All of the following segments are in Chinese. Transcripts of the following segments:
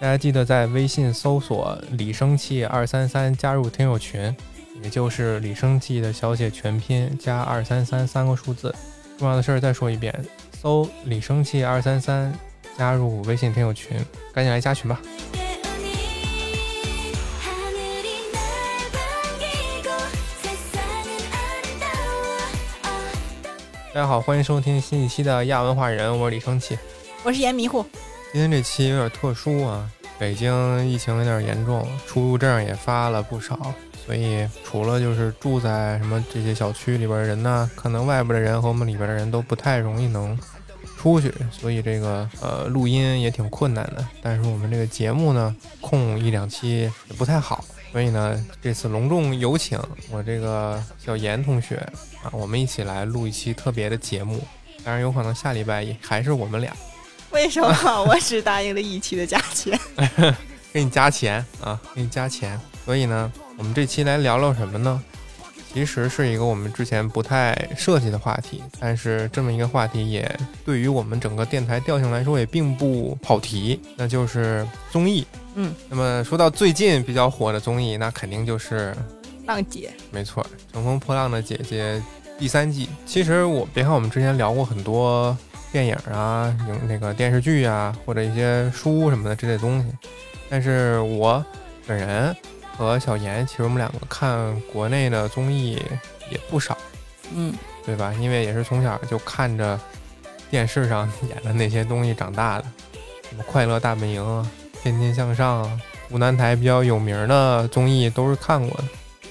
大家记得在微信搜索“李生气二三三”加入听友群，也就是李生气的小写全拼加二三三三个数字。重要的事儿再说一遍，搜“李生气二三三”加入微信听友群，赶紧来加群吧。大家好，欢迎收听新一期的亚文化人，我是李生气。我是严迷糊，今天这期有点特殊啊，北京疫情有点严重，出入证也发了不少，所以除了就是住在什么这些小区里边的人呢，可能外边的人和我们里边的人都不太容易能出去，所以这个呃录音也挺困难的。但是我们这个节目呢，空一两期也不太好，所以呢，这次隆重有请我这个小严同学啊，我们一起来录一期特别的节目。当然，有可能下礼拜也还是我们俩。为什么我只答应了一期的价钱？给你加钱啊，给你加钱。所以呢，我们这期来聊聊什么呢？其实是一个我们之前不太涉及的话题，但是这么一个话题也对于我们整个电台调性来说也并不跑题，那就是综艺。嗯，那么说到最近比较火的综艺，那肯定就是浪姐，没错，《乘风破浪的姐姐》第三季。其实我别看我们之前聊过很多电影啊、影那个电视剧啊，或者一些书什么的这类东西，但是我本人和小严，其实我们两个看国内的综艺也不少，嗯，对吧？因为也是从小就看着电视上 演的那些东西长大的，什么《快乐大本营》啊、《天天向上》啊，湖南台比较有名的综艺都是看过的。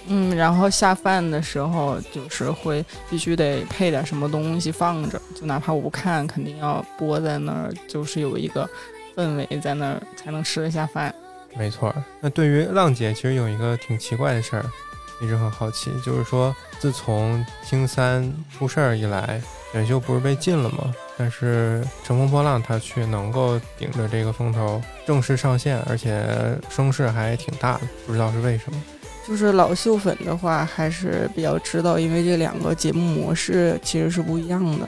嗯，然后下饭的时候就是会必须得配点什么东西放着，就哪怕我不看，肯定要播在那儿，就是有一个氛围在那儿才能吃得下饭。没错，那对于浪姐，其实有一个挺奇怪的事儿，一直很好奇，就是说，自从青三出事儿以来，选秀不是被禁了吗？但是《乘风破浪》它却能够顶着这个风头正式上线，而且声势还挺大的，不知道是为什么。就是老秀粉的话，还是比较知道，因为这两个节目模式其实是不一样的。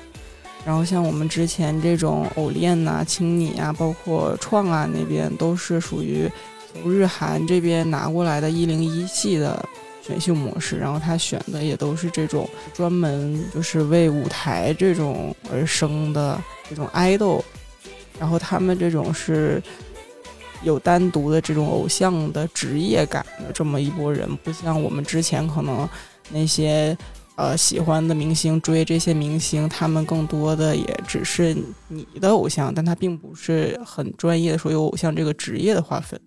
然后像我们之前这种偶练呐、青你啊，包括创啊那边，都是属于从日韩这边拿过来的一零一系的选秀模式。然后他选的也都是这种专门就是为舞台这种而生的这种 idol。然后他们这种是有单独的这种偶像的职业感的这么一波人，不像我们之前可能那些呃喜欢的明星追这些明星，他们更多的也只是你的偶像，但他并不是很专业的说有偶像这个职业的划分。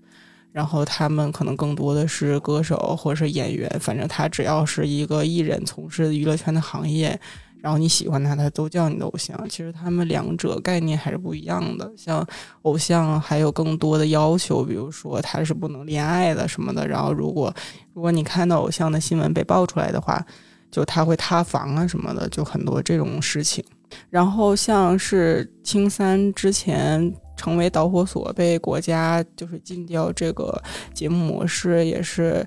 然后他们可能更多的是歌手或者是演员，反正他只要是一个艺人从事娱乐圈的行业，然后你喜欢他，他都叫你的偶像。其实他们两者概念还是不一样的。像偶像还有更多的要求，比如说他是不能恋爱的什么的。然后如果如果你看到偶像的新闻被爆出来的话，就他会塌房啊什么的，就很多这种事情。然后像是青三之前成为导火索，被国家就是禁掉这个节目模式，也是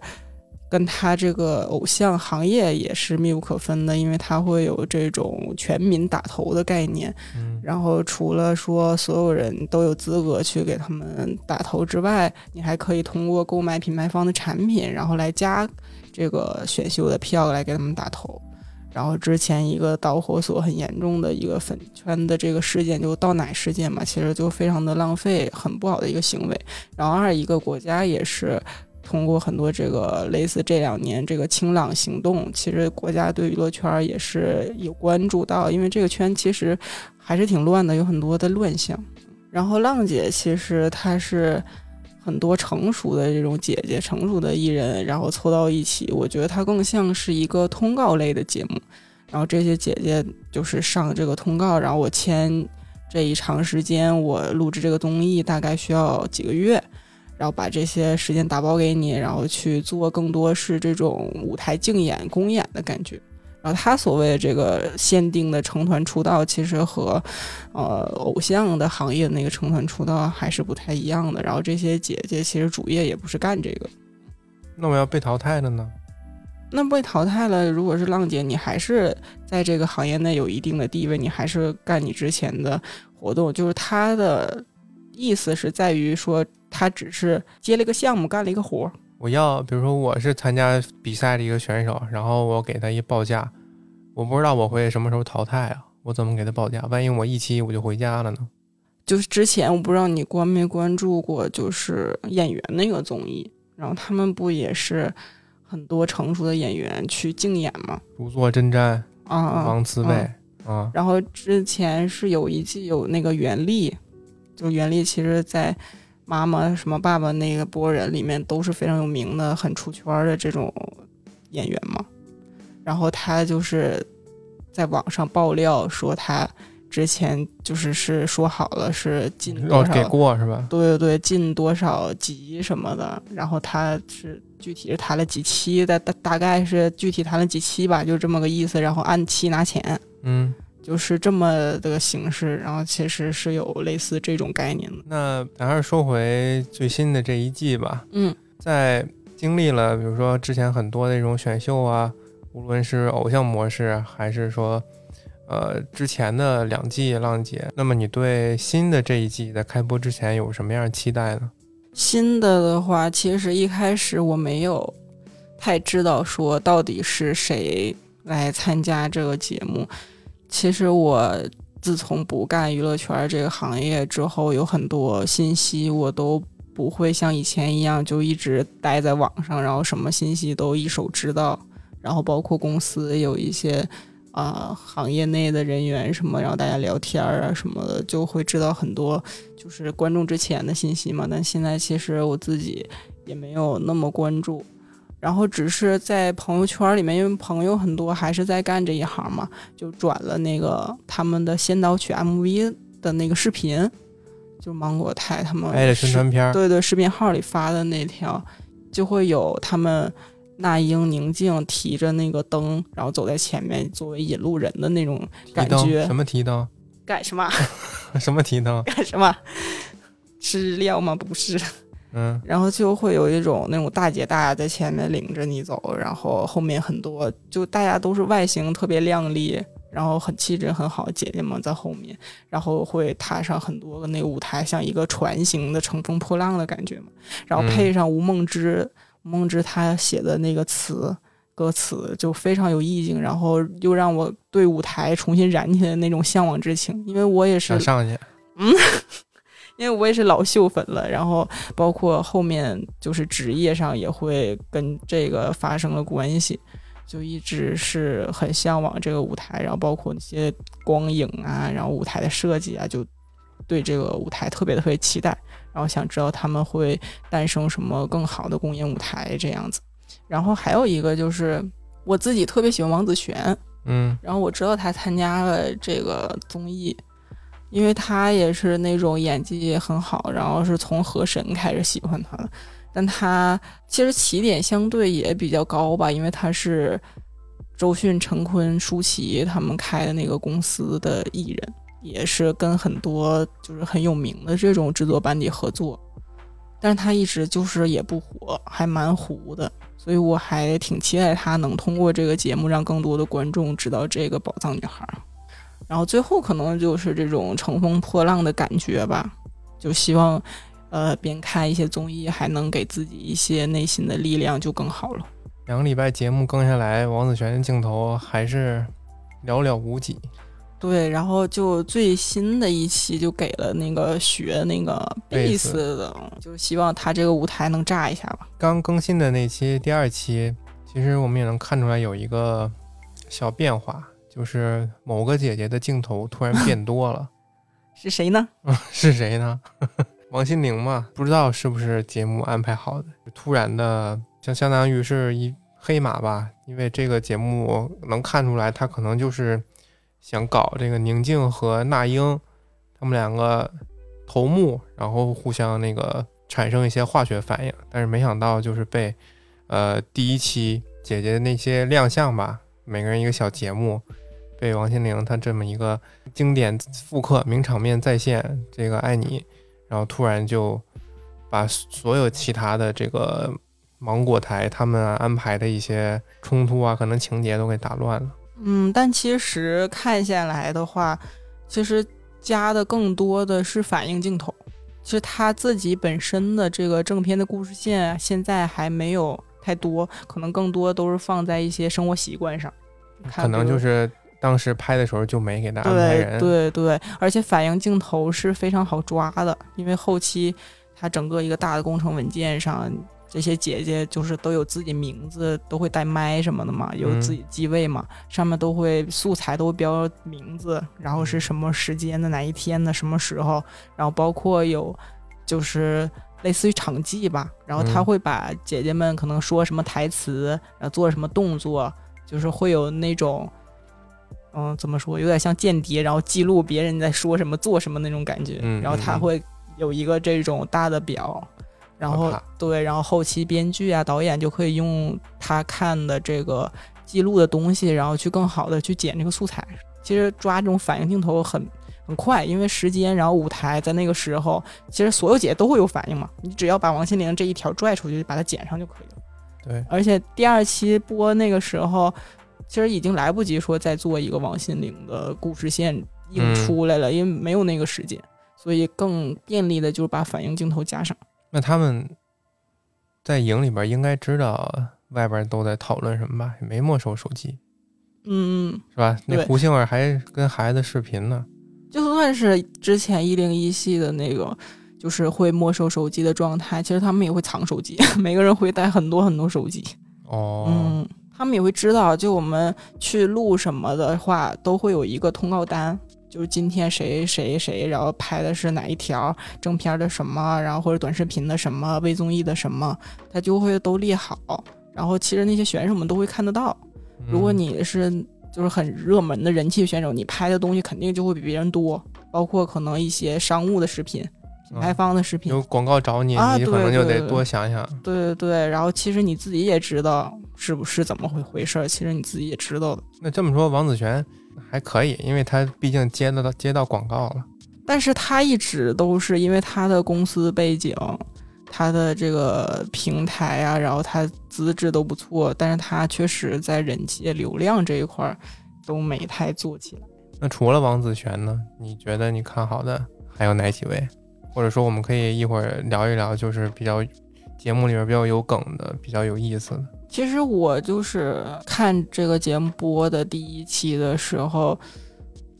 跟他这个偶像行业也是密不可分的，因为他会有这种全民打头的概念。嗯，然后除了说所有人都有资格去给他们打头之外，你还可以通过购买品牌方的产品，然后来加这个选秀的票来给他们打头。然后之前一个导火索很严重的一个粉圈的这个事件，就倒奶事件嘛，其实就非常的浪费，很不好的一个行为。然后二一个国家也是通过很多这个类似这两年这个清朗行动，其实国家对娱乐圈也是有关注到，因为这个圈其实还是挺乱的，有很多的乱象。然后浪姐其实她是很多成熟的这种姐姐、成熟的艺人，然后凑到一起，我觉得它更像是一个通告类的节目。然后这些姐姐就是上这个通告，然后我签这一长时间，我录制这个综艺大概需要几个月，然后把这些时间打包给你，然后去做更多是这种舞台竞演、公演的感觉。然后他所谓的这个限定的成团出道，其实和呃偶像的行业的那个成团出道还是不太一样的。然后这些姐姐其实主业也不是干这个，那我要被淘汰了呢？那被淘汰了，如果是浪姐，你还是在这个行业内有一定的地位，你还是干你之前的活动。就是他的意思是在于说，他只是接了一个项目，干了一个活儿。我要，比如说我是参加比赛的一个选手，然后我给他一报价，我不知道我会什么时候淘汰啊，我怎么给他报价？万一我一期我就回家了呢？就是之前我不知道你关没关注过，就是演员那个综艺，然后他们不也是很多成熟的演员去竞演吗？如坐针毡，啊啊，王慈贝啊，然后之前是有一季有那个袁立，就袁立其实在妈妈什么爸爸那个波人里面都是非常有名的、很出圈的这种演员嘛。然后他就是在网上爆料说他之前就是是说好了是进哦给多少，过是吧？对对对，进多少集什么的。然后他是具体是谈了几期，大大大概是具体谈了几期吧，就这么个意思。然后按期拿钱。嗯，就是这么的形式，然后其实是有类似这种概念的。那咱还是说回最新的这一季吧，嗯在经历了比如说之前很多那种选秀啊，无论是偶像模式，还是说呃之前的两季浪姐，那么你对新的这一季在开播之前有什么样的期待呢？新的的话，其实一开始我没有太知道说到底是谁来参加这个节目。其实我自从不干娱乐圈这个行业之后，有很多信息我都不会像以前一样就一直待在网上，然后什么信息都一手知道，然后包括公司有一些。啊、行业内的人员什么，然后大家聊天儿啊什么的，就会知道很多就是观众之前的信息嘛。但现在其实我自己也没有那么关注，然后只是在朋友圈里面，因为朋友很多还是在干这一行嘛，就转了那个他们的先导曲 MV 的那个视频，就芒果台他们拍的宣传片，对对，视频号里发的那条，就会有他们那英、宁静提着那个灯，然后走在前面作为引路人的那种感觉什么提灯？干什么什么提灯？干什么？吃 料吗？不是。嗯，然后就会有一种那种大姐大在前面领着你走，然后后面很多就大家都是外形特别靓丽，然后很气质很好的姐姐们在后面，然后会踏上很多个那个舞台，像一个船型的乘风破浪的感觉嘛。然后配上吴梦之，吴梦之她写的那个词。歌词就非常有意境，然后又让我对舞台重新燃起了那种向往之情。因为我也是想上去。因为我也是老秀粉了，然后包括后面就是职业上也会跟这个发生了关系，就一直是很向往这个舞台，然后包括那些光影啊，然后舞台的设计啊，就对这个舞台特别特别期待，然后想知道他们会诞生什么更好的公演舞台这样子。然后还有一个就是我自己特别喜欢王子璇，嗯然后我知道他参加了这个综艺，因为他也是那种演技很好，然后是从河神开始喜欢他的。但他其实起点相对也比较高吧，因为他是周迅、陈坤、舒淇他们开的那个公司的艺人，也是跟很多就是很有名的这种制作班底合作。但是他一直就是也不火，还蛮糊的，所以我还挺期待他能通过这个节目让更多的观众知道这个宝藏女孩。然后最后可能就是这种乘风破浪的感觉吧，就希望呃边看一些综艺，还能给自己一些内心的力量，就更好了。两个礼拜节目更下来，王子璇的镜头还是寥寥无几。对，然后就最新的一期就给了那个学那个贝斯的，就希望他这个舞台能炸一下吧。刚更新的那期第二期，其实我们也能看出来有一个小变化，就是某个姐姐的镜头突然 变多了，是谁呢？是谁呢？王心凌嘛，不知道是不是节目安排好的，突然的，相相当于是一黑马吧，因为这个节目能看出来，他可能就是想搞这个宁静和那英他们两个头目，然后互相那个产生一些化学反应，但是没想到就是被呃第一期姐姐的那些亮相吧，每个人一个小节目，被王心凌她这么一个经典复刻、名场面再现，这个爱你，然后突然就把所有其他的这个芒果台他们啊安排的一些冲突啊，可能情节都给打乱了。嗯，但其实看下来的话，其实加的更多的是反应镜头。其实他自己本身的这个正片的故事线现在还没有太多，可能更多都是放在一些生活习惯上。可能就是当时拍的时候就没给他安排对人。对对，而且反应镜头是非常好抓的，因为后期它整个一个大的工程文件上，这些姐姐就是都有自己名字，都会带麦什么的嘛，有自己机位嘛，上面都会素材都会标名字，然后是什么时间的哪一天的什么时候，然后包括有就是。类似于场记吧，然后他嗯会把姐姐们可能说什么台词，然后做什么动作，就是会有那种，嗯，怎么说，有点像间谍，然后记录别人在说什么、做什么那种感觉。嗯然后他会有一个这种大的表，然后对，然后后期编剧啊、导演就可以用他看的这个记录的东西，然后去更好的去剪这个素材。其实抓这种反应镜头很很快，因为时间，然后舞台在那个时候，其实所有姐都会有反应嘛，你只要把王心凌这一条拽出去，把它剪上就可以了。对，而且第二期播那个时候，其实已经来不及说再做一个王心凌的故事线硬嗯出来了，因为没有那个时间，所以更便利的就是把反应镜头加上。那他们在营里边应该知道外边都在讨论什么吧？也没没收手机嗯，是吧？那胡杏儿还跟孩子视频呢。就算是之前一零一系的那个，就是会没收手机的状态，其实他们也会藏手机，每个人会带很多很多手机。哦，嗯，他们也会知道，就我们去录什么的话，都会有一个通告单，就是今天谁谁谁，然后拍的是哪一条正片的什么，然后或者短视频的什么，微综艺的什么，他就会都列好。然后其实那些选手们都会看得到。如果嗯你是就是很热门的人气选手，你拍的东西肯定就会比别人多，包括可能一些商务的视频、品牌方的视频，有广告找你，啊你可能就得多想想。对对对，然后其实你自己也知道是不是怎么回回事儿，其实你自己也知道的。那这么说，王子璇还可以，因为他毕竟接得到接到广告了。但是他一直都是因为他的公司背景，他的这个平台啊，然后他资质都不错，但是他确实在人气、流量这一块儿都没太做起来。那除了王子璇呢？你觉得你看好的还有哪几位？或者说，我们可以一会儿聊一聊，就是比较节目里边比较有梗的、比较有意思的。其实我就是看这个节目播的第一期的时候，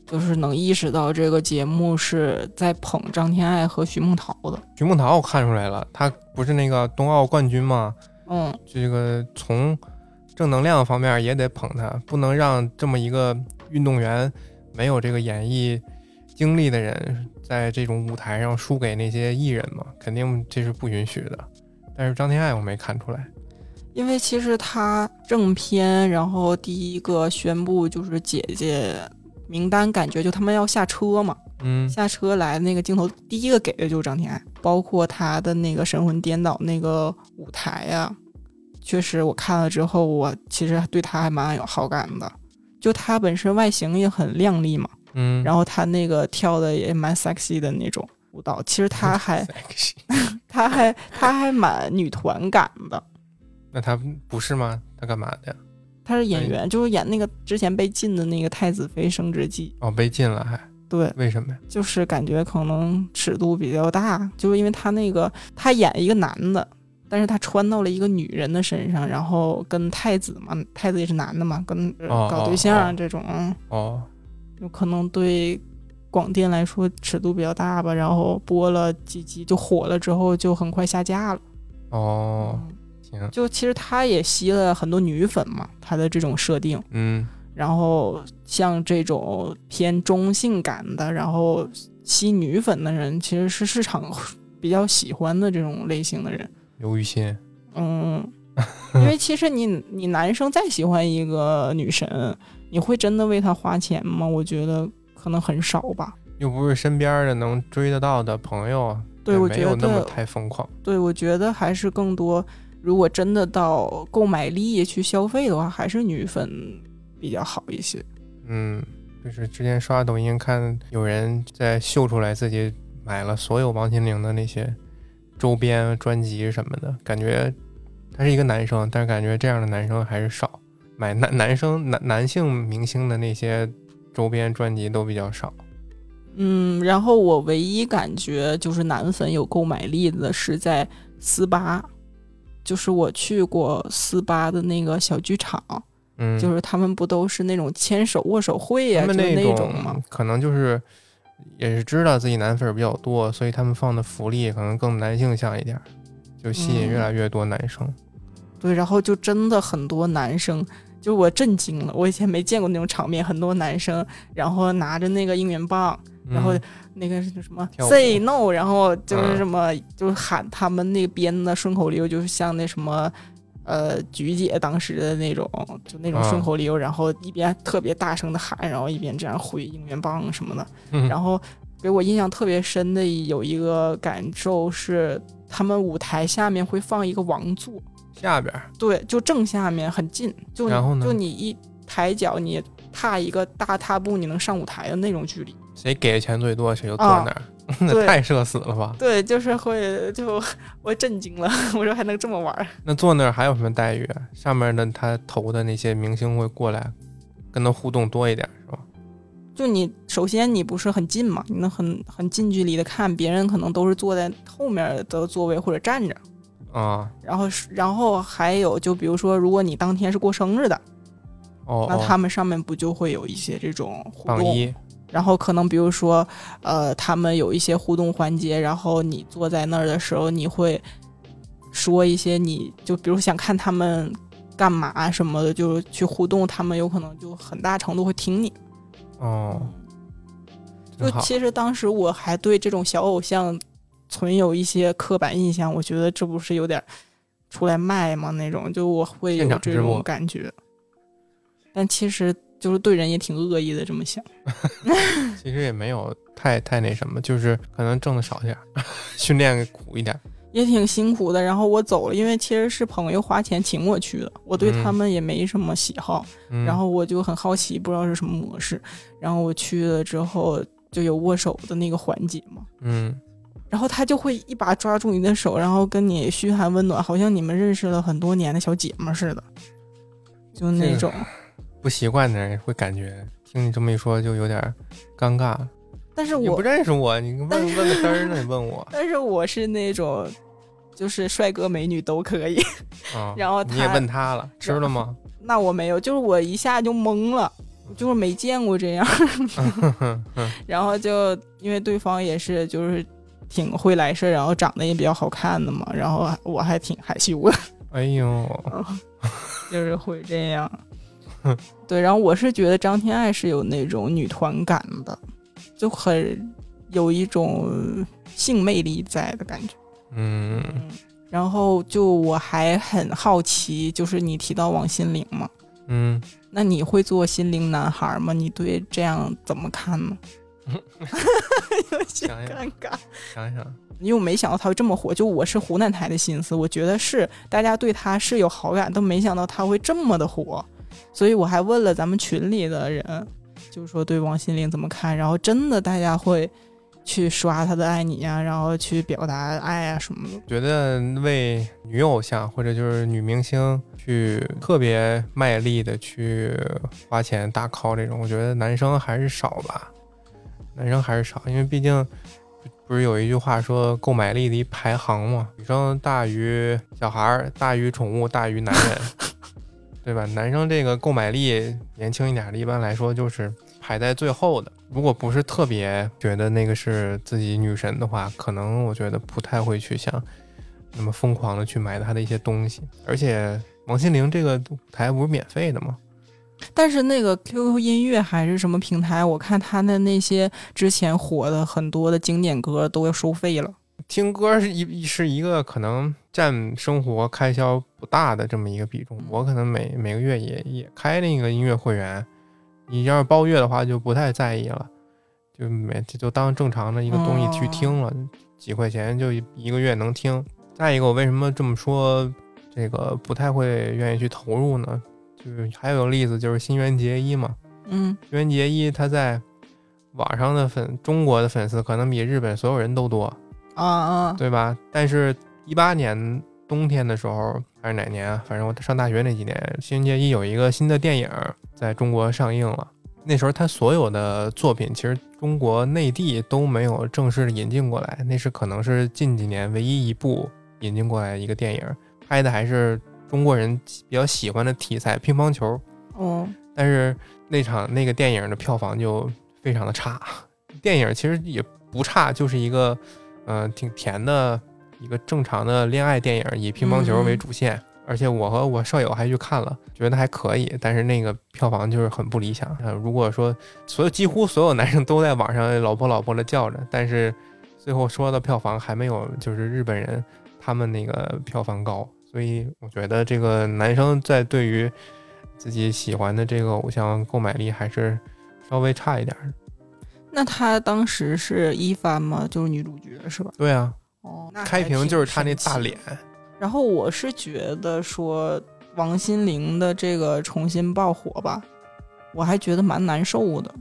就是能意识到这个节目是在捧张天爱和徐梦桃的。徐梦桃我看出来了，他不是那个冬奥冠军吗？嗯，这个从正能量方面也得捧他，不能让这么一个运动员没有这个演艺经历的人，在这种舞台上输给那些艺人嘛，肯定这是不允许的。但是张天爱我没看出来，因为其实他正片，然后第一个宣布就是姐姐名单，感觉就他们要下车嘛，嗯下车来那个镜头，第一个给的就是张天爱，包括他的那个神魂颠倒那个舞台呀、确实我看了之后，我其实对他还蛮有好感的。就他本身外形也很靓丽嘛，嗯，然后他那个跳的也蛮 sexy 的那种舞蹈，其实他 还 他还他还蛮女团感的。那他不是吗？他干嘛的呀？他是演员，就是演那个之前被禁的那个《太子妃升职记哦，被禁了还？》。对，为什么呀？就是感觉可能尺度比较大，就是因为他那个他演一个男的，但是他穿到了一个女人的身上，然后跟太子嘛，太子也是男的嘛，跟搞对象这种，哦，有可能对广电来说尺度比较大吧。然后播了几集就火了，之后就很快下架了。哦，嗯行，就其实他也吸了很多女粉嘛，他的这种设定。嗯然后像这种偏中性感的，然后吸女粉的人，其实是市场比较喜欢的这种类型的人。刘雨欣，嗯，因为其实你你男生再喜欢一个女神，你会真的为他花钱吗？我觉得可能很少吧。又不是身边的能追得到的朋友，对，我觉也没有那么得，太疯狂。对我觉得还是更多，如果真的到购买力去消费的话，还是女粉比较好一些。嗯，就是之前刷抖音看有人在秀出来自己买了所有王心凌的那些周边专辑什么的，感觉他是一个男生，但是感觉这样的男生还是少，买男男生男男性明星的那些周边专辑都比较少。嗯，然后我唯一感觉就是男粉有购买力的是在斯巴，就是我去过斯巴的那个小剧场，嗯，就是他们不都是那种牵手握手会呀、他们就那种吗？可能就是也是知道自己男粉儿比较多，所以他们放的福利可能更男性向一点儿，就吸引嗯越来越多男生。对，然后就真的很多男生，就我震惊了，我以前没见过那种场面，很多男生然后拿着那个应援棒，然后嗯那个是什么 say no，然后就是嗯什么、就是喊他们那边的顺口溜，就是像那什么。呃，菊姐当时的那种，就那种顺啊口溜，然后一边特别大声的喊，然后一边这样挥应援棒什么的。嗯然后给我印象特别深的有一个感受是，他们舞台下面会放一个王座，下边儿对，就正下面很近，就然后呢就你一抬脚，你踏一个大踏步，你能上舞台的那种距离。谁给的钱最多，谁就坐啊那儿，那对太社死了吧？对，就是会就 我震惊了，我说还能这么玩儿。那坐那儿还有什么待遇啊？上面的他投的那些明星会过来跟他互动多一点，是吧？就你首先你不是很近嘛，你能很很近距离的看，别人可能都是坐在后面的座位或者站着。啊、然后是，然后还有，就比如说，如果你当天是过生日的，哦，那哦他们上面不就会有一些这种互动？然后可能比如说，呃，他们有一些互动环节，然后你坐在那儿的时候，你会说一些你就比如想看他们干嘛什么的，就去互动，他们有可能就很大程度会听你。哦，就。其实当时我还对这种小偶像存有一些刻板印象，我觉得这不是有点出来卖吗？那种就我会有这种感觉，但其实就是对人也挺恶意的，这么想。其实也没有太太那什么，就是可能挣的少点儿，训练苦一点。也挺辛苦的。然后我走了，因为其实是朋友花钱请我去的，我对嗯他们也没什么喜好，嗯、然后我就很好奇，不知道是什么模式。然后我去了之后，就有握手的那个环节嘛，嗯，然后他就会一把抓住你的手，然后跟你嘘寒问暖，好像你们认识了很多年的小姐们似的，就那种。不习惯的人会感觉，听你这么一说就有点尴尬。但是我不，认识我，你问问个嘚儿呢？你问我 但是我是那种，就是帅哥美女都可以。啊？然后你也问他了，吃了吗？那我没有，就是我一下就懵了，就是没见过这样。然后就因为对方也是就是挺会来事儿，然后长得也比较好看的嘛，然后我还挺害羞的，哎呦，就是会这样。对，然后我是觉得张天爱是有那种女团感的，就很有一种性魅力在的感觉。嗯，然后就我还很好奇，就是你提到王心凌嘛，嗯，那你会做心灵男孩吗？你对这样怎么看呢？有些尴尬，想想，因为我没想到他会这么火。就我是湖南台的心思，我觉得是大家对他是有好感，都没想到他会这么的火。所以我还问了咱们群里的人，就是说对王心凌怎么看，然后真的大家会去刷他的《爱你》啊，然后去表达爱啊什么的。觉得为女偶像或者就是女明星去特别卖力的去花钱大 call 这种，我觉得男生还是少吧，男生还是少，因为毕竟不是有一句话说购买力的一排行嘛，女生大于小孩儿，大于宠物，大于男人，对吧？男生这个购买力年轻一点的，一般来说就是排在最后的。如果不是特别觉得那个是自己女神的话，可能我觉得不太会去想那么疯狂的去买她的一些东西。而且王心凌这个舞台不是免费的吗？但是那个 QQ 音乐还是什么平台，我看他的那些之前火的很多的经典歌都要收费了。听歌是一是一个可能占生活开销不大的这么一个比重。我可能每每个月也也开那个音乐会员，你要是包月的话就不太在意了，就每就当正常的一个东西去听了，几块钱就一一个月能听。再一个，我为什么这么说，这个不太会愿意去投入呢？就是还有个例子就是新垣结衣嘛，嗯新垣结衣她在网上的粉中国的粉丝可能比日本所有人都多。啊啊，对吧？但是，一八年冬天的时候，还是哪年啊？反正我上大学那几年，《新垣结衣》有一个新的电影在中国上映了。那时候他所有的作品，其实中国内地都没有正式的引进过来，那是可能是近几年唯一一部引进过来一个电影，拍的还是中国人比较喜欢的题材——乒乓球。哦，但是那场那个电影的票房就非常的差。电影其实也不差，就是一个嗯、呃挺甜的一个正常的恋爱电影，以乒乓球为主线。而且我和我舍友还去看了，觉得还可以，但是那个票房就是很不理想。呃，如果说所有几乎所有男生都在网上老婆老婆的叫着，但是最后说的票房还没有就是日本人他们那个票房高，所以我觉得这个男生在对于自己喜欢的这个偶像购买力还是稍微差一点。那他当时是一番吗？就是女主角是吧？对啊，哦，那开屏就是他那大脸，然后我是觉得说王心凌的这个重新爆火吧，我还觉得蛮难受的。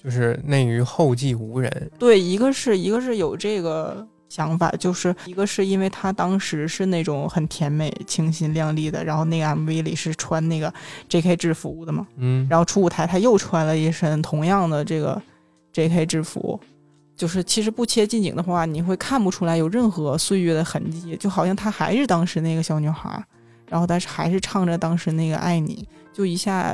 就是内娱后继无人。对，一个是一个是有这个想法，就是一个是因为她当时是那种很甜美、清新靓丽的，然后那个 MV 里是穿那个 JK 制服的嘛，嗯，然后出舞台她又穿了一身同样的这个 JK 制服。就是其实不切近景的话，你会看不出来有任何岁月的痕迹，就好像她还是当时那个小女孩，然后但是还是唱着当时那个爱你，就一下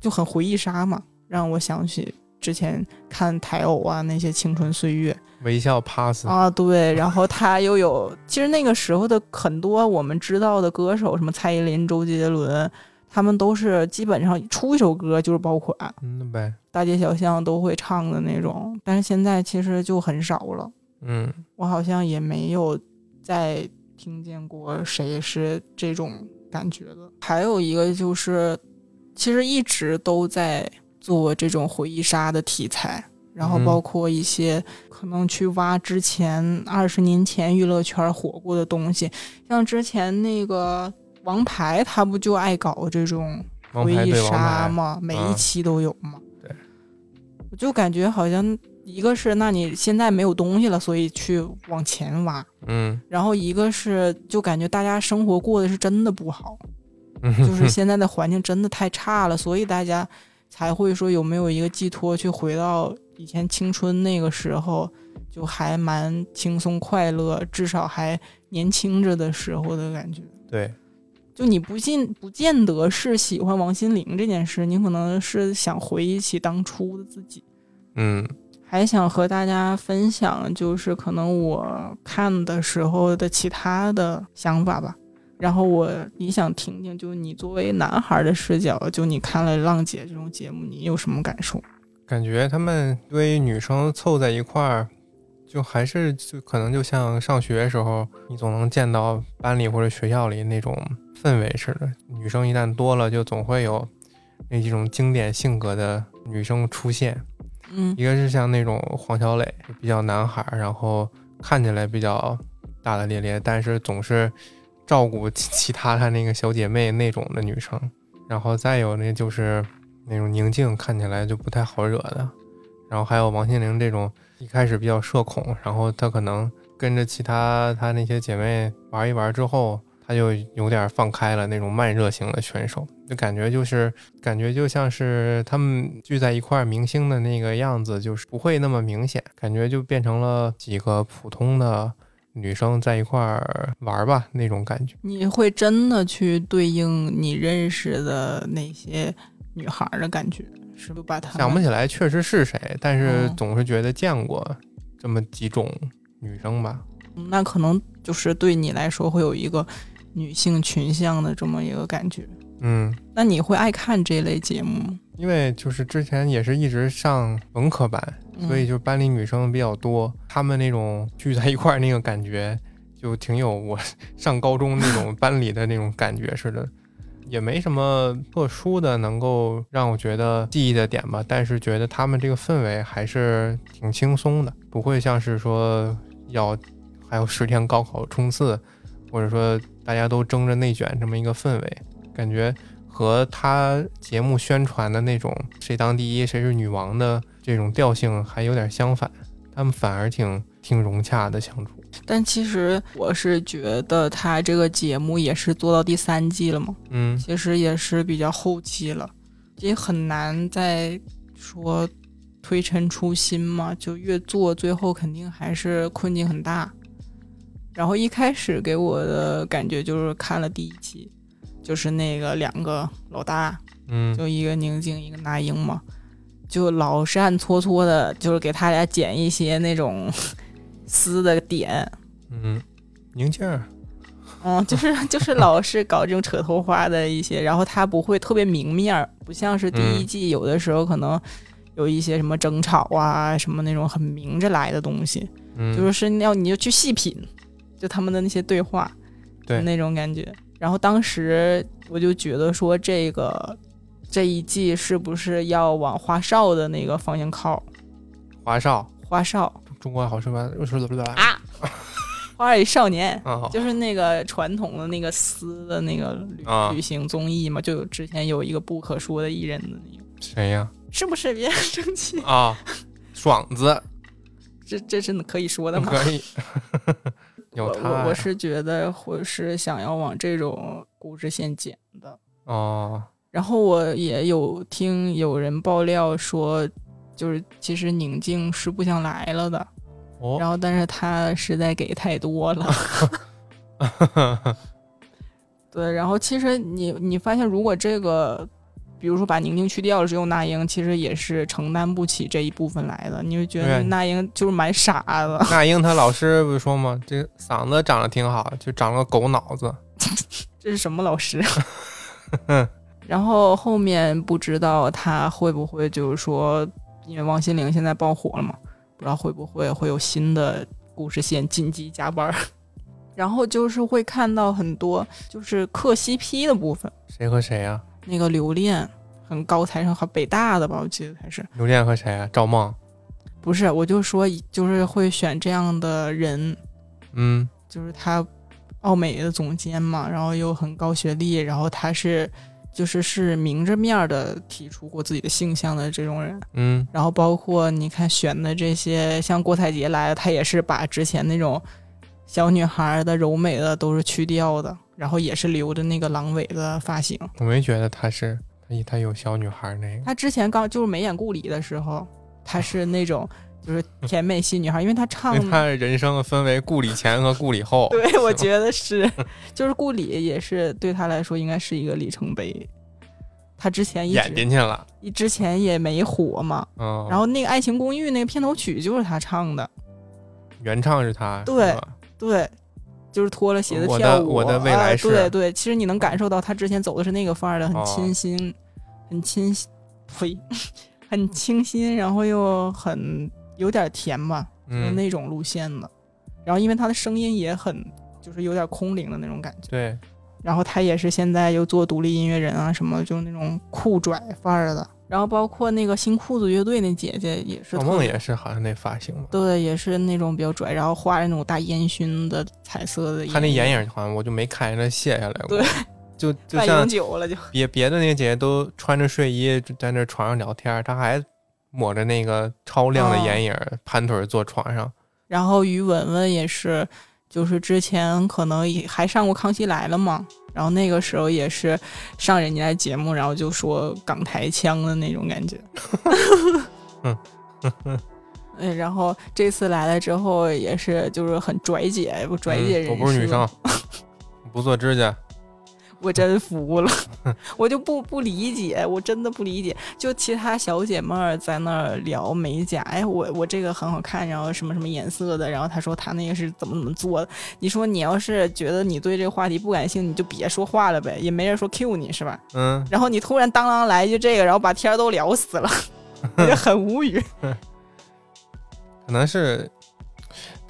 就很回忆杀嘛，让我想起之前看台偶啊那些青春岁月。微笑 pass，啊，对，然后他又有，其实那个时候的很多我们知道的歌手，什么蔡依林、周杰伦，他们都是基本上出一首歌就是爆款，嗯呗，大街小巷都会唱的那种，但是现在其实就很少了。嗯，我好像也没有再听见过谁是这种感觉的。还有一个就是，其实一直都在做这种回忆杀的题材，然后嗯。包括一些可能去挖之前二十年前娱乐圈火过的东西，像之前那个王牌，他不就爱搞这种回忆杀吗，每一嗯期都有嘛。对，我就感觉好像一个是，那你现在没有东西了，所以去往前挖；嗯。然后一个是，就感觉大家生活过得是真的不好，嗯，就是现在的环境真的太差了，所以大家才会说有没有一个寄托去回到以前青春那个时候，就还蛮轻松快乐，至少还年轻着的时候的感觉。对，就你不信不见得是喜欢王心凌这件事，你可能是想回忆起当初的自己，嗯还想和大家分享，就是可能我看的时候的其他的想法吧。然后我也想听听，就你作为男孩的视角，就你看了《浪姐》这种节目，你有什么感受？感觉他们对女生凑在一块儿，就还是就可能就像上学时候，你总能见到班里或者学校里那种氛围似的。女生一旦多了，就总会有那几种经典性格的女生出现。嗯一个是像那种黄小磊，比较男孩儿，然后看起来比较大大咧咧，但是总是照顾其其他她那个小姐妹那种的女生。然后再有那就是那种宁静，看起来就不太好惹的。然后还有王心凌这种一开始比较社恐，然后她可能跟着其他她那些姐妹玩一玩之后，她就有点放开了那种慢热型的选手，就感觉就是感觉就像是他们聚在一块，明星的那个样子就是不会那么明显，感觉就变成了几个普通的女生在一块儿玩儿吧那种感觉。你会真的去对应你认识的那些女孩的感觉，是不是把她想不起来确实是谁，但是哦总是觉得见过这么几种女生吧。那可能就是对你来说会有一个女性群像的这么一个感觉。嗯，那你会爱看这类节目吗？因为就是之前也是一直上文科班，嗯所以就班里女生比较多，她们那种聚在一块儿那个感觉，就挺有我 上高中那种班里的那种感觉似的。也没什么特殊的能够让我觉得记忆的点吧，但是觉得他们这个氛围还是挺轻松的，不会像是说要还有十天高考冲刺，或者说大家都争着内卷这么一个氛围，感觉和他节目宣传的那种谁当第一谁是女王的这种调性还有点相反，他们反而挺挺融洽的相处。但其实我是觉得他这个节目也是做到第三季了嘛，嗯其实也是比较后期了，也很难再说推陈出新嘛，就越做最后肯定还是困境很大。然后一开始给我的感觉就是看了第一期，就是那个两个老大，嗯。就一个宁静一个那英嘛，就老是暗搓搓的，就是给他俩剪一些那种 撕的点，嗯，宁静儿，嗯，就是就是老是搞这种扯头花的一些，然后他不会特别明面儿，不像是第一嗯。季有的时候可能有一些什么争吵啊，什么那种很明着来的东西，嗯，就是是要你就去细品，就他们的那些对话，对。那种感觉。然后当时我就觉得说这个这一季是不是要往花少的那个方向靠？花少，花少中国好声音，又是怎么啊，花儿与少年。啊？就是那个传统的那个丝的那个旅、啊旅行综艺嘛，就有之前有一个不可说的艺人的那个，谁呀？是不是？别生气，啊，爽子这这是可以说的吗？可以，有我他我我是觉得我是想要往这种故事线剪的。哦，然后我也有听有人爆料说，就是其实宁静是不想来了的，然哦，后但是他实在给太多了。对，然后其实你你发现，如果这个，比如说把宁宁去掉了，只有那英，其实也是承担不起这一部分来的。你会觉得那英就是蛮傻的，那英他老师不是说吗？这嗓子长得挺好，就长了个狗脑子。这是什么老师？然后后面不知道他会不会就是说，因为王心凌现在爆火了嘛，不知道会不会会有新的故事线紧急加班儿。然后就是会看到很多就是磕 CP 的部分，谁和谁呀？那个刘恋很高材生，好北大的吧，我记得他是刘恋和谁啊？赵梦。不是？我就说就是会选这样的人，嗯就是他奥美的总监嘛，然后又很高学历，然后他是就是是明着面的提出过自己的性向的这种人，嗯然后包括你看选的这些，像郭采洁来的，他也是把之前那种小女孩的柔美的都是去掉的，然后也是留的那个狼尾的发型。我没觉得她是他他有小女孩那个。她之前刚就是没演故里的时候，她是那种就是甜美系女孩，因为她唱 因为他人生分为故里前和故里后。对，我觉得是，就是顾里也是对她来说应该是一个里程碑。她之前一演进去了。之前也没火嘛，嗯，然后那个《爱情公寓》那个片头曲就是她唱的，原唱是她。对对，就是脱了鞋子跳舞。我的未来啊对对，其实你能感受到他之前走的是那个范儿的，很哦清新，很清新，呸，很清新，然后又很有点甜吧，就那种路线的。然后因为他的声音也很，就是有点空灵的那种感觉。对，然后他也是现在又做独立音乐人啊，什么就是那种酷拽范儿的。然后包括那个新裤子乐队那姐姐也是赵梦也是好像那发型吧。对，也是那种比较拽，然后画着那种大烟熏的彩色的。她那眼影好像我就没看见他卸下来过。对，就 就半像永久了就。别别的那个姐姐都穿着睡衣就在那床上聊天，她还抹着那个超亮的哦眼影，盘腿坐床上。然后于文文也是，就是之前可能也还上过《康熙来了》嘛，然后那个时候也是上人家节目，然后就说港台腔的那种感觉。嗯嗯，然后这次来了之后也是就是很拽姐，不拽姐人、嗯我不是女生，不做指甲。我真服了，我就不不理解，我真的不理解。就其他小姐妹儿在那儿聊美甲，哎，我我这个很好看，然后什么什么颜色的，然后她说她那个是怎么怎么做的。你说你要是觉得你对这个话题不感兴趣，你就别说话了呗，也没人说 Q 你是吧？嗯，然后你突然当啷来一句这个，然后把天儿都聊死了，我就很无语。可能是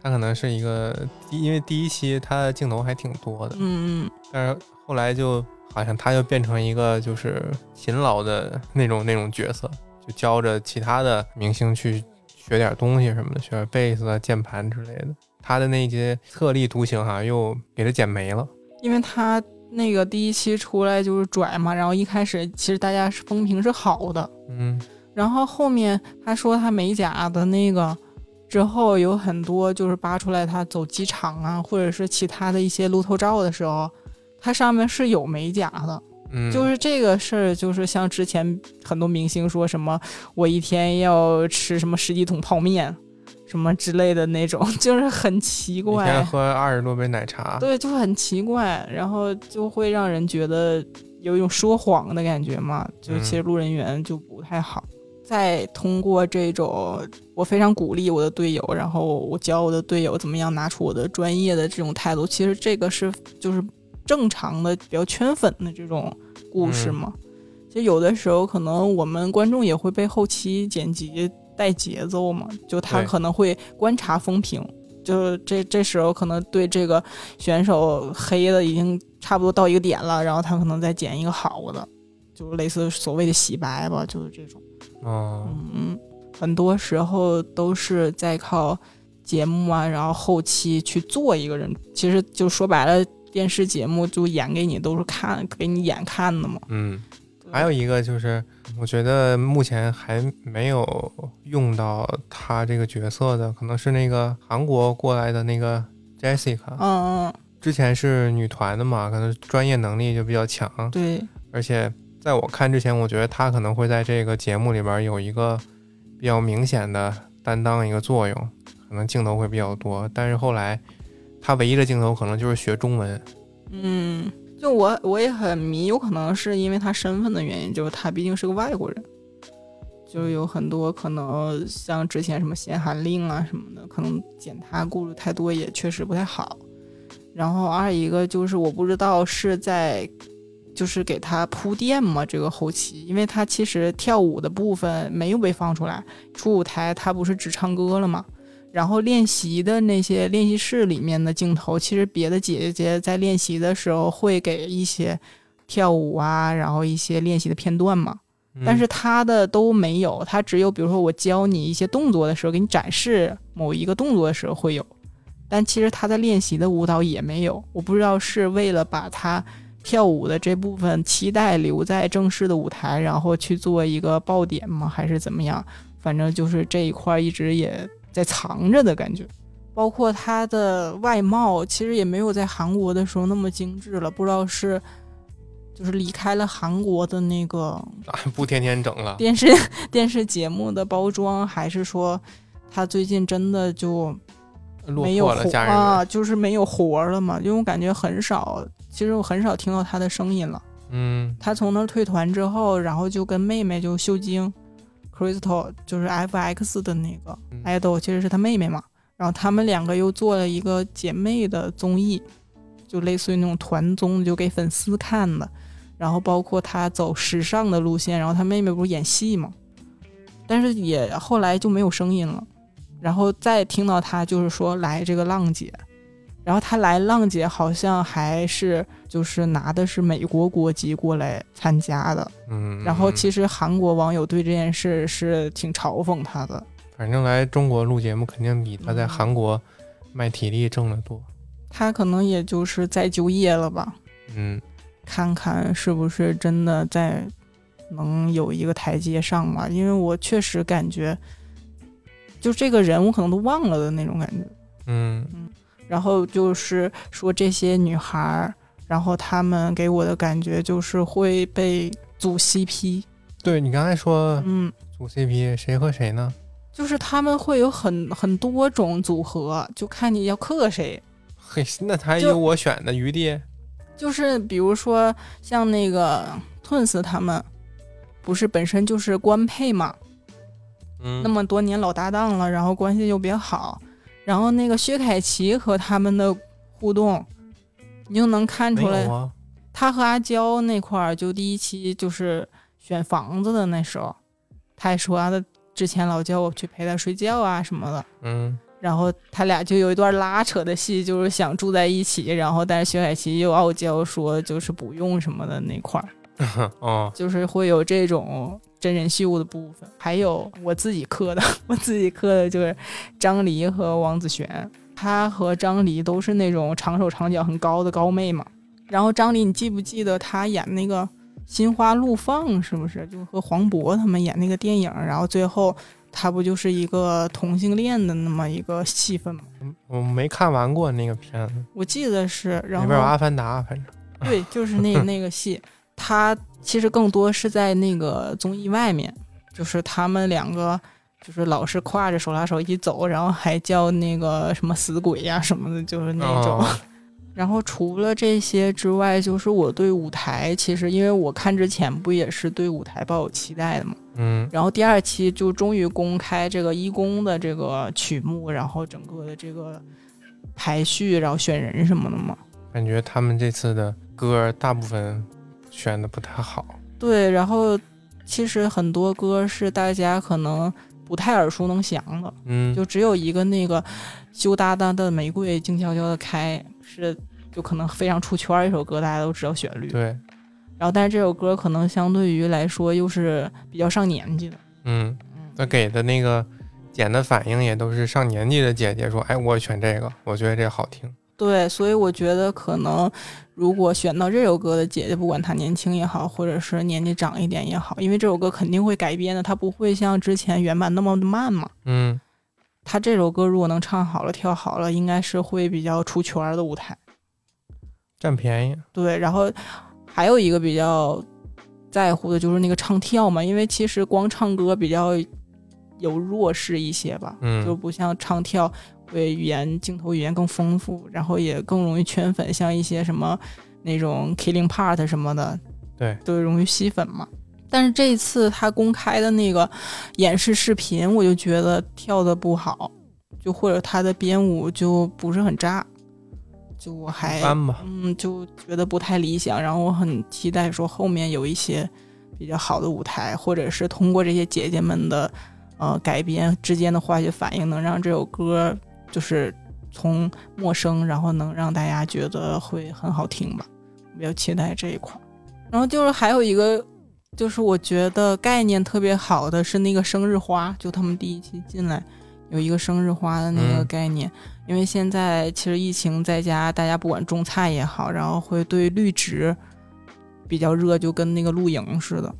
他可能是一个，因为第一期他的镜头还挺多的，嗯嗯，但是后来就好像他又变成一个就是勤劳的那种那种角色，就教着其他的明星去学点东西什么的，学点贝斯啊、键盘之类的。他的那些特立独行哈、又给他剪没了。因为他那个第一期出来就是拽嘛，然后一开始其实大家是风评是好的，嗯然后后面他说他美甲的那个之后有很多就是扒出来他走机场啊，或者是其他的一些路透照的时候，它上面是有美甲的。嗯，就是这个事儿，就是像之前很多明星说什么，我一天要吃什么十几桶泡面，什么之类的那种，就是很奇怪一天怪。喝二十多杯奶茶，对，就很奇怪，然后就会让人觉得有一种说谎的感觉嘛，就其实路人缘就不太好。再通过这种，我非常鼓励我的队友，然后我教我的队友怎么样拿出我的专业的这种态度。其实这个是就是正常的比较圈粉的这种故事嘛。其实有的时候可能我们观众也会被后期剪辑带节奏嘛，就他可能会观察风评，就这这时候可能对这个选手黑的已经差不多到一个点了，然后他可能再剪一个好的，就类似所谓的洗白吧，就是这种。哦，嗯，很多时候都是在靠节目啊，然后后期去做一个人。其实就说白了，电视节目就演给你都是看给你演看的嘛。嗯，还有一个就是，我觉得目前还没有用到他这个角色的，可能是那个韩国过来的那个 Jessica，嗯嗯，之前是女团的嘛，可能专业能力就比较强，对，而且在我看之前，我觉得她可能会在这个节目里边有一个比较明显的担当一个作用，可能镜头会比较多。但是后来，他唯一的镜头可能就是学中文。嗯，就我我也很迷，有可能是因为他身份的原因，就是他毕竟是个外国人，就有很多可能像之前什么限韩令啊什么的，可能剪他顾虑太多也确实不太好。然后二一个就是我不知道是在就是给他铺垫嘛，这个后期，因为他其实跳舞的部分没有被放出来，出舞台他不是只唱歌了吗？然后练习的那些练习室里面的镜头，其实别的姐姐在练习的时候会给一些跳舞啊，然后一些练习的片段嘛。嗯但是她的都没有，她只有比如说我教你一些动作的时候，给你展示某一个动作的时候会有，但其实她在练习的舞蹈也没有。我不知道是为了把她跳舞的这部分期待留在正式的舞台，然后去做一个爆点吗？还是怎么样？反正就是这一块一直也在藏着的感觉。包括他的外貌，其实也没有在韩国的时候那么精致了。不知道是就是离开了韩国的那个 啊不天天整了。电视电视节目的包装，还是说他最近真的就落没有了家人啊，就是没有活儿了嘛？因为我感觉很少，其实我很少听到他的声音了。嗯他从那儿退团之后，然后就跟妹妹就秀晶，Crystal 就是 FX 的那个嗯 idol，其实是她妹妹嘛。然后他们两个又做了一个姐妹的综艺，就类似于那种团综，就给粉丝看的。然后包括她走时尚的路线，然后她妹妹不是演戏嘛，但是也后来就没有声音了。然后再听到她就是说来这个浪姐，然后她来浪姐好像还是就是拿的是美国国籍过来参加的。嗯，然后嗯其实韩国网友对这件事是挺嘲讽他的。反正来中国录节目肯定比他在嗯韩国卖体力挣得多。他可能也就是再就业了吧，嗯看看是不是真的在能有一个台阶上吧。因为我确实感觉，就这个人我可能都忘了的那种感觉。嗯然后就是说这些女孩儿，然后他们给我的感觉就是会被组 CP，对你刚才说嗯，组 CP 谁和谁呢？就是他们会有很很多种组合，就看你要克谁。嘿，那还就有我选的余地。就是比如说像那个 Twins 他们，不是本身就是官配嘛，嗯，那么多年老搭档了，然后关系又比较好，然后那个薛凯琪和他们的互动，你就能看出来。他和阿娇那块儿，就第一期就是选房子的那时候，他还说他之前老叫我去陪他睡觉啊什么的，嗯。然后他俩就有一段拉扯的戏，就是想住在一起，然后但是薛凯琪又傲娇说就是不用什么的那块儿，哦，就是会有这种真人秀的部分。还有我自己磕的，我自己磕的就是张黎和王子璇，他和张黎都是那种长手长脚很高的高妹嘛。然后张黎，你记不记得他演那个《心花怒放》是不是？就和黄渤他们演那个电影，然后最后他不就是一个同性恋的那么一个戏份吗？我没看完过那个片子，我记得是，然后里边有阿凡达，反正对，就是那那个戏，他其实更多是在那个综艺外面，就是他们两个就是老是挎着手拉手一起走，然后还叫那个什么死鬼呀、什么的，就是那种。哦 然后除了这些之外，就是我对舞台，其实因为我看之前不也是对舞台抱有期待的嘛。嗯然后第二期就终于公开这个一公的这个曲目，然后整个的这个排序，然后选人什么的嘛。感觉他们这次的歌大部分选的不太好。对，然后其实很多歌是大家可能不太耳熟能详的，嗯，就只有一个那个羞答答的玫瑰静悄悄的开是就可能非常出圈儿一首歌，大家都知道旋律。对，然后但是这首歌可能相对于来说又是比较上年纪的。嗯，嗯，他给的那个剪的反应也都是上年纪的姐姐说，哎，我选这个，我觉得这个好听。对，所以我觉得可能如果选到这首歌的姐姐，不管她年轻也好，或者是年纪长一点也好，因为这首歌肯定会改编的，它不会像之前原版那么的慢嘛。嗯他这首歌如果能唱好了、跳好了，应该是会比较出圈的舞台。占便宜。对，然后还有一个比较在乎的就是那个唱跳嘛，因为其实光唱歌比较有弱势一些吧，嗯就不像唱跳会语言镜头语言更丰富，然后也更容易圈粉，像一些什么那种 Killing Part 什么的，对，都容易吸粉嘛。但是这一次他公开的那个演示视频，我就觉得跳的不好，就或者他的编舞就不是很炸，就我还。嗯，就觉得不太理想。然后我很期待说后面有一些比较好的舞台，或者是通过这些姐姐们的呃改编之间的化学反应，能让这首歌就是从陌生，然后能让大家觉得会很好听吧。我比较期待这一块儿。然后就是还有一个，就是我觉得概念特别好的是那个生日花，就他们第一期进来有一个生日花的那个嗯概念。因为现在其实疫情在家，大家不管种菜也好，然后会对绿植比较热，就跟那个露营似的，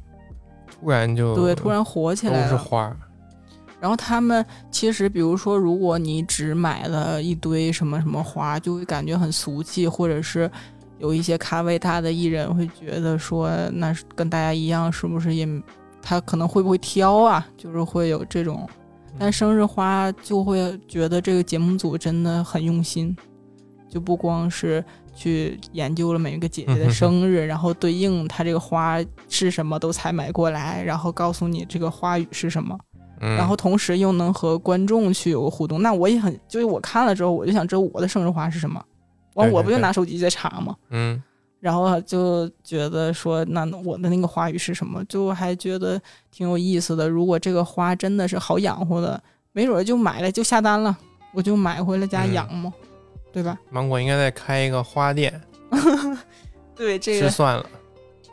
突然就对，突然火起来了。是花儿。然后他们其实，比如说，如果你只买了一堆什么什么花，就会感觉很俗气，或者是有一些咖位大的艺人会觉得说，那是跟大家一样，是不是也他可能会不会挑啊？就是会有这种。但生日花就会觉得这个节目组真的很用心，就不光是去研究了每一个姐姐的生日，然后对应她这个花是什么都采买过来，然后告诉你这个花语是什么。嗯，然后同时又能和观众去有个互动，那我也很，就是我看了之后，我就想知道我的生日花是什么，完我不就拿手机在查吗？嗯然后就觉得说，那我的那个花语是什么？就还觉得挺有意思的。如果这个花真的是好养活的，没准儿就买了就下单了，我就买回来家嗯养嘛，对吧？芒果应该再开一个花店，对这吃算了。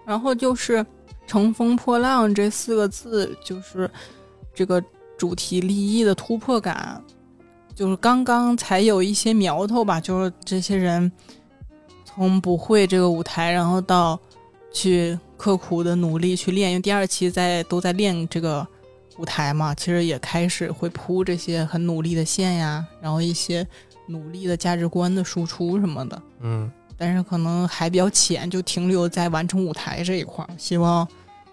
然后就是“乘风破浪”这四个字，就是这个主题立意的突破感，就是刚刚才有一些苗头吧。就是这些人从不会这个舞台，然后到去刻苦的努力去练，因为第二期在都在练这个舞台嘛，其实也开始会铺这些很努力的线呀，然后一些努力的价值观的输出什么的。嗯，但是可能还比较浅，就停留在完成舞台这一块儿。希望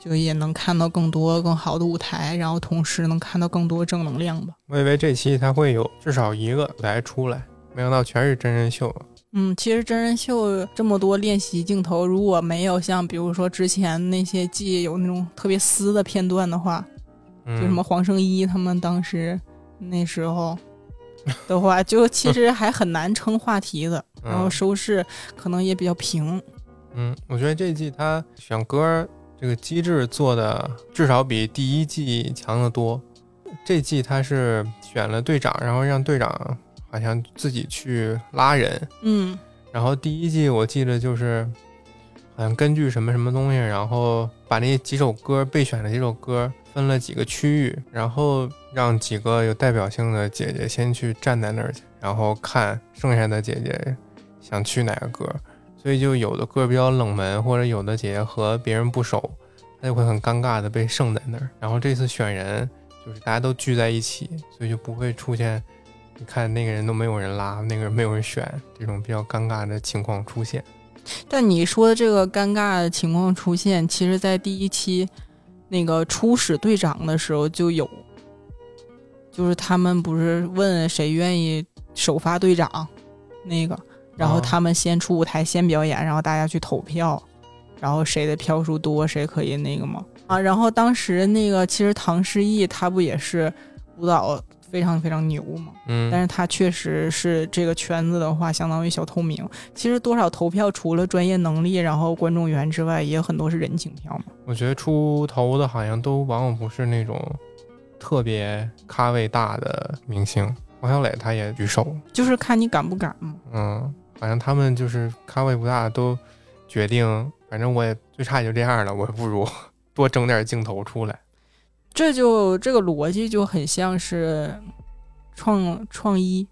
就也能看到更多更好的舞台，然后同时能看到更多正能量吧。我以为这期它会有至少一个舞台出来，没想到全是真人秀。嗯，其实真人秀这么多练习镜头，如果没有像比如说之前那些季有那种特别撕的片段的话，嗯，就什么黄圣依他们当时那时候的话，就其实还很难撑话题的，嗯然后收视可能也比较平。嗯，我觉得这季他选歌儿这个机制做的至少比第一季强得多。这季他是选了队长，然后让队长好像自己去拉人。嗯然后第一季我记得就是好像根据什么什么东西，然后把那几首歌备选的几首歌分了几个区域，然后让几个有代表性的姐姐先去站在那儿去，然后看剩下的姐姐想去哪个歌。所以就有的歌比较冷门，或者有的姐姐和别人不熟，她就会很尴尬的被剩在那儿。然后这次选人就是大家都聚在一起，所以就不会出现你看那个人都没有人拉，那个人没有人选这种比较尴尬的情况出现。但你说的这个尴尬的情况出现，其实在第一期那个初始队长的时候就有，就是他们不是问谁愿意首发队长那个，然后哦他们先出舞台先表演，然后大家去投票，然后谁的票数多谁可以那个嘛啊，然后当时那个其实唐诗逸他不也是舞蹈非常非常牛嘛，嗯，但是他确实是这个圈子的话，相当于小透明。其实多少投票除了专业能力，然后观众缘之外，也有很多是人情票嘛。我觉得出头的好像都往往不是那种特别咖位大的明星。王小磊他也举手，就是看你敢不敢嘛。嗯，好像他们就是咖位不大，都决定，反正我也最差也就这样了，我不如 多整点镜头出来。这就这个逻辑就很像是创创一，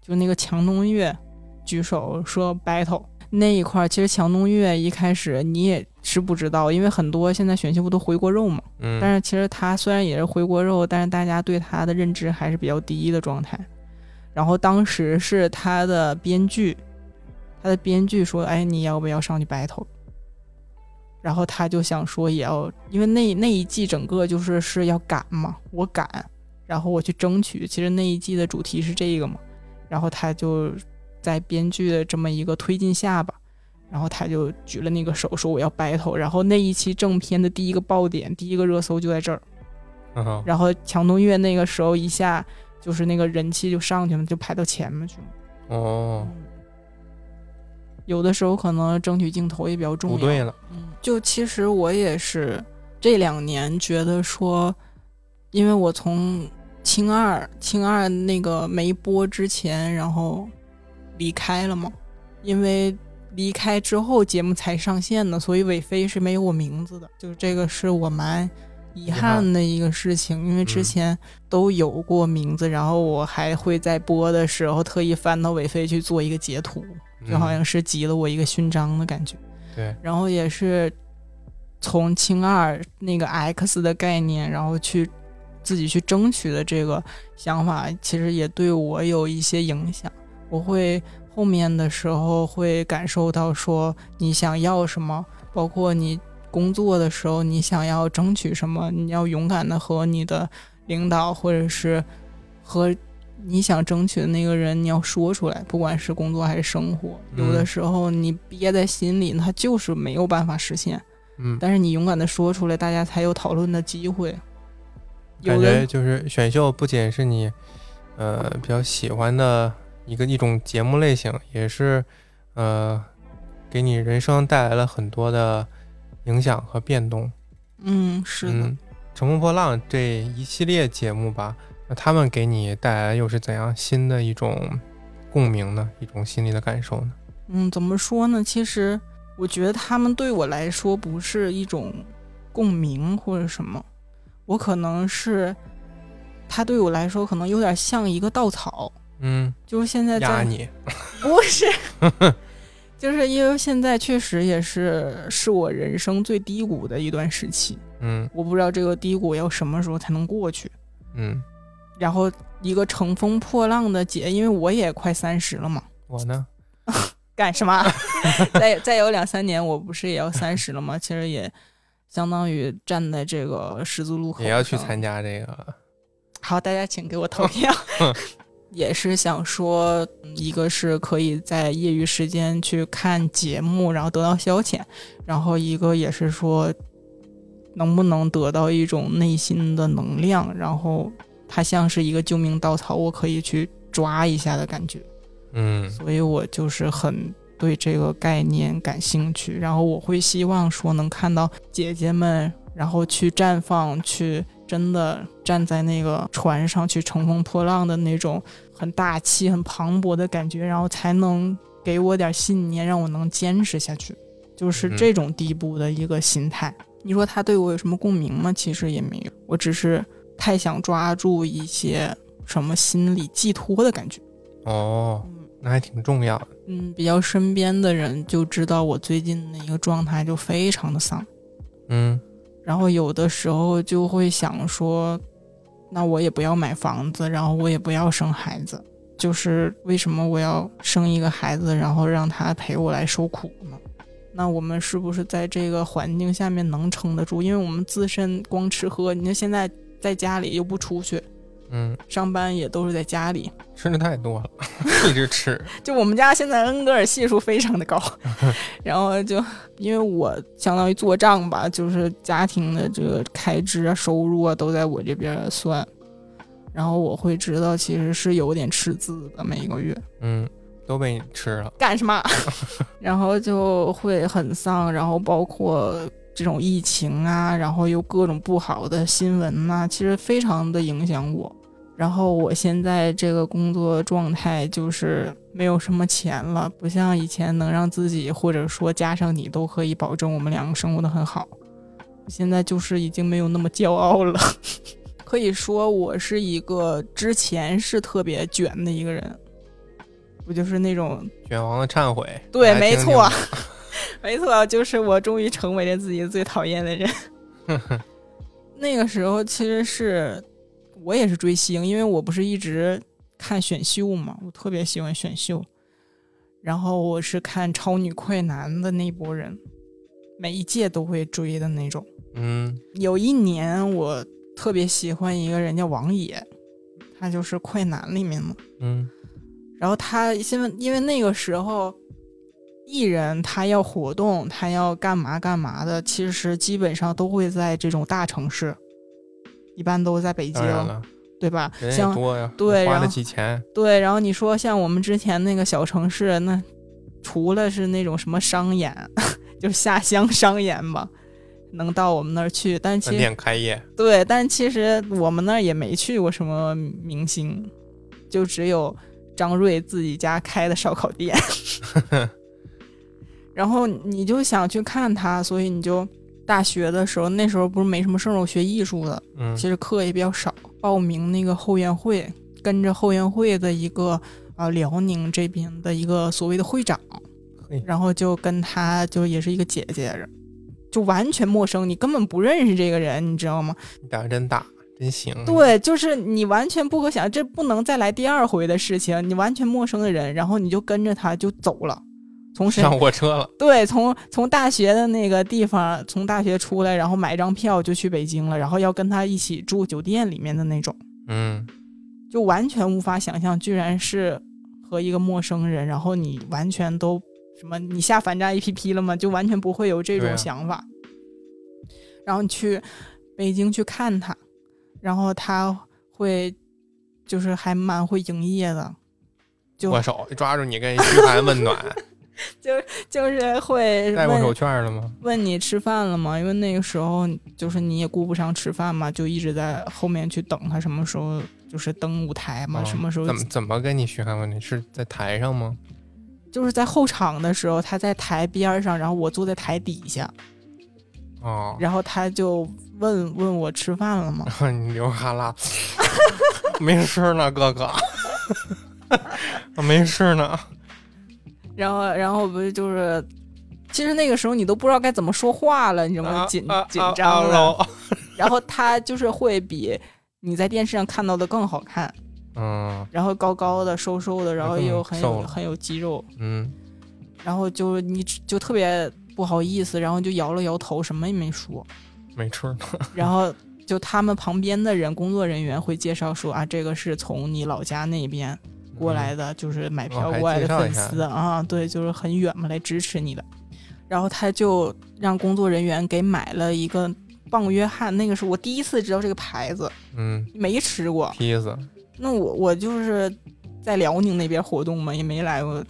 就那个强东岳举手说 battle 那一块儿，其实强东岳一开始你也是不知道，因为很多现在选秀不都回锅肉嘛。嗯，但是其实他虽然也是回锅肉，但是大家对他的认知还是比较低的状态。然后当时是他的编剧，他的编剧说：“哎，你要不要上去 battle？” 然后他就想说，也要，因为那那一季整个就是是要赶嘛，我赶，然后我去争取。其实那一季的主题是这个嘛，然后他就在编剧的这么一个推进下吧，然后他就举了那个手，说我要 battle。然后那一期正片的第一个爆点，第一个热搜就在这儿。然后强东岳那个时候一下就是那个人气就上去了，就排到前面去了。哦，有的时候可能争取镜头也比较重要。不对了，嗯，就其实我也是这两年觉得说，因为我从青二青二那个没播之前，然后离开了嘛，因为离开之后节目才上线的，所以韦飞是没有我名字的，就是这个是我蛮遗憾的一个事情，因为之嗯。前都有过名字，然后我还会在播的时候特意翻到韦飞去做一个截图，就好像嗯是集了我一个勋章的感觉。对，然后也是从青二那个 X 的概念，然后去自己去争取的这个想法，其实也对我有一些影响。我会后面的时候会感受到说你想要什么，包括你工作的时候你想要争取什么，你要勇敢的和你的领导或者是和你想争取的那个人，你要说出来，不管是工作还是生活。嗯有的时候你憋在心里，他就是没有办法实现。嗯，但是你勇敢的说出来，大家才有讨论的机会。感觉就是选秀不仅是你呃比较喜欢的一个一种节目类型，也是呃给你人生带来了很多的影响和变动。嗯，是的，嗯，乘风破浪这一系列节目吧，那他们给你带来又是怎样新的一种共鸣呢？一种心理的感受呢？嗯，怎么说呢？其实我觉得他们对我来说不是一种共鸣或者什么，我可能是他对我来说可能有点像一个稻草，嗯，就是现在在压你，不是，就是因为现在确实也是是我人生最低谷的一段时期，嗯我不知道这个低谷要什么时候才能过去。嗯，然后一个乘风破浪的姐，因为我也快三十了嘛，我呢？干什么？再再有两三年，我不是也要三十了吗？其实也相当于站在这个十字路口，也要去参。加这个，好，大家请给我投票。也是想说，嗯一个是可以在业余时间去看节目，然后得到消遣；然后一个也是说，能不能得到一种内心的能量，然后它像是一个救命稻草，我可以去抓一下的感觉。嗯所以我就是很对这个概念感兴趣，然后我会希望说能看到姐姐们，然后去绽放，去真的站在那个船上去乘风破浪的那种很大气、很磅礴的感觉，然后才能给我点信念，让我能坚持下去，就是嗯这种地步的一个心态。你说他对我有什么共鸣吗？其实也没有，我只是太想抓住一些什么心理寄托的感觉。哦，嗯那还挺重要的。嗯，比较身边的人就知道我最近的一个状态就非常的丧，嗯然后有的时候就会想说，那我也不要买房子，然后我也不要生孩子。就是为什么我要生一个孩子，然后让他陪我来受苦呢？那我们是不是在这个环境下面能撑得住？因为我们自身光吃喝，你看现在在家里又不出去，嗯，上班也都是在家里，吃的太多了，一直吃。就我们家现在恩格尔系数非常的高，然后就因为我相当于做账吧，就是家庭的这个开支啊、收入啊都在我这边算，然后我会知道其实是有点赤字的每个月。嗯，都被你吃了。干什么？然后就会很丧，然后包括这种疫情啊，然后又各种不好的新闻呐、其实非常的影响我。然后我现在这个工作状态就是没有什么钱了，不像以前能让自己或者说加上你都可以保证我们两个生活的很好。现在就是已经没有那么骄傲了，可以说我是一个之前是特别卷的一个人，我就是那种卷王的忏悔。对，没错听，没错，就是我终于成为了自己最讨厌的人。那个时候其实是我也是追星，因为我不是一直看选秀嘛，我特别喜欢选秀。然后我是看超女快男的那波人，每一届都会追的那种。嗯有一年我特别喜欢一个人叫王野，他就是快男里面嘛。嗯然后他因为因为那个时候，艺人他要活动，他要干嘛干嘛的，其实基本上都会在这种大城市，一般都在北京对吧？人多呀，花得对然后起钱。对，然后你说像我们之前那个小城市，那除了是那种什么商演，就是下乡商演吧，能到我们那儿去，但其饭实店开业，对，但其实我们那儿也没去过什么明星，就只有张瑞自己家开的烧烤店。然后你就想去看他，所以你就大学的时候，那时候不是没什么事儿，我学艺术的，嗯其实课也比较少，报名那个后援会，跟着后援会的一个啊、呃辽宁这边的一个所谓的会长嘿，然后就跟他就也是一个姐姐，就完全陌生，你根本不认识这个人，你知道吗？你胆儿真大，真行。，对，就是你完全不可想，这不能再来第二回的事情。你完全陌生的人，然后你就跟着他就走了，从上火车了。对，从从大学的那个地方，从大学出来，然后买张票就去北京了，然后要跟他一起住酒店里面的那种，嗯，就完全无法想象，居然是和一个陌生人，然后你完全都什么，你下反诈 APP 了吗？就完全不会有这种想法。然后你去北京去看他，然后他会就是还蛮会营业的，就握手抓住你，跟人嘘寒问暖，就就是会问戴过手绢了吗？问你吃饭了吗？因为那个时候就是你也顾不上吃饭嘛，就一直在后面去等他什么时候就是登舞台嘛，哦什么时候怎么怎么跟你嘘寒问暖？是在台上吗？就是在后场的时候，他在台边儿上，然后我坐在台底下，哦，然后他就问问我吃饭了吗？你流哈喇，没事呢，哥哥，没事呢。然后然后不是就是，其实那个时候你都不知道该怎么说话了，你知道吗？啊紧啊紧张了。啊啊 然后他就是会比你在电视上看到的更好看，嗯然后高高的、瘦瘦的，然后又很有很有肌肉。嗯，然后就你就特别不好意思，然后就摇了摇头，什么也没说。没吃呢。然后就他们旁边的人，工作人员会介绍说啊，这个是从你老家那边过来的，就是买票过来的粉丝啊，对，就是很远嘛，来支持你的。然后他就让工作人员给买了一个棒约翰，那个是我第一次知道这个牌子，嗯，没吃过。披萨，那我我就是在辽宁那边活动嘛，也没来过，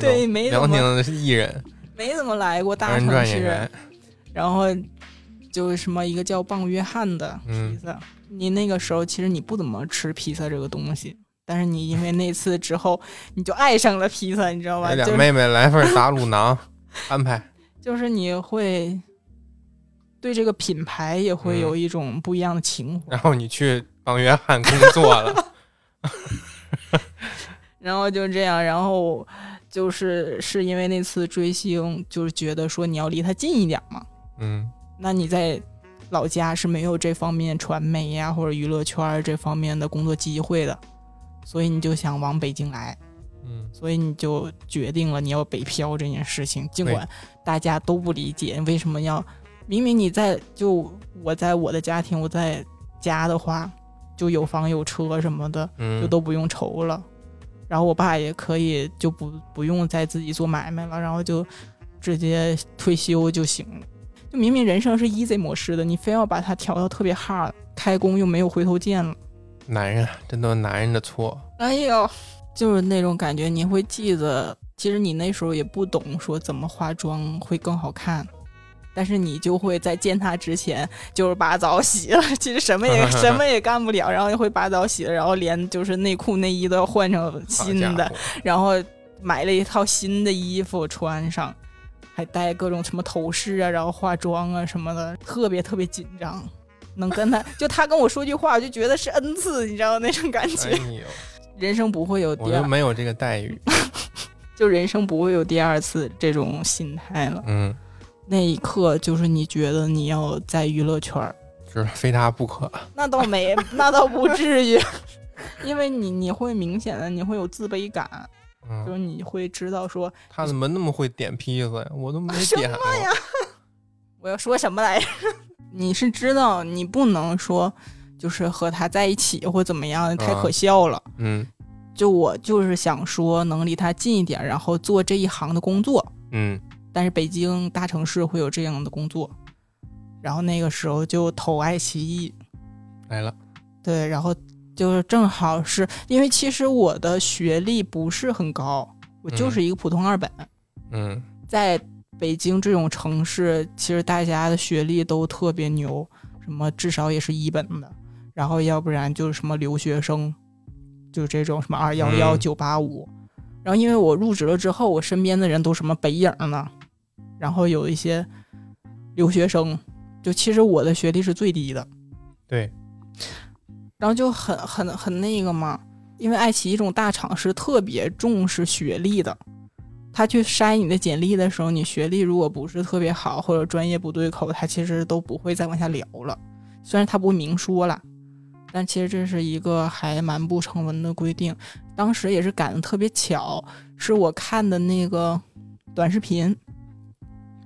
对没辽宁 的艺人，没怎么来过大城市。然后就是什么一个叫棒约翰的嗯披萨，你那个时候其实你不怎么吃披萨这个东西，但是你因为那次之后，你就爱上了披萨，你知道吧？来俩妹妹来份打卤囊，安排。就是你会对这个品牌也会嗯。有一种不一样的情 怀，然后你去帮约翰工作了，然后就这样，然后就是是因为那次追星，就是觉得说你要离他近一点嘛，嗯，那你在老家是没有这方面传媒呀、或者娱乐圈这方面的工作机会的，所以你就想往北京来，嗯所以你就决定了你要北漂这件事情。尽管大家都不理解为什么要，明明你在就我在我的家庭我在家的话，就有房有车什么的，嗯，就都不用愁了。然后我爸也可以就不不用再自己做买卖了，然后就直接退休就行了。就明明人生是 easy 模式的，你非要把它调到特别 hard，开工又没有回头箭了。男人，这都是男人的错。哎呦，就是那种感觉，你会记得，其实你那时候也不懂说怎么化妆会更好看，但是你就会在见他之前就是把澡洗了，其实什么也 什么也干不了，然后就会把澡洗了，然后连就是内裤内衣都要换成新的，然后买了一套新的衣服穿上，还戴各种什么头饰啊，然后化妆啊什么的，特别特别紧张。能跟他就他跟我说句话，我就觉得是恩赐，你知道那种感觉。哎，人生不会有我第二，就没有这个待遇。就人生不会有第二次这种心态了。嗯，那一刻就是你觉得你要在娱乐圈儿，是非他不可。那倒没，那倒不至于，因为你你会明显的你会有自卑感，就嗯，是你会知道说他怎么那么会点披萨呀？我都没什点过。呀 我要说什么来着？你是知道你不能说就是和他在一起或怎么样，太可笑了。嗯就我就是想说能离他近一点，然后做这一行的工作。嗯但是北京大城市会有这样的工作，然后那个时候就投爱奇艺，来了。对，然后就是正好是因为其实我的学历不是很高，我就是一个普通二本，嗯在北京这种城市，其实大家的学历都特别牛，什么至少也是一本的，然后要不然就是什么留学生，就是这种什么二幺幺、嗯。九八五。然后因为我入职了之后，我身边的人都什么北影呢，然后有一些留学生，就其实我的学历是最低的，对，然后就很很很那个嘛，因为爱奇艺这种大厂是特别重视学历的，他去筛你的简历的时候，你学历如果不是特别好或者专业不对口，他其实都不会再往下聊了。虽然他不明说了，但其实这是一个还蛮不成文的规定。当时也是赶得特别巧，是我看的那个短视频，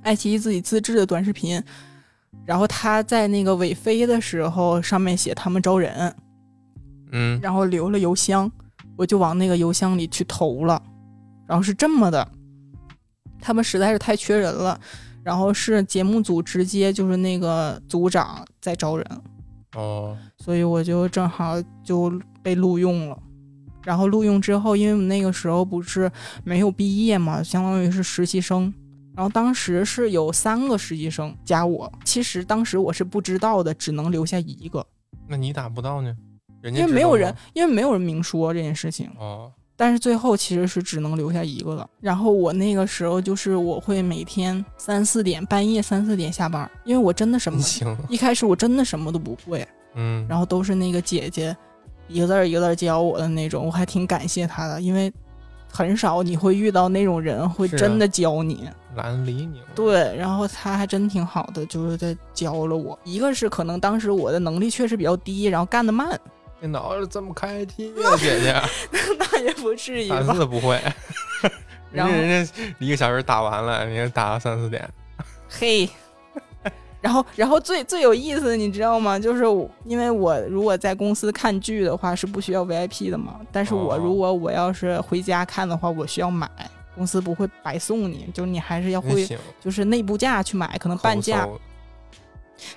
爱奇艺自己自制的短视频。然后他在那个尾飞的时候，上面写他们招人，嗯然后留了邮箱，我就往那个邮箱里去投了。然后是这么的，他们实在是太缺人了，然后是节目组直接就是那个组长在招人，哦所以我就正好就被录用了。然后录用之后，因为我们那个时候不是没有毕业嘛，相当于是实习生。然后当时是有三个实习生加我，其实当时我是不知道的，只能留下一个，那你咋不到呢？人家因为没有人，因为没有人明说这件事情。哦，但是最后其实是只能留下一个了。然后我那个时候就是我会每天三四点半夜三四点下班，因为我真的什么行，一开始我真的什么都不会，嗯，然后都是那个姐姐一个字儿一个字儿教我的那种，我还挺感谢她的，因为很少你会遇到那种人会真的教你。懒得理你。对，然后她还真挺好的，就是在教了我。一个是可能当时我的能力确实比较低，然后干得慢，电脑是怎么开机呀，姐姐？那也不至于打吧。字不会。人然后家人家一个小时打完了，人家打了三四点。嘿，然后然后最最有意思的你知道吗？就是因为我如果在公司看剧的话是不需要 VIP 的嘛，但是我哦如果我要是回家看的话，我需要买，公司不会白送你，就是你还是要会，就是内部价去买，可能半价。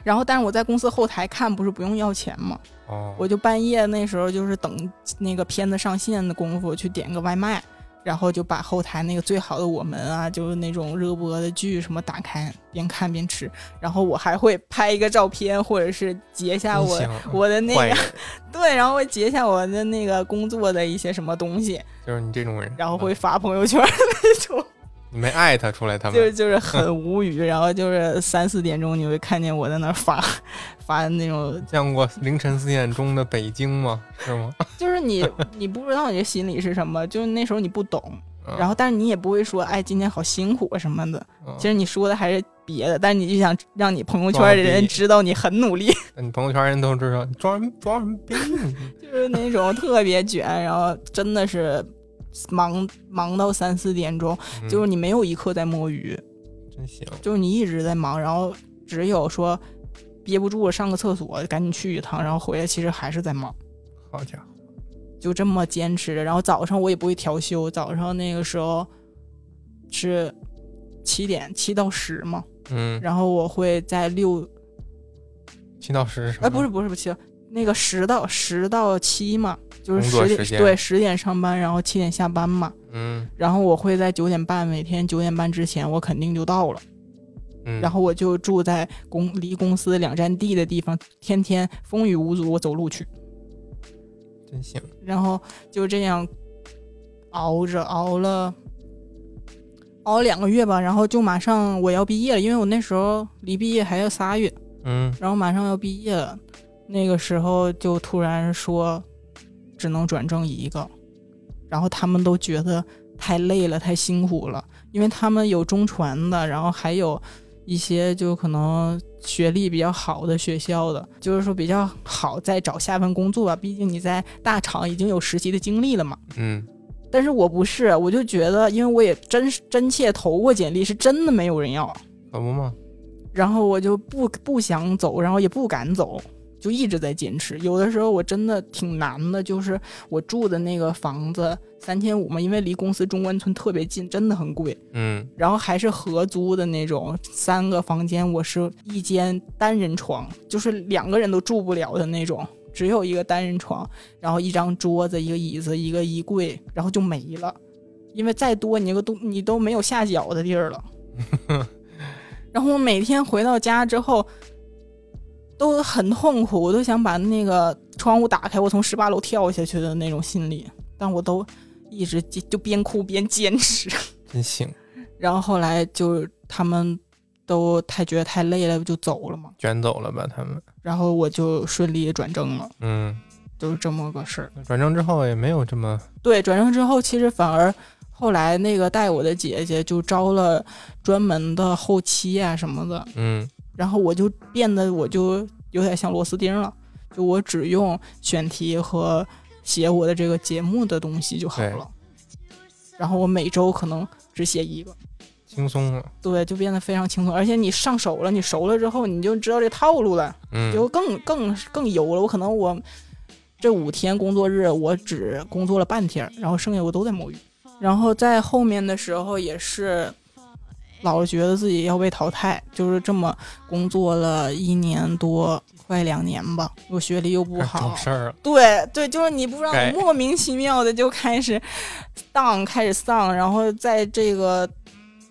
然后但是我在公司后台看不是不用要钱吗，哦，我就半夜那时候就是等那个片子上线的功夫去点个外卖，然后就把后台那个最好的我们啊，就是那种热播的剧什么打开，边看边吃。然后我还会拍一个照片，或者是截下我 我的那个 对，然后会截下我的那个工作的一些什么东西，就是你这种人，然后会发朋友圈那种，你没艾特出来他们，就是就是很无语。然后就是三四点钟你会看见我在那儿发 发那种见过凌晨四点钟的北京吗？是吗？就是你你不知道你的心里是什么，就是那时候你不懂，嗯然后但是你也不会说，哎，今天好辛苦啊什么的。嗯其实你说的还是别的，但是你就想让你朋友圈的人知道你很努力，你朋友圈人都知道你装什么装什么逼，就是那种特别卷，然后真的是忙忙到三四点钟，嗯就是你没有一刻在摸鱼，真行，就是你一直在忙，然后只有说憋不住了上个厕所，赶紧去一趟，然后回来其实还是在忙。好家伙，就这么坚持着。然后早上我也不会调休，早上那个时候是七点七到十嘛，嗯，然后我会在六七到十是什么？哎不是不是不是七，那个十到十到七嘛，就是十点对十点上班，然后七点下班嘛。嗯然后我会在九点半，每天九点半之前我肯定就到了，嗯，然后我就住在公离公司两站地的地方，天天风雨无阻，我走路去。真行，然后就这样熬着熬了熬了两个月吧，然后就马上我要毕业了，因为我那时候离毕业还有仨月，嗯然后马上要毕业了，那个时候就突然说只能转正一个，然后他们都觉得太累了，太辛苦了，因为他们有中传的，然后还有一些就可能学历比较好的学校的，就是说比较好再找下份工作吧，毕竟你在大厂已经有实习的经历了嘛。嗯。但是我不是，我就觉得，因为我也真真切投过简历，是真的没有人要，可不嘛，然后我就不不想走，然后也不敢走，就一直在坚持。有的时候我真的挺难的，就是我住的那个房子三千五嘛，因为离公司中关村特别近，真的很贵。嗯然后还是合租的那种，三个房间，我是一间单人床，就是两个人都住不了的那种，只有一个单人床，然后一张桌子、一个椅子、一个衣柜，然后就没了，因为再多你那个都你都没有下脚的地儿了。然后我每天回到家之后都很痛苦，我都想把那个窗户打开，我从十八楼跳下去的那种心理，但我都一直就就边哭边坚持。真行，然后后来就他们都太觉得太累了，就走了嘛。卷走了吧他们，然后我就顺利转正了，嗯，就是这么个事儿。转正之后也没有这么，对，转正之后，其实反而后来那个带我的姐姐就招了专门的后期啊什么的，嗯然后我就变得我就有点像螺丝钉了，就我只用选题和写我的这个节目的东西就好了。然后我每周可能只写一个。轻松了，对，就变得非常轻松，而且你上手了，你熟了之后，你就知道这套路了，嗯就更更更油了。我可能我这五天工作日，我只工作了半天，然后剩下我都在摸鱼。然后在后面的时候也是，老是觉得自己要被淘汰，就是这么工作了一年多，快两年吧，我学历又不好，事儿了，对对，就是你不知道莫名其妙的就开始荡，开始丧，然后在这个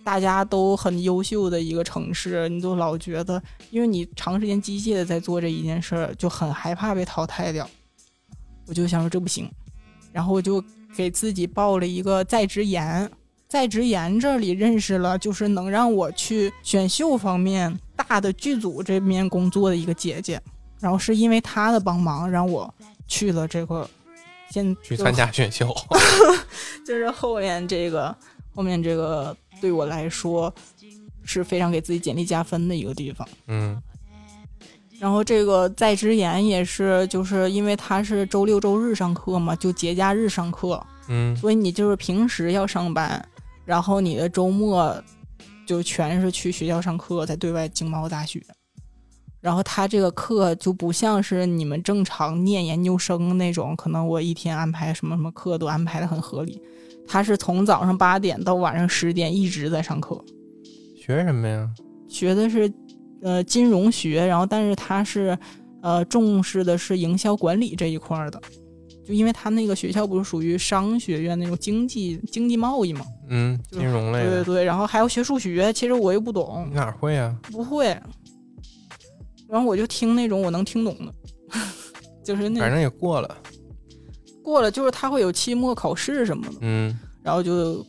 大家都很优秀的一个城市，你就老觉得，因为你长时间机械的在做这一件事儿，就很害怕被淘汰掉。我就想说这不行，然后我就给自己报了一个在职研。在职研这里认识了，就是能让我去选秀方面大的剧组这面工作的一个姐姐，然后是因为她的帮忙，让我去了这个，先去参加选秀，就是后面这个后面这个对我来说是非常给自己简历加分的一个地方。嗯。然后这个在职研也是，就是因为他是周六周日上课嘛，就节假日上课，嗯。所以你就是平时要上班，然后你的周末就全是去学校上课，在对外经贸大学。然后他这个课就不像是你们正常念研究生那种，可能我一天安排什么什么课都安排的很合理。他是从早上八点到晚上十点一直在上课，学什么呀？学的是呃金融学，然后但是他是呃重视的是营销管理这一块儿的，就因为他那个学校不是属于商学院那种经济经济贸易嘛，嗯，金融类，对对对，然后还要学数学，其实我又不懂你，哪会啊？不会，然后我就听那种我能听懂的，就是那反正也过了，过了，就是他会有期末考试什么的，嗯，然后就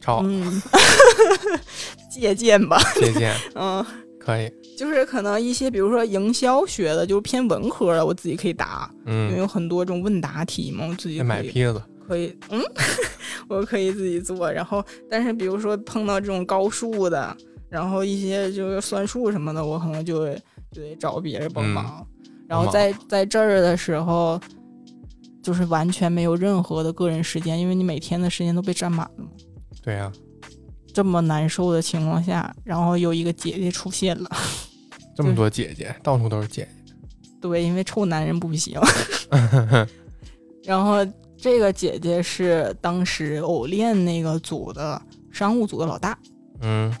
抄嗯 借鉴吧，借鉴嗯。可以，就是可能一些，比如说营销学的，就是偏文科的，我自己可以答，因为嗯，有很多这种问答题嘛，我自己买可以坯子，可以，嗯，我可以自己做。然后，但是比如说碰到这种高数的，然后一些就是算术什么的，我可能就得就得找别人帮嗯忙。然后在在这儿的时候，就是完全没有任何的个人时间，因为你每天的时间都被占满了嘛。对呀、这么难受的情况下，然后有一个姐姐出现了，这么多姐姐，到处都是姐姐。对，因为臭男人不行。然后这个姐姐是当时偶练那个组的商务组的老大，嗯，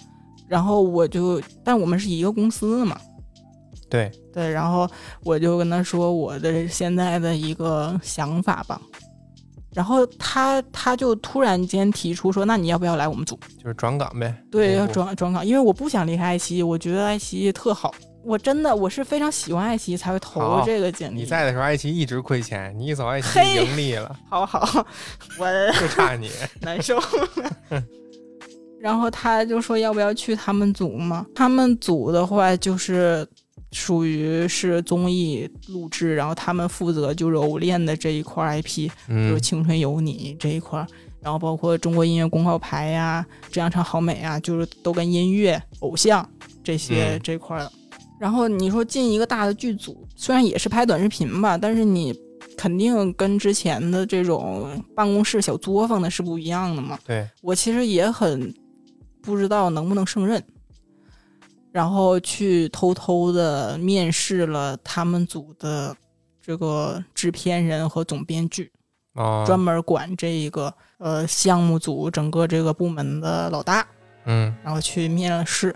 然后我就，但我们是一个公司的嘛，对，对，然后我就跟他说我的现在的一个想法吧，然后他他就突然间提出说，那你要不要来我们组？就是转岗呗。对，要转转岗，因为我不想离开爱奇艺，我觉得爱奇艺特好，我真的我是非常喜欢爱奇艺才会投入这个简历。你在的时候，爱奇艺一直亏钱，你一走，爱奇嘿艺盈利了，好好，我就差你。难受。然后他就说要不要去他们组嘛？他们组的话就是属于是综艺录制，然后他们负责就是偶练的这一块 IP，就是嗯《青春有你》这一块，然后包括中国音乐公告牌呀、这样唱好美啊，就是都跟音乐、偶像这些嗯这块。然后你说进一个大的剧组，虽然也是拍短视频吧，但是你肯定跟之前的这种办公室小作坊的是不一样的嘛。对，我其实也很不知道能不能胜任，然后去偷偷的面试了他们组的这个制片人和总编剧，啊，专门管这一个呃项目组整个这个部门的老大，嗯然后去面了试，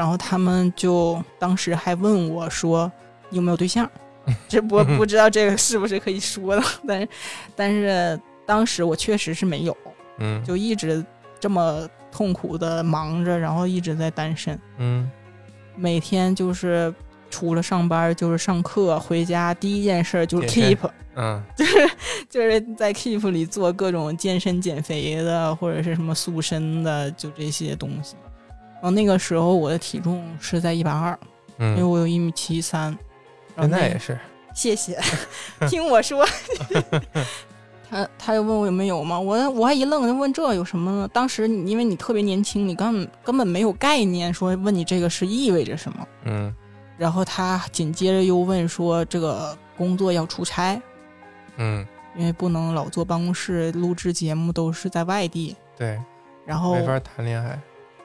然后他们就当时还问我说你有没有对象，这不不知道这个是不是可以说的，但是但是当时我确实是没有。嗯就一直这么痛苦的忙着，然后一直在单身，嗯每天就是除了上班就是上课，回家第一件事就是 Keep，嗯 就是在 Keep 里做各种健身减肥的或者是什么塑身的，就这些东西。然后那个时候我的体重是在一百二，因为嗯，我有一米七三。然后现在也是。谢谢，听我说。他他又问我有没有嘛，我我还一愣，就问这有什么呢？当时你因为你特别年轻，你根本根本没有概念，说问你这个是意味着什么。嗯然后他紧接着又问说，这个工作要出差，嗯，因为不能老坐办公室录制节目，都是在外地。对，然后没法谈恋爱。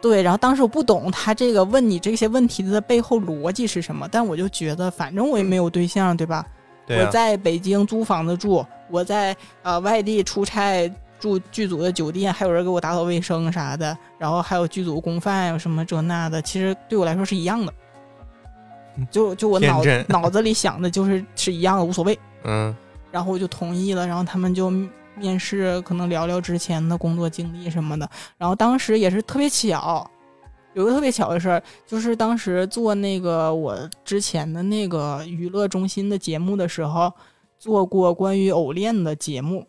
对，然后当时我不懂他这个问你这些问题的背后逻辑是什么，但我就觉得反正我也没有对象，对吧？对啊，我在北京租房子住，我在呃外地出差住剧组的酒店，还有人给我打扫卫生啥的，然后还有剧组公饭有什么这那的，其实对我来说是一样的嗯。就就我脑脑子里想的就是是一样的，无所谓。嗯然后我就同意了，然后他们就面试，可能聊聊之前的工作经历什么的。然后当时也是特别巧，有个特别巧的事儿，就是当时做那个我之前的那个娱乐中心的节目的时候，做过关于偶练的节目。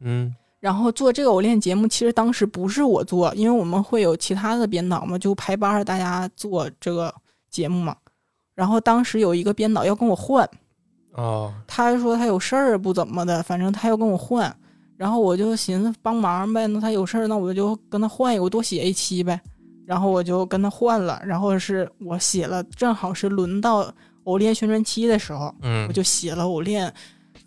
嗯然后做这个偶练节目，其实当时不是我做，因为我们会有其他的编导嘛，就排班儿大家做这个节目嘛。然后当时有一个编导要跟我换，哦，他说他有事儿不怎么的，反正他要跟我换，然后我就寻思帮忙呗，那他有事儿，那我就跟他换一个，我多写一期呗，然后我就跟他换了，然后是我写了，正好是轮到偶练宣传期的时候，嗯我，就写了偶练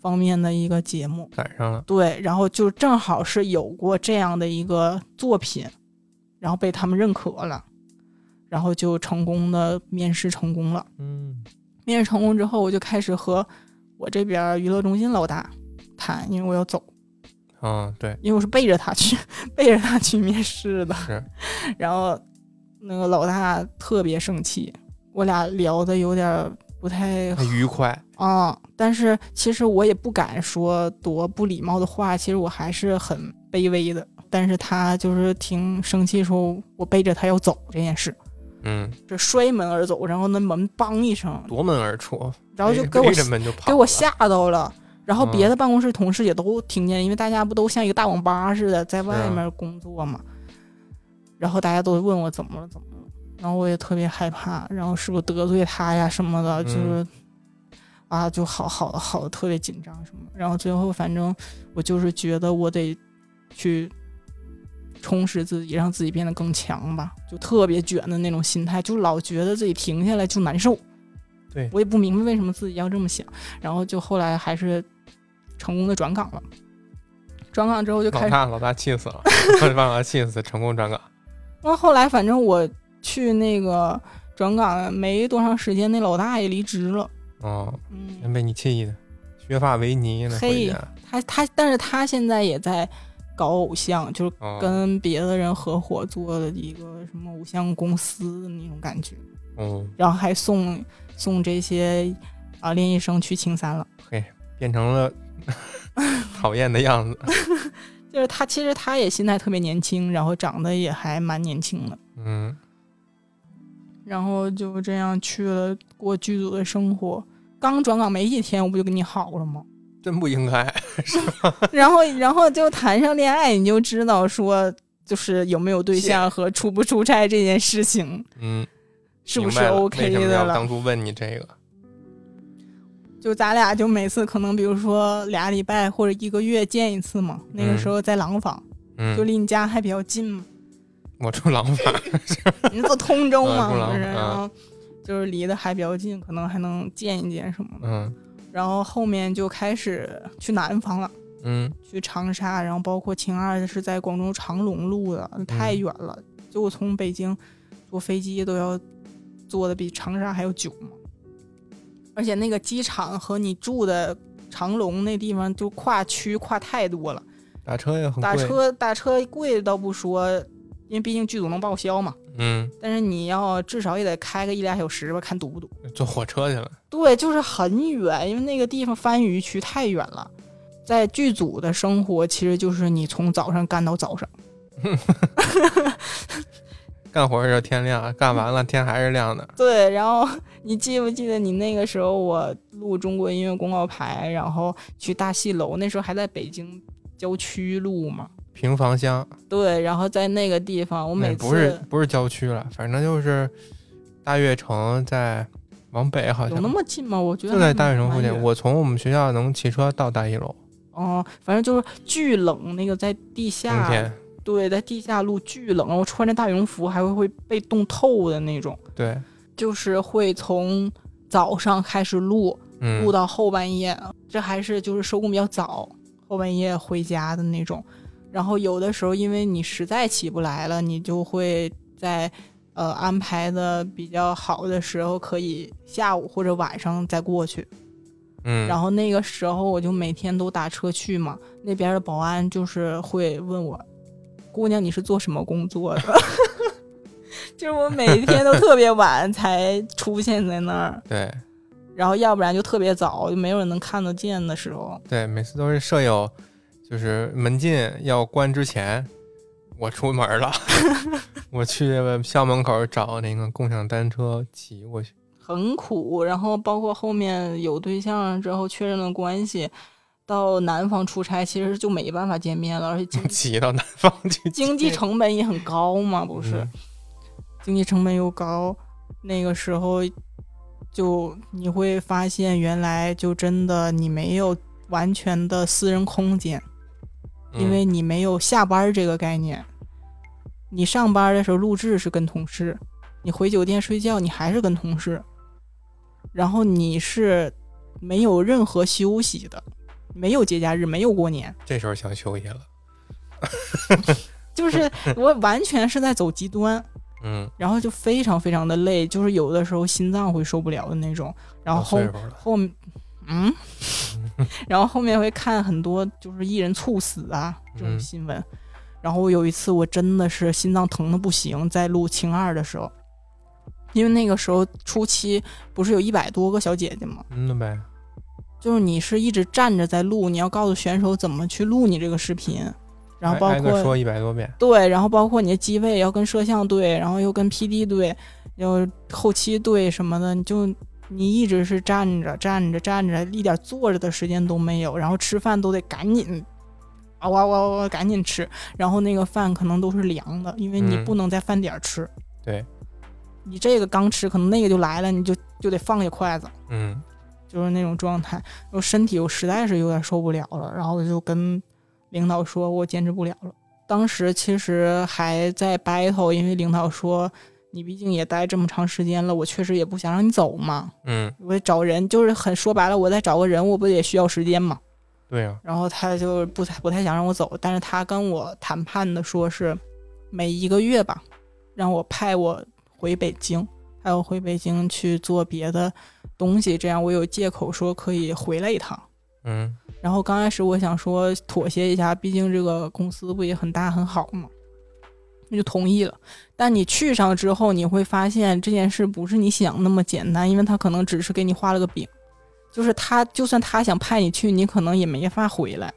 方面的一个节目，赶上了。对，然后就正好是有过这样的一个作品，然后被他们认可了，然后就成功的面试成功了。嗯面试成功之后，我就开始和我这边娱乐中心老大谈，因为我要走，嗯，对，因为我是背着他去，背着他去面试的。是，然后那个老大特别生气，我俩聊的有点不太愉快。啊、但是其实我也不敢说多不礼貌的话，其实我还是很卑微的。但是他就是挺生气，说我背着他要走这件事，嗯，这摔门而走，然后那门梆一声，夺门而出，然后就背给我给我吓到了。然后嗯别的办公室同事也都听见，因为大家不都像一个大网吧似的在外面工作嘛。然后大家都问我怎么了，怎么了，然后我也特别害怕，然后是不是得罪他呀什么的，嗯就是、啊，就好好的好的特别紧张什么。然后最后反正我就是觉得我得去充实自己，让自己变得更强吧，就特别卷的那种心态，就老觉得自己停下来就难受。对我也不明白为什么自己要这么想，然后就后来还是成功的转岗了。转岗之后就开始，老大老大气死了，把老大气死，成功转岗。那后后来反正我去那个转岗没多长时间，那老大也离职了。哦，嗯，真被你气的，削发为尼呢，嘿回家。他他，但是他现在也在搞偶像，就是哦，跟别的人合伙做的一个什么偶像公司的那种感觉，哦，然后还送送这些啊练习生去青山了。嘿变成了 讨厌的样子。就是他其实他也心态特别年轻，然后长得也还蛮年轻的，嗯，然后就这样去了过剧组的生活。刚转岗没几天，我不就跟你好了吗？真不应该。然后，然后就谈上恋爱，你就知道说，就是有没有对象和出不出差这件事情嗯，是不是 OK 的了。要当初问你这个？就咱俩就每次可能比如说俩礼拜或者一个月见一次嘛，那个时候在廊坊，嗯，就离你家还比较近嘛，我住廊坊。你坐通州嘛，嗯？然后就是离得还比较近，可能还能见一见什么的。嗯然后后面就开始去南方了。嗯去长沙，然后包括秦二是在广州长隆录的，太远了，就我从北京坐飞机都要坐的比长沙还要久嘛。而且那个机场和你住的长隆那地方就跨区跨太多了，打车也很贵。打车打车贵倒不说，因为毕竟剧组能报销嘛，嗯，但是你要至少也得开个一俩小时吧，看堵不堵。坐火车去了。对，就是很远，因为那个地方番禺区太远了。在剧组的生活，其实就是你从早上干到早上。干活儿是天亮，干完了天还是亮的。对，然后你记不记得你那个时候我录中国音乐公告牌，然后去大戏楼，那时候还在北京郊区录嘛？平房乡，对，然后在那个地方，我每次哎不是不是郊区了，反正就是大悦城在往北，好像有那么近吗？我觉得就在大悦城附近。我从我们学校能骑车到大一楼。哦，反正就是巨冷，那个在地冬下，天，对，在地下路巨冷，我穿着大羽绒服还会会被冻透的那种。对，就是会从早上开始录，嗯录，到后半夜，这还是就是收工比较早，后半夜回家的那种。然后有的时候因为你实在起不来了，你就会在呃安排的比较好的时候，可以下午或者晚上再过去。嗯，然后那个时候我就每天都打车去嘛，那边的保安就是会问我，姑娘你是做什么工作的？就是我每天都特别晚才出现在那儿，对然后要不然就特别早，就没有人能看得见的时候。对，每次都是舍友，就是门禁要关之前，我出门了，我去校门口找那个共享单车骑过去。很苦，然后包括后面有对象之后确认了关系，到南方出差其实就没办法见面了，而且经 骑到南方去，经济成本也很高嘛，不是？嗯经济成本又高，那个时候就你会发现，原来就真的你没有完全的私人空间，因为嗯你没有下班这个概念。你上班的时候录制是跟同事，你回酒店睡觉你还是跟同事，然后你是没有任何休息的，没有节假日，没有过年，这时候想休息了。就是我完全是在走极端。嗯，然后就非常非常的累，就是有的时候心脏会受不了的那种。然后后后，嗯，然后后面会看很多就是艺人猝死啊这种嗯新闻。然后有一次我真的是心脏疼的不行，在录《青二》的时候，因为那个时候初期不是有一百多个小姐姐吗？嗯了呗。就是你是一直站着在录，你要告诉选手怎么去录你这个视频，然后包括说一百多遍。对，然后包括你的机位要跟摄像对，然后又跟 PD 对，又后期对什么的，你就你一直是站着站着站着，一点坐着的时间都没有，然后吃饭都得赶紧。啊哇哇哇！赶紧吃，然后那个饭可能都是凉的，因为你嗯不能在饭点儿吃。对，你这个刚吃，可能那个就来了，你就就得放下筷子，嗯就是那种状态。然后身体我实在是有点受不了了，然后我就跟领导说，我坚持不了了。当时其实还在 battle，因为领导说你毕竟也待这么长时间了，我确实也不想让你走嘛。嗯，我找人，就是很说白了，我再找个人，我不也需要时间嘛。对呀、然后他就不太不太想让我走，但是他跟我谈判的说是每一个月吧，让我派我回北京，派我回北京去做别的东西，这样我有借口说可以回来一趟。嗯然后刚开始我想说妥协一下，毕竟这个公司不也很大很好嘛，那就同意了。但你去上之后，你会发现这件事不是你想那么简单，因为他可能只是给你画了个饼，就是他就算他想派你去，你可能也没法回来，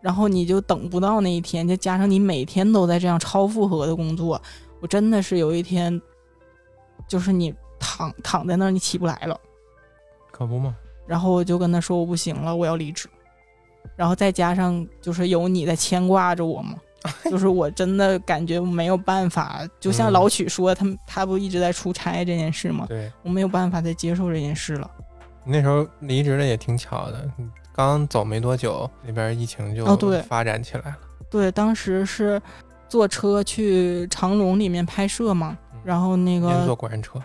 然后你就等不到那一天，再加上你每天都在这样超负荷的工作，我真的是有一天，就是你躺躺在那儿，你起不来了。可不嘛。然后我就跟他说我不行了，我要离职。然后再加上就是有你在牵挂着我嘛，就是我真的感觉没有办法，就像嗯老曲说他他不一直在出差这件事吗？对，我没有办法再接受这件事了。那时候离职的也挺巧的，刚走没多久，那边疫情就哦对发展起来了。对，当时是坐车去长隆里面拍摄嘛，然后那个坐个过山车，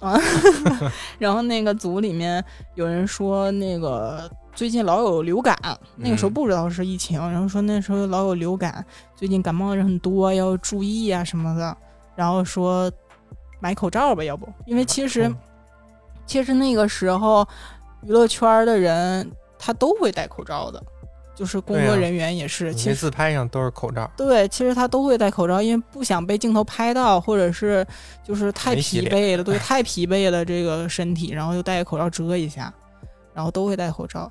然后那个组里面有人说那个最近老有流感，那个时候嗯不知道是疫情，然后说那时候老有流感，最近感冒的人很多，要注意啊什么的。然后说买口罩吧，要不，因为其实、嗯其实那个时候娱乐圈的人他都会戴口罩的，就是工作人员也是，其实自拍上都是口罩。对，其实他都会戴口罩，因为不想被镜头拍到，或者是就是太疲惫了，对，太疲惫了这个身体，然后就戴个口罩遮一下，然后都会戴口罩。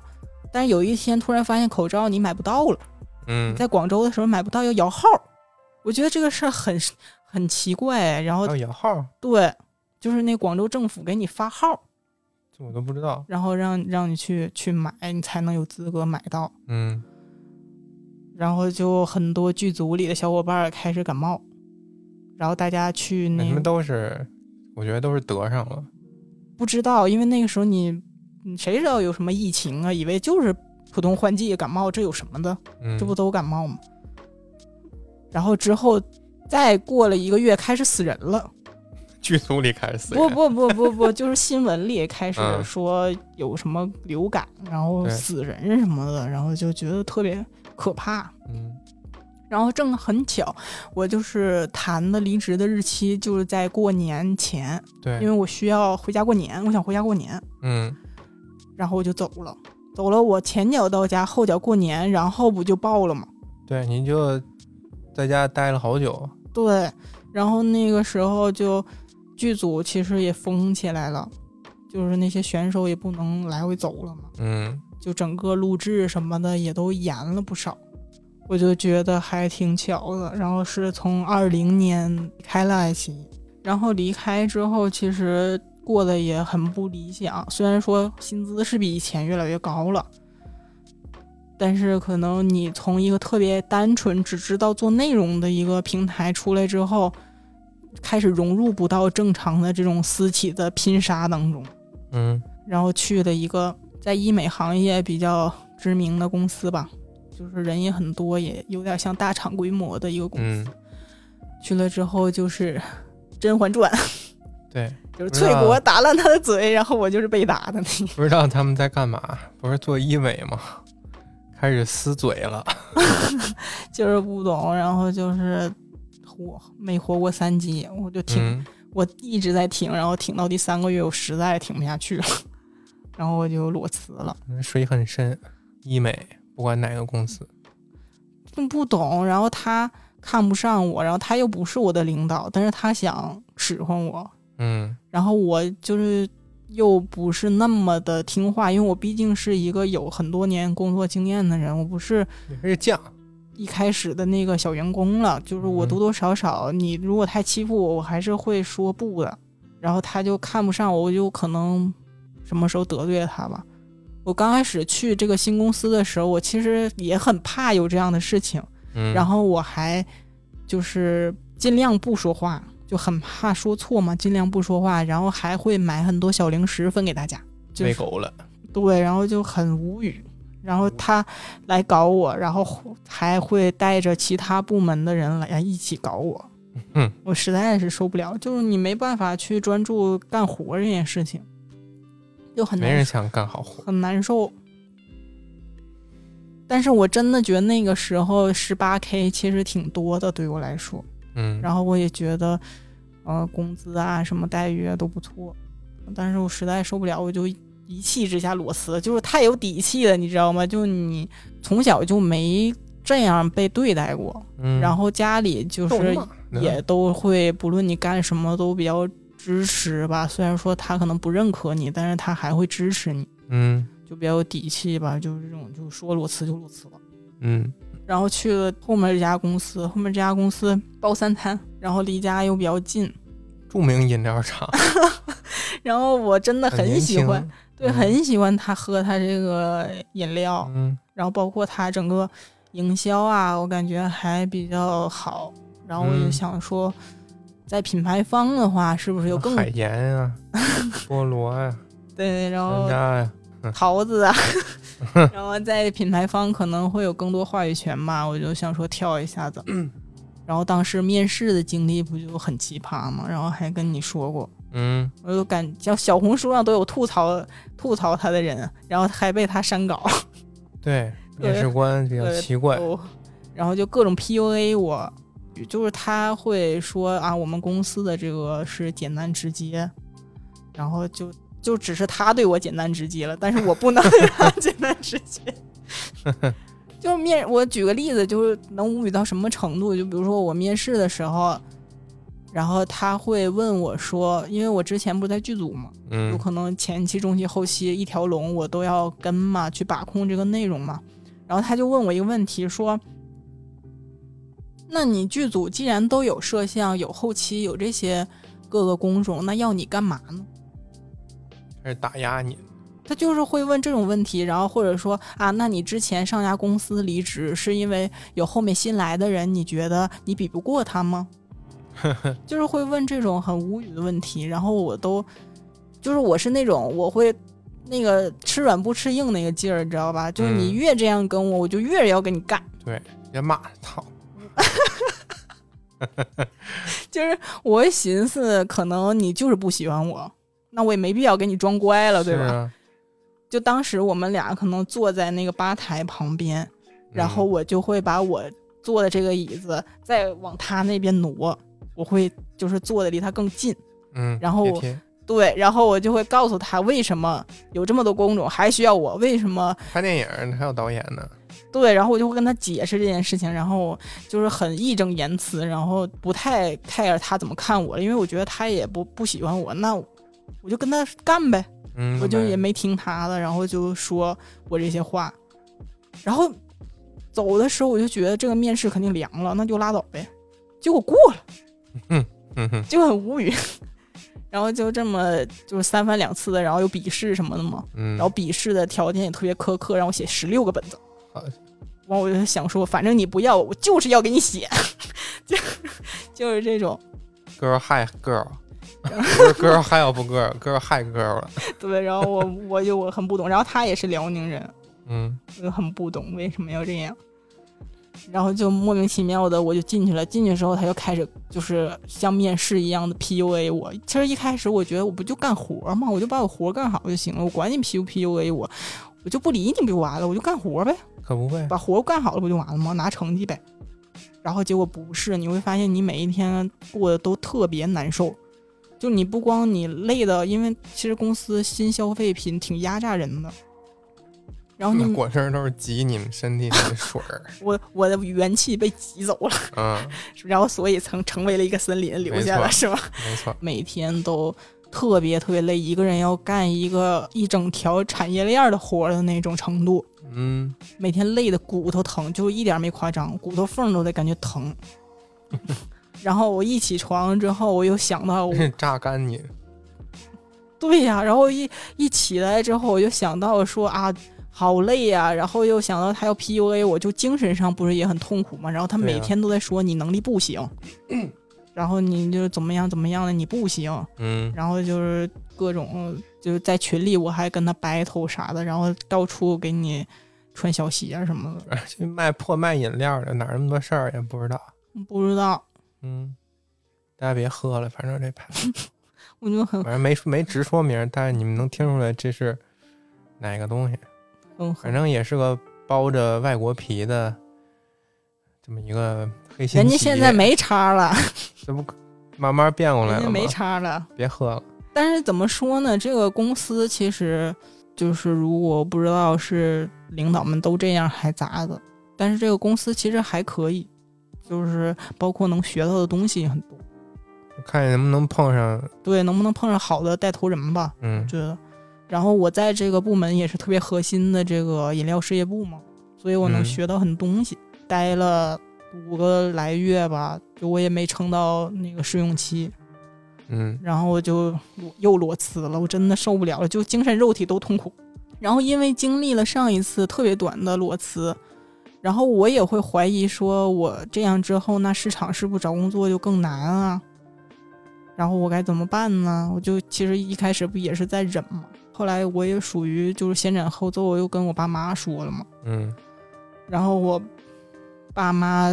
但是有一天突然发现口罩你买不到了，嗯，在广州的时候买不到，要摇号。我觉得这个事儿很很奇怪，然后要摇号，对，就是那广州政府给你发号，这我都不知道。然后让让你去去买，你才能有资格买到。嗯，然后就很多剧组里的小伙伴儿开始感冒，然后大家去那你们都是，我觉得都是得上了。不知道，因为那个时候你你谁知道有什么疫情啊？以为就是普通换季感冒，这有什么的？嗯，这不都感冒吗？然后之后再过了一个月，开始死人了。剧组里开始死人。不不不不不，就是新闻里开始嗯说有什么流感，然后死人什么的，然后就觉得特别可怕。嗯然后正很巧，我就是谈的离职的日期就是在过年前，对，因为我需要回家过年，我想回家过年，嗯然后我就走了。走了，我前脚到家，后脚过年，然后不就爆了吗？对，您就在家待了好久。对，然后那个时候就剧组其实也封起来了，就是那些选手也不能来回走了嘛，嗯就整个录制什么的也都延了不少。我就觉得还挺巧的，然后是从二零年开了爱奇艺，然后离开之后其实过得也很不理想，虽然说薪资是比以前越来越高了。但是可能你从一个特别单纯只知道做内容的一个平台出来之后，开始融入不到正常的这种私企的拼杀当中，嗯然后去了一个在医美行业比较知名的公司吧，就是人也很多，也有点像大厂规模的一个公司。嗯，去了之后就是《甄嬛传》，对，就是翠不知道国打烂他的嘴，然后我就是被打的那个。不知道他们在干嘛，不是做医美吗？开始撕嘴了。就是不懂，然后就是活没活过三集，我就挺、嗯我一直在挺，然后挺到第三个月，我实在挺不下去了，然后我就裸辞了。水很深，医美不管哪个公司。就不懂，然后他看不上我，然后他又不是我的领导，但是他想使唤我，嗯然后我就是又不是那么的听话，因为我毕竟是一个有很多年工作经验的人，我不是你是犟。一开始的那个小员工了，就是我嗯多多少少，你如果太欺负我，我还是会说不的。然后他就看不上我，我就可能什么时候得罪了他吧。我刚开始去这个新公司的时候，我其实也很怕有这样的事情，嗯，然后我还就是尽量不说话，就很怕说错嘛，尽量不说话，然后还会买很多小零食分给大家，就是喂狗了。对，然后就很无语。然后他来搞我，然后还会带着其他部门的人来一起搞我。嗯，我实在是受不了，就是你没办法去专注干活这件事情，就很难没人想干好活。很难受。但是我真的觉得那个时候十八 k 其实挺多的，对我来说。嗯，然后我也觉得，呃，工资啊什么待遇啊都不错，但是我实在受不了，我就一气之下裸辞，就是太有底气了，你知道吗？就你从小就没这样被对待过，嗯然后家里就是也都会，不论你干什么都比较支持吧。虽然说他可能不认可你，但是他还会支持你，嗯就比较有底气吧。就是这种，就说裸辞就裸辞了。嗯然后去了后面这家公司，后面这家公司包三餐，然后离家又比较近，著名饮料厂，然后我真的很喜欢，，对，嗯。很喜欢他喝他这个饮料，嗯。然后包括他整个营销啊，我感觉还比较好。然后我就嗯想说，在品牌方的话，是不是有更海盐啊、菠萝呀、对，然山后桃子啊，然后在品牌方可能会有更多话语权吧，我就想说跳一下子。然后当时面试的经历不就很奇葩吗？然后还跟你说过，嗯，我就感像小红书上都有吐槽吐槽他的人，然后还被他删稿，对，面试官比较奇怪，哦然后就各种 PUA 我，就是他会说啊，我们公司的这个是简单直接，然后就就只是他对我简单直接了，但是我不能对他 简单直接。就面，我举个例子，就是能无语到什么程度？就比如说我面试的时候，然后他会问我说，因为我之前不是在剧组嘛，有嗯可能前期、中期、后期一条龙我都要跟嘛，去把控这个内容嘛。然后他就问我一个问题，说：“那你剧组既然都有摄像、有后期、有这些各个工种，那要你干嘛呢开始打压你，？”他就是会问这种问题，然后或者说啊，那你之前上家公司离职是因为有后面新来的人，你觉得你比不过他吗？就是会问这种很无语的问题，然后我都就是我是那种我会那个吃软不吃硬那个劲儿，你知道吧？就是你嗯越这样跟我，我就越要跟你干。对，别骂，操，就是我寻思，可能你就是不喜欢我，那我也没必要给你装乖了，对吧？啊，就当时我们俩可能坐在那个吧台旁边，然后嗯我就会把我坐的这个椅子再往他那边挪，我会就是坐的离他更近。嗯，然后我对，然后我就会告诉他为什么有这么多工种还需要我，为什么拍电影还有导演呢，对，然后我就会跟他解释这件事情，然后就是很义正言辞，然后不太 care 他怎么看我，因为我觉得他也不不喜欢我，那我就跟他干呗，嗯，我就也。没没听他的，然后就说我这些话，然后走的时候我就觉得这个面试肯定凉了，那就拉倒呗，结果过了，嗯哼，就很无语，然后就这么就是三番两次的，然后有笔试什么的嘛，嗯，然后笔试的条件也特别苛刻，让我写十六个本子。好。完我就想说，反正你不要，我就是要给你写，就就是这种，girl hi girl，不是 girl hi 不 girl，girl hi girl 了，对。然后我我就我很不懂，然后他也是辽宁人，嗯。我就很不懂为什么要这样，然后就莫名其妙的我就进去了。进去之后他就开始就是像面试一样的 PUA 我。其实一开始我觉得我不就干活嘛，我就把我活干好就行了，我管你 P 不 PUA 我，我就不理你不就完了，我就干活呗。可不会，把活干好了不就完了吗？拿成绩呗。然后结果不是，你会发现你每一天过得都特别难受。就你不光你累的，因为其实公司新消费品挺压榨人的。然后你 果汁儿都是挤你们身体里的水儿，我我的元气被挤走了，嗯，然后所以曾成为了一个森林留下了，是吧？没错，每天都特别特别累，一个人要干一个一整条产业链的活的那种程度。嗯，每天累的骨头疼，就一点没夸张，骨头缝都得感觉疼。然后我一起床之后，我又想到我，榨干你，对呀，然后一一起来之后，我就想到说啊，好累呀，然后又想到他要 PUA 我，就精神上不是也很痛苦吗？然后他每天都在说你能力不行，然后你就怎么样怎么样的，你不行，嗯。然后就是各种就是在群里我还跟他 battle 啥的，然后到处给你穿小鞋什么的，去卖破卖饮料的，哪那么多事儿也不知道。不知道，嗯，大家别喝了，反正这牌子，我就很反正没没直说名，但是你们能听出来这是哪个东西。很反正也是个包着外国皮的这么一个黑心人家现在没叉了，这不慢慢变过来了吗？人家没叉了。别喝了。但是怎么说呢？这个公司其实就是，如果不知道是领导们都这样还咋的，但是这个公司其实还可以，就是包括能学到的东西很多。看见能不能碰上，对，能不能碰上好的带头人吧？嗯觉得。然后我在这个部门也是特别核心的这个饮料事业部嘛，所以我能嗯学到很多东西。待了五个来月吧，就我也没撑到那个试用期，嗯然后我就又裸辞了，我真的受不了了，就精神肉体都痛苦。然后因为经历了上一次特别短的裸辞，然后我也会怀疑说，我这样之后，那市场是不是找工作就更难啊？然后我该怎么办呢？我就其实一开始不也是在忍嘛，后来我也属于就是先斩后奏，我又跟我爸妈说了嘛，嗯然后我爸妈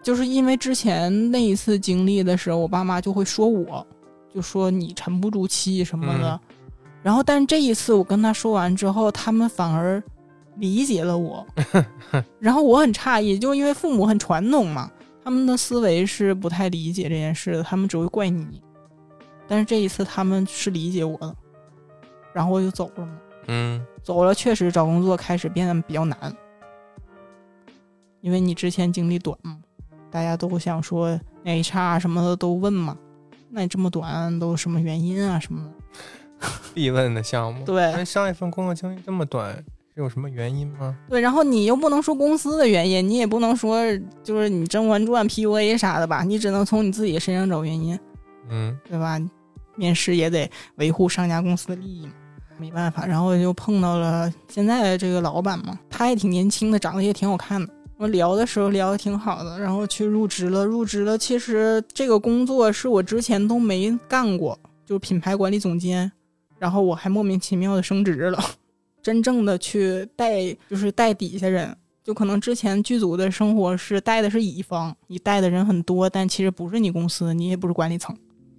就是因为之前那一次经历的时候，我爸妈就会说我，就说你沉不住气什么的。然后，但是这一次我跟他说完之后，他们反而理解了我，然后我很诧异，就因为父母很传统嘛，他们的思维是不太理解这件事的，他们只会怪你。但是这一次他们是理解我的，然后我就走了嘛。嗯走了，确实找工作开始变得比较难，因为你之前经历短嘛，大家都想说 HR 什么的都问嘛，那你这么短都什么原因啊什么的？必问的项目。对那上一份工作经历这么短，是有什么原因吗？对，然后你又不能说公司的原因，你也不能说就是你《甄嬛传》PUA 啥的吧，你只能从你自己身上找原因，嗯对吧？面试也得维护上家公司的利益嘛，没办法。然后就碰到了现在的这个老板嘛，他也挺年轻的，长得也挺好看的。我聊的时候聊的挺好的，然后去入职了。入职了，其实这个工作是我之前都没干过，就是品牌管理总监。然后我还莫名其妙的升职了，真正的去带就是带底下人。就可能之前剧组的生活是带的是乙方，你带的人很多，但其实不是你公司，你也不是管理层。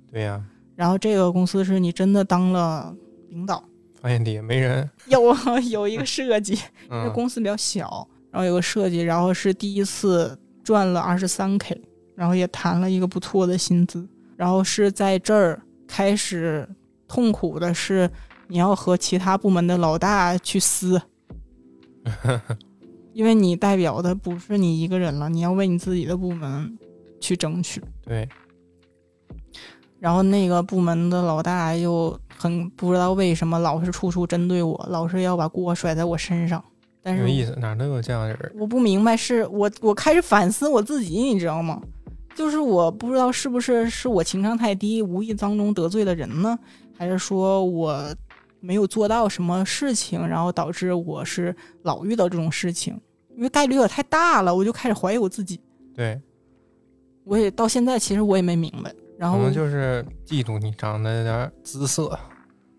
对呀、然后这个公司是你真的当了领导，发现底下没人。有 有一个设计，因为嗯公司比较小，然后有个设计，然后是第一次赚了二十三 k，然后也谈了一个不错的薪资，然后是在这儿开始痛苦的是，你要和其他部门的老大去撕，因为你代表的不是你一个人了，你要为你自己的部门去争取。对，然后那个部门的老大又很不知道为什么老是处处针对我，老是要把锅甩在我身上。但是有意思，哪儿都有这样的人。我不明白，是我我开始反思我自己，你知道吗？就是我不知道是不是是我情商太低，无意当中得罪了人呢，还是说我没有做到什么事情，然后导致我是老遇到这种事情？因为概率有点太大了，我就开始怀疑我自己。对，我也到现在其实我也没明白。然后可能就是嫉妒你长得有点姿色。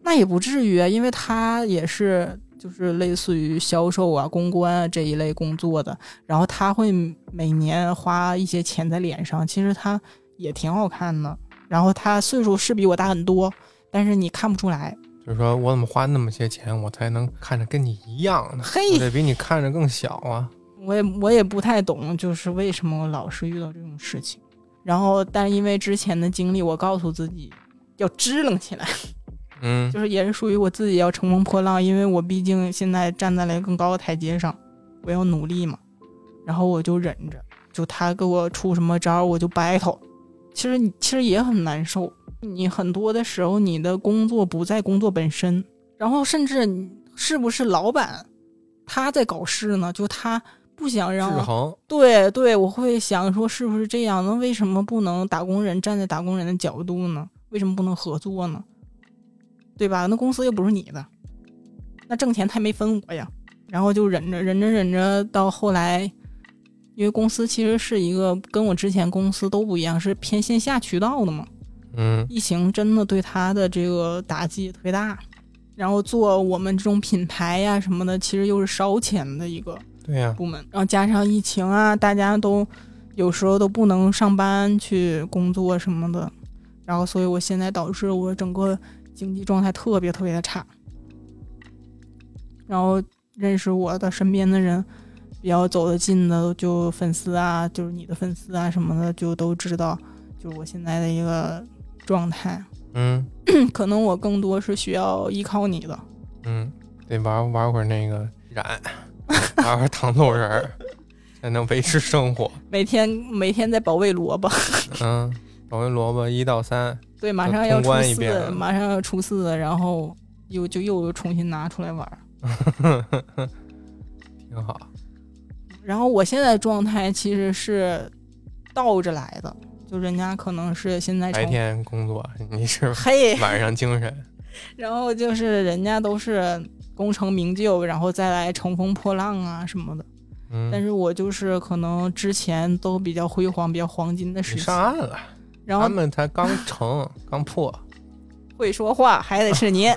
那也不至于，啊，因为他也是就是类似于销售啊、公关啊这一类工作的，然后他会每年花一些钱在脸上，其实他也挺好看的。然后他岁数是比我大很多，但是你看不出来。就是说我怎么花那么些钱，我才能看着跟你一样呢？嘿我得比你看着更小啊！我也我也不太懂，就是为什么我老是遇到这种事情。然后，但因为之前的经历，我告诉自己要支棱起来。嗯就是也是属于我自己要乘风破浪，因为我毕竟现在站在了更高的台阶上，我要努力嘛。然后我就忍着，就他给我出什么招儿，我就 battle。其实你其实也很难受，你很多的时候你的工作不在工作本身，然后甚至你是不是老板他在搞事呢？就他不想制让衡，对对，我会想说是不是这样？那为什么不能打工人站在打工人的角度呢？为什么不能合作呢？对吧？那公司又不是你的，那挣钱他没分我呀。然后就忍着忍着忍着，到后来，因为公司其实是一个跟我之前公司都不一样，是偏线下渠道的嘛。嗯疫情真的对他的这个打击也特别大，然后做我们这种品牌呀什么的，其实又是烧钱的一个对呀、部门。然后加上疫情啊，大家都有时候都不能上班去工作什么的，然后所以我现在导致我整个经济状态特别特别的差。然后认识我的身边的人，比较走得近的，就粉丝啊，就是你的粉丝啊什么的，就都知道，就是我现在的一个状态。嗯可能我更多是需要依靠你的。嗯，得玩玩会儿那个染，玩会儿糖豆人儿，才能维持生活。每天每天在保卫萝卜，嗯，保卫萝卜一到三，对，马上要通初四马上要初四，然后又就又重新拿出来玩儿。挺好。然后我现在状态其实是倒着来的，就人家可能是现在白天工作，你是 嘿，晚上精神。然后就是人家都是功成名就，然后再来乘风破浪啊什么的。嗯，但是我就是可能之前都比较辉煌、比较黄金的时你期，上岸了，然后他们才刚成，刚破，会说话还得是您。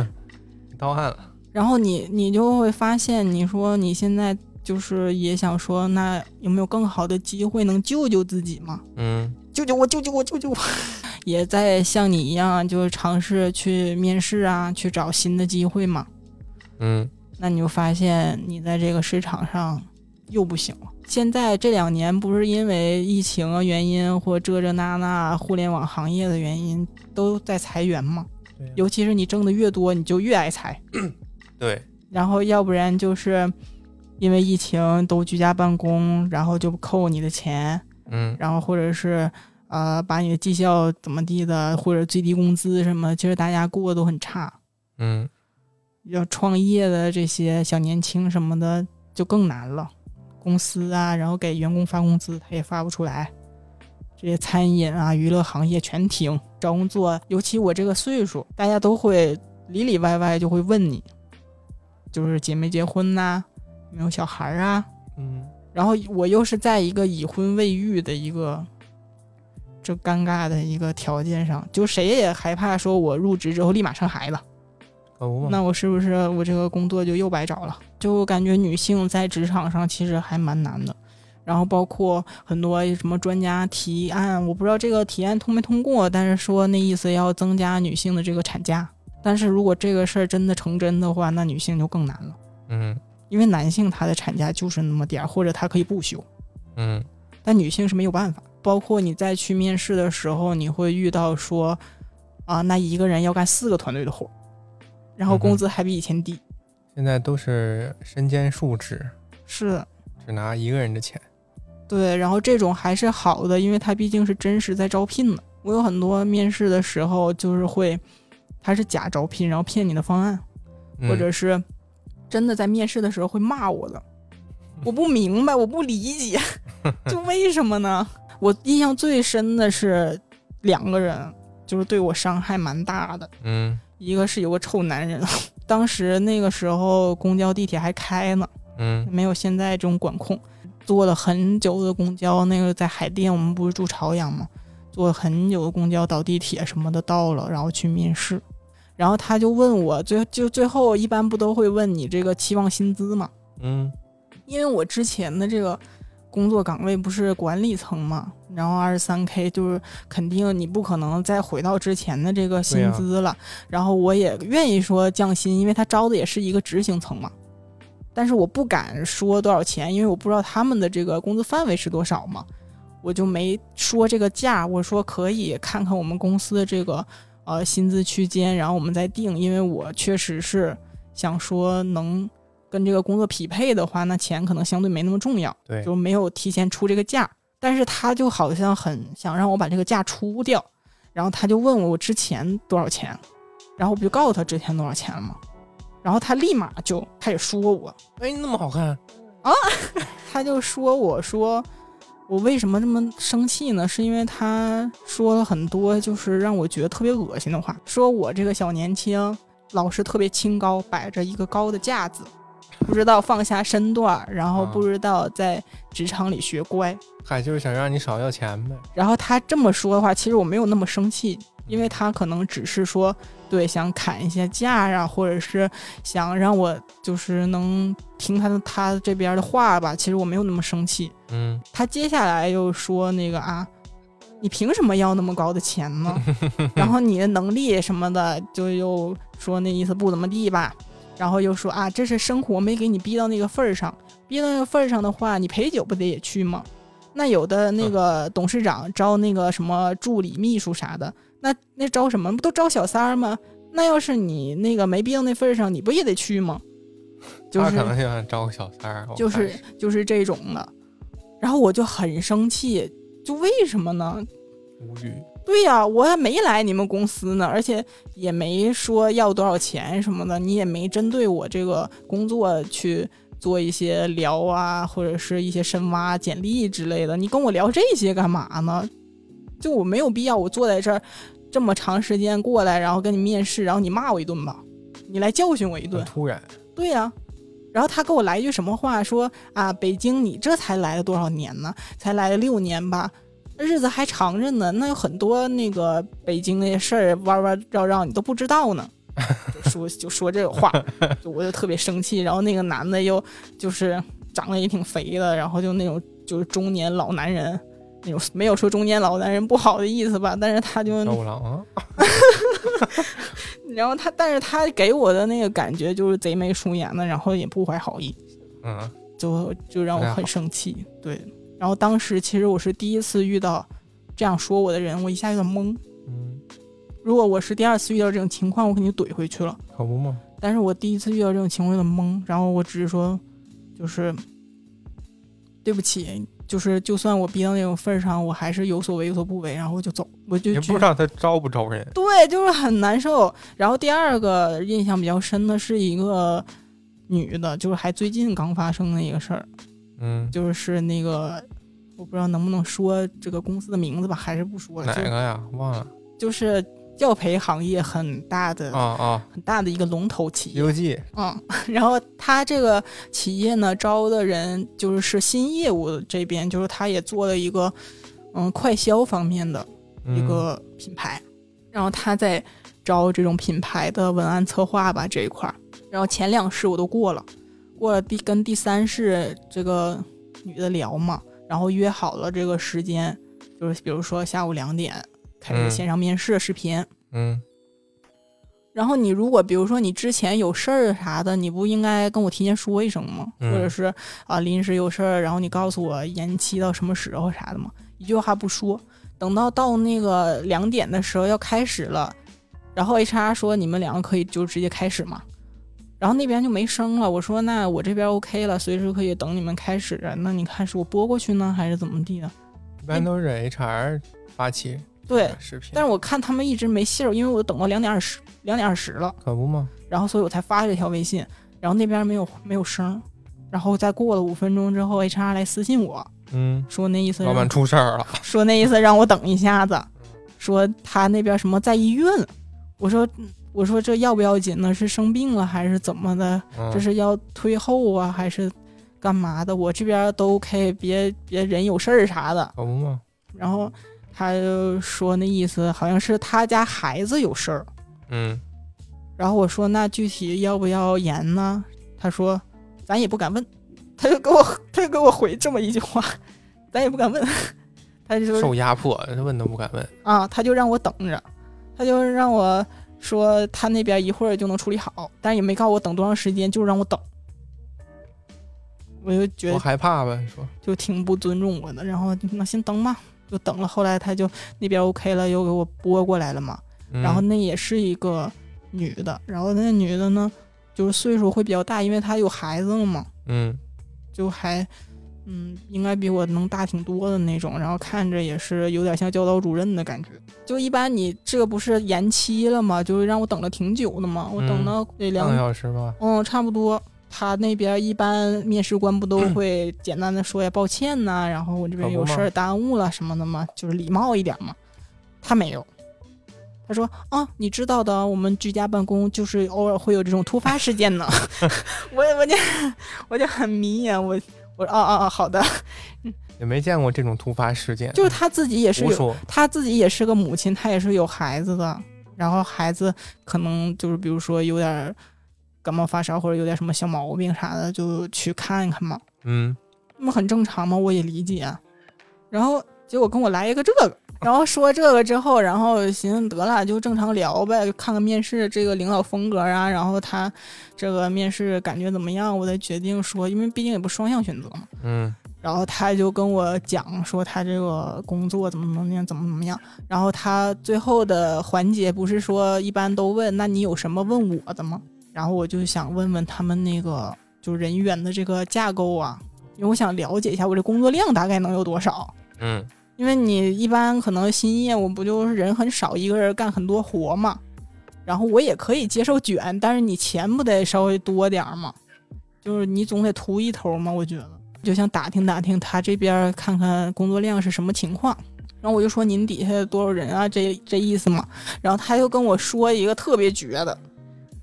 到岸了。然后你你就会发现，你说你现在就是也想说，那有没有更好的机会能救救自己吗？嗯救救我，救救我，救救我！也在像你一样，就是尝试去面试啊，去找新的机会嘛。嗯那你就发现你在这个市场上又不行了。现在这两年不是因为疫情啊原因或这这那那互联网行业的原因都在裁员嘛？尤其是你挣的越多，你就越爱裁。对，然后要不然就是因为疫情都居家办公，然后就扣你的钱，嗯然后或者是呃把你的绩效怎么地的，或者最低工资什么，其实大家过得都很差。嗯要创业的这些小年轻什么的就更难了，公司啊，然后给员工发工资他也发不出来，这些餐饮啊、娱乐行业全停，找工作，尤其我这个岁数，大家都会里里外外就会问你，就是结没结婚呐、有没有小孩儿啊？嗯然后我又是在一个已婚未育的一个这尴尬的一个条件上，就谁也害怕说我入职之后立马生孩子。可不嘛。那我是不是我这个工作就又白找了？就感觉女性在职场上其实还蛮难的。然后包括很多什么专家提案，我不知道这个提案通没通过，但是说那意思要增加女性的这个产假。但是如果这个事儿真的成真的话，那女性就更难了，嗯因为男性他的产假就是那么点儿，或者他可以不休，嗯但女性是没有办法。包括你再去面试的时候，你会遇到说，啊，那一个人要干四个团队的活儿，然后工资还比以前低。现在都是身兼数职，是的，只拿一个人的钱。对，然后这种还是好的，因为他毕竟是真实在招聘的。我有很多面试的时候，就是会，他是假招聘，然后骗你的方案，嗯或者是真的在面试的时候会骂我的，我不明白，我不理解，就为什么呢？我印象最深的是两个人，就是对我伤害蛮大的。嗯一个是有个臭男人，当时那个时候公交地铁还开呢，嗯没有现在这种管控。坐了很久的公交，那个在海淀，我们不是住朝阳吗？坐了很久的公交倒地铁什么的到了，然后去面试，然后他就问我，最就最后一般不都会问你这个期望薪资吗？嗯因为我之前的这个工作岗位不是管理层嘛，然后二十三 K 就是肯定你不可能再回到之前的这个薪资了。然后我也愿意说降薪，因为他招的也是一个执行层嘛。但是我不敢说多少钱，因为我不知道他们的这个工资范围是多少嘛，我就没说这个价。我说可以看看我们公司的这个呃薪资区间，然后我们再定，因为我确实是想说能跟这个工作匹配的话，那钱可能相对没那么重要，对，就没有提前出这个价。但是他就好像很想让我把这个价出掉，然后他就问我我之前多少钱，然后我不就告诉他之前多少钱了吗？然后他立马就开始说我，哎，那么好看啊，他就说我说我为什么这么生气呢？是因为他说了很多就是让我觉得特别恶心的话，说我这个小年轻老是特别清高，摆着一个高的架子，不知道放下身段，然后啊不知道在职场里学乖。嗨，就是想让你少要钱呗。然后他这么说的话，其实我没有那么生气，因为他可能只是说对，想砍一些价啊，或者是想让我就是能听他的他这边的话吧。其实我没有那么生气。嗯，他接下来又说那个啊，你凭什么要那么高的钱呢？然后你的能力什么的，就又说那意思不怎么地吧。然后又说啊，这是生活没给你逼到那个份儿上，逼到那个份儿上的话，你陪酒不得也去吗？那有的那个董事长招那个什么助理、秘书啥的，那那招什么？不都招小三儿吗？那要是你那个没逼到那份儿上，你不也得去吗？就是他可能想招个小三儿，就是就是这种的，然后我就很生气，就为什么呢？无语。对呀、我还没来你们公司呢，而且也没说要多少钱什么的，你也没针对我这个工作去做一些聊啊，或者是一些深挖简历之类的，你跟我聊这些干嘛呢？就我没有必要，我坐在这儿这么长时间过来，然后跟你面试，然后你骂我一顿吧，你来教训我一顿，突然，对呀、然后他给我来一句什么话，说啊，北京你这才来了多少年呢？才来了六年吧，日子还长着呢。那有很多那个北京那些事儿弯弯绕绕你都不知道呢。就说就说这个话，就我就特别生气。然后那个男的又就是长得也挺肥的，然后就那种就是中年老男人那种，没有说中年老男人不好的意思吧，但是他就 然后他，但是他给我的那个感觉就是贼眉鼠眼的，然后也不怀好意。嗯，就就让我很生气。对，然后当时其实我是第一次遇到这样说我的人，我一下有点懵。嗯，如果我是第二次遇到这种情况，我肯定怼回去了。可不嘛，但是我第一次遇到这种情况有点懵，然后我只是说，就是对不起，就是就算我逼到那种份儿上，我还是有所为有所不为，然后我就走，我就不知道他招不招人。对，就是很难受。然后第二个印象比较深的是一个女的，就是还最近刚发生的一个事儿。嗯，就是那个，我不知道能不能说这个公司的名字吧，还是不说了。哪个呀？忘了就是教培行业很大的、啊啊，很大的一个龙头企《业。游记》嗯，然后他这个企业呢，招的人就是是新业务这边，就是他也做了一个嗯快销方面的一嗯个品牌，然后他在招这种品牌的文案策划吧这一块儿。然后前两试我都过了，过了第跟第三世这个女的聊嘛，然后约好了这个时间，就是比如说下午两点开始嗯线上面试视频。嗯然后你如果比如说你之前有事儿啥的，你不应该跟我提前说一声吗？嗯或者是啊临时有事儿，然后你告诉我延期到什么时候啥的吗？一句话不说，等到到那个两点的时候要开始了，然后 HR 说你们两个可以就直接开始嘛，然后那边就没声了。我说那我这边 OK 了，随时可以等你们开始。那你看是我拨过去呢，还是怎么地的？一般都是 HR 发起对，视频，但是我看他们一直没信儿，因为我等到两点二十两点二十了。可不嘛，然后所以我才发这条微信，然后那边没有没有声，然后再过了五分钟之后，HR 来私信我嗯，说那意思老板出事儿了，说那意思让我等一下子，说他那边什么在医院，我说我说这要不要紧呢？是生病了还是怎么的？嗯这是要推后啊还是干嘛的？我这边都 OK，别别人有事儿啥的。然后他就说那意思好像是他家孩子有事儿，嗯然后我说那具体要不要严呢？他说咱也不敢问，他就给我他就给我回这么一句话，咱也不敢问，他就说受压迫，问都不敢问，啊，他就让我等着，他就让我说他那边一会儿就能处理好，但是也没告诉我等多长时间，就让我等。我就觉多得害怕呗，说，就挺不尊重我的，然后那先等吧，就等了。后来他就那边 OK 了，又给我拨过来了嘛。嗯然后那也是一个女的，然后那女的呢，就是岁数会比较大，因为她有孩子了嘛，嗯就还嗯，应该比我能大挺多的那种，然后看着也是有点像教导主任的感觉。就一般你这个不是延期了吗？就是让我等了挺久的嘛，我等嗯到得两半个小时吧，嗯，差不多。他那边一般面试官不都 会简单的说呀，抱歉呐，然后我这边有事儿耽误了什么的嘛，就是礼貌一点嘛。他没有，他说啊，你知道的，我们居家办公就是偶尔会有这种突发事件呢。我我就我就很迷呀，我我说哦哦哦，好的，也没见过这种突发事件，就是他自己也是有，他自己也是个母亲，他也是有孩子的，然后孩子可能就是比如说有点感冒发烧或者有点什么小毛病啥的，就去看一看嘛，嗯，那么很正常嘛，我也理解。然后结果跟我来一个这个，然后说这个之后，然后寻思得了，就正常聊呗，看看面试这个领导风格啊，然后他这个面试感觉怎么样，我再决定说，因为毕竟也不双向选择嘛。嗯然后他就跟我讲说他这个工作怎么怎么样，怎么怎么样。然后他最后的环节不是说一般都问，那你有什么问我的吗？然后我就想问问他们那个就人员的这个架构啊，因为我想了解一下我这工作量大概能有多少。嗯因为你一般可能新业务不就是人很少，一个人干很多活嘛。然后我也可以接受卷，但是你钱不得稍微多点儿嘛？就是你总得图一头嘛，我觉得。就想打听打听他这边看看工作量是什么情况。然后我就说您底下多少人啊？这这意思嘛。然后他就跟我说一个特别绝的，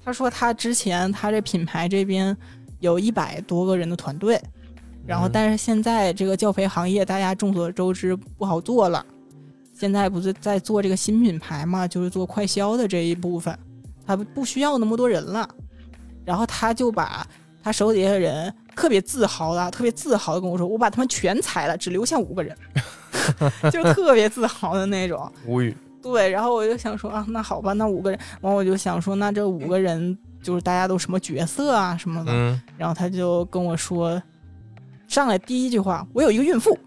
他说他之前他这品牌这边有一百多个人的团队，然后嗯但是现在这个教培行业大家众所周知不好做了，现在不是在做这个新品牌嘛，就是做快销的这一部分，他不不需要那么多人了，然后他就把他手底下的人特别自豪的、特别自豪的跟我说，我把他们全裁了，只留下五个人，就特别自豪的那种。无语。对，然后我就想说啊，那好吧，那五个人，完我就想说，那这五个人就是大家都什么角色啊什么的，嗯然后他就跟我说，上来第一句话，我有一个孕妇，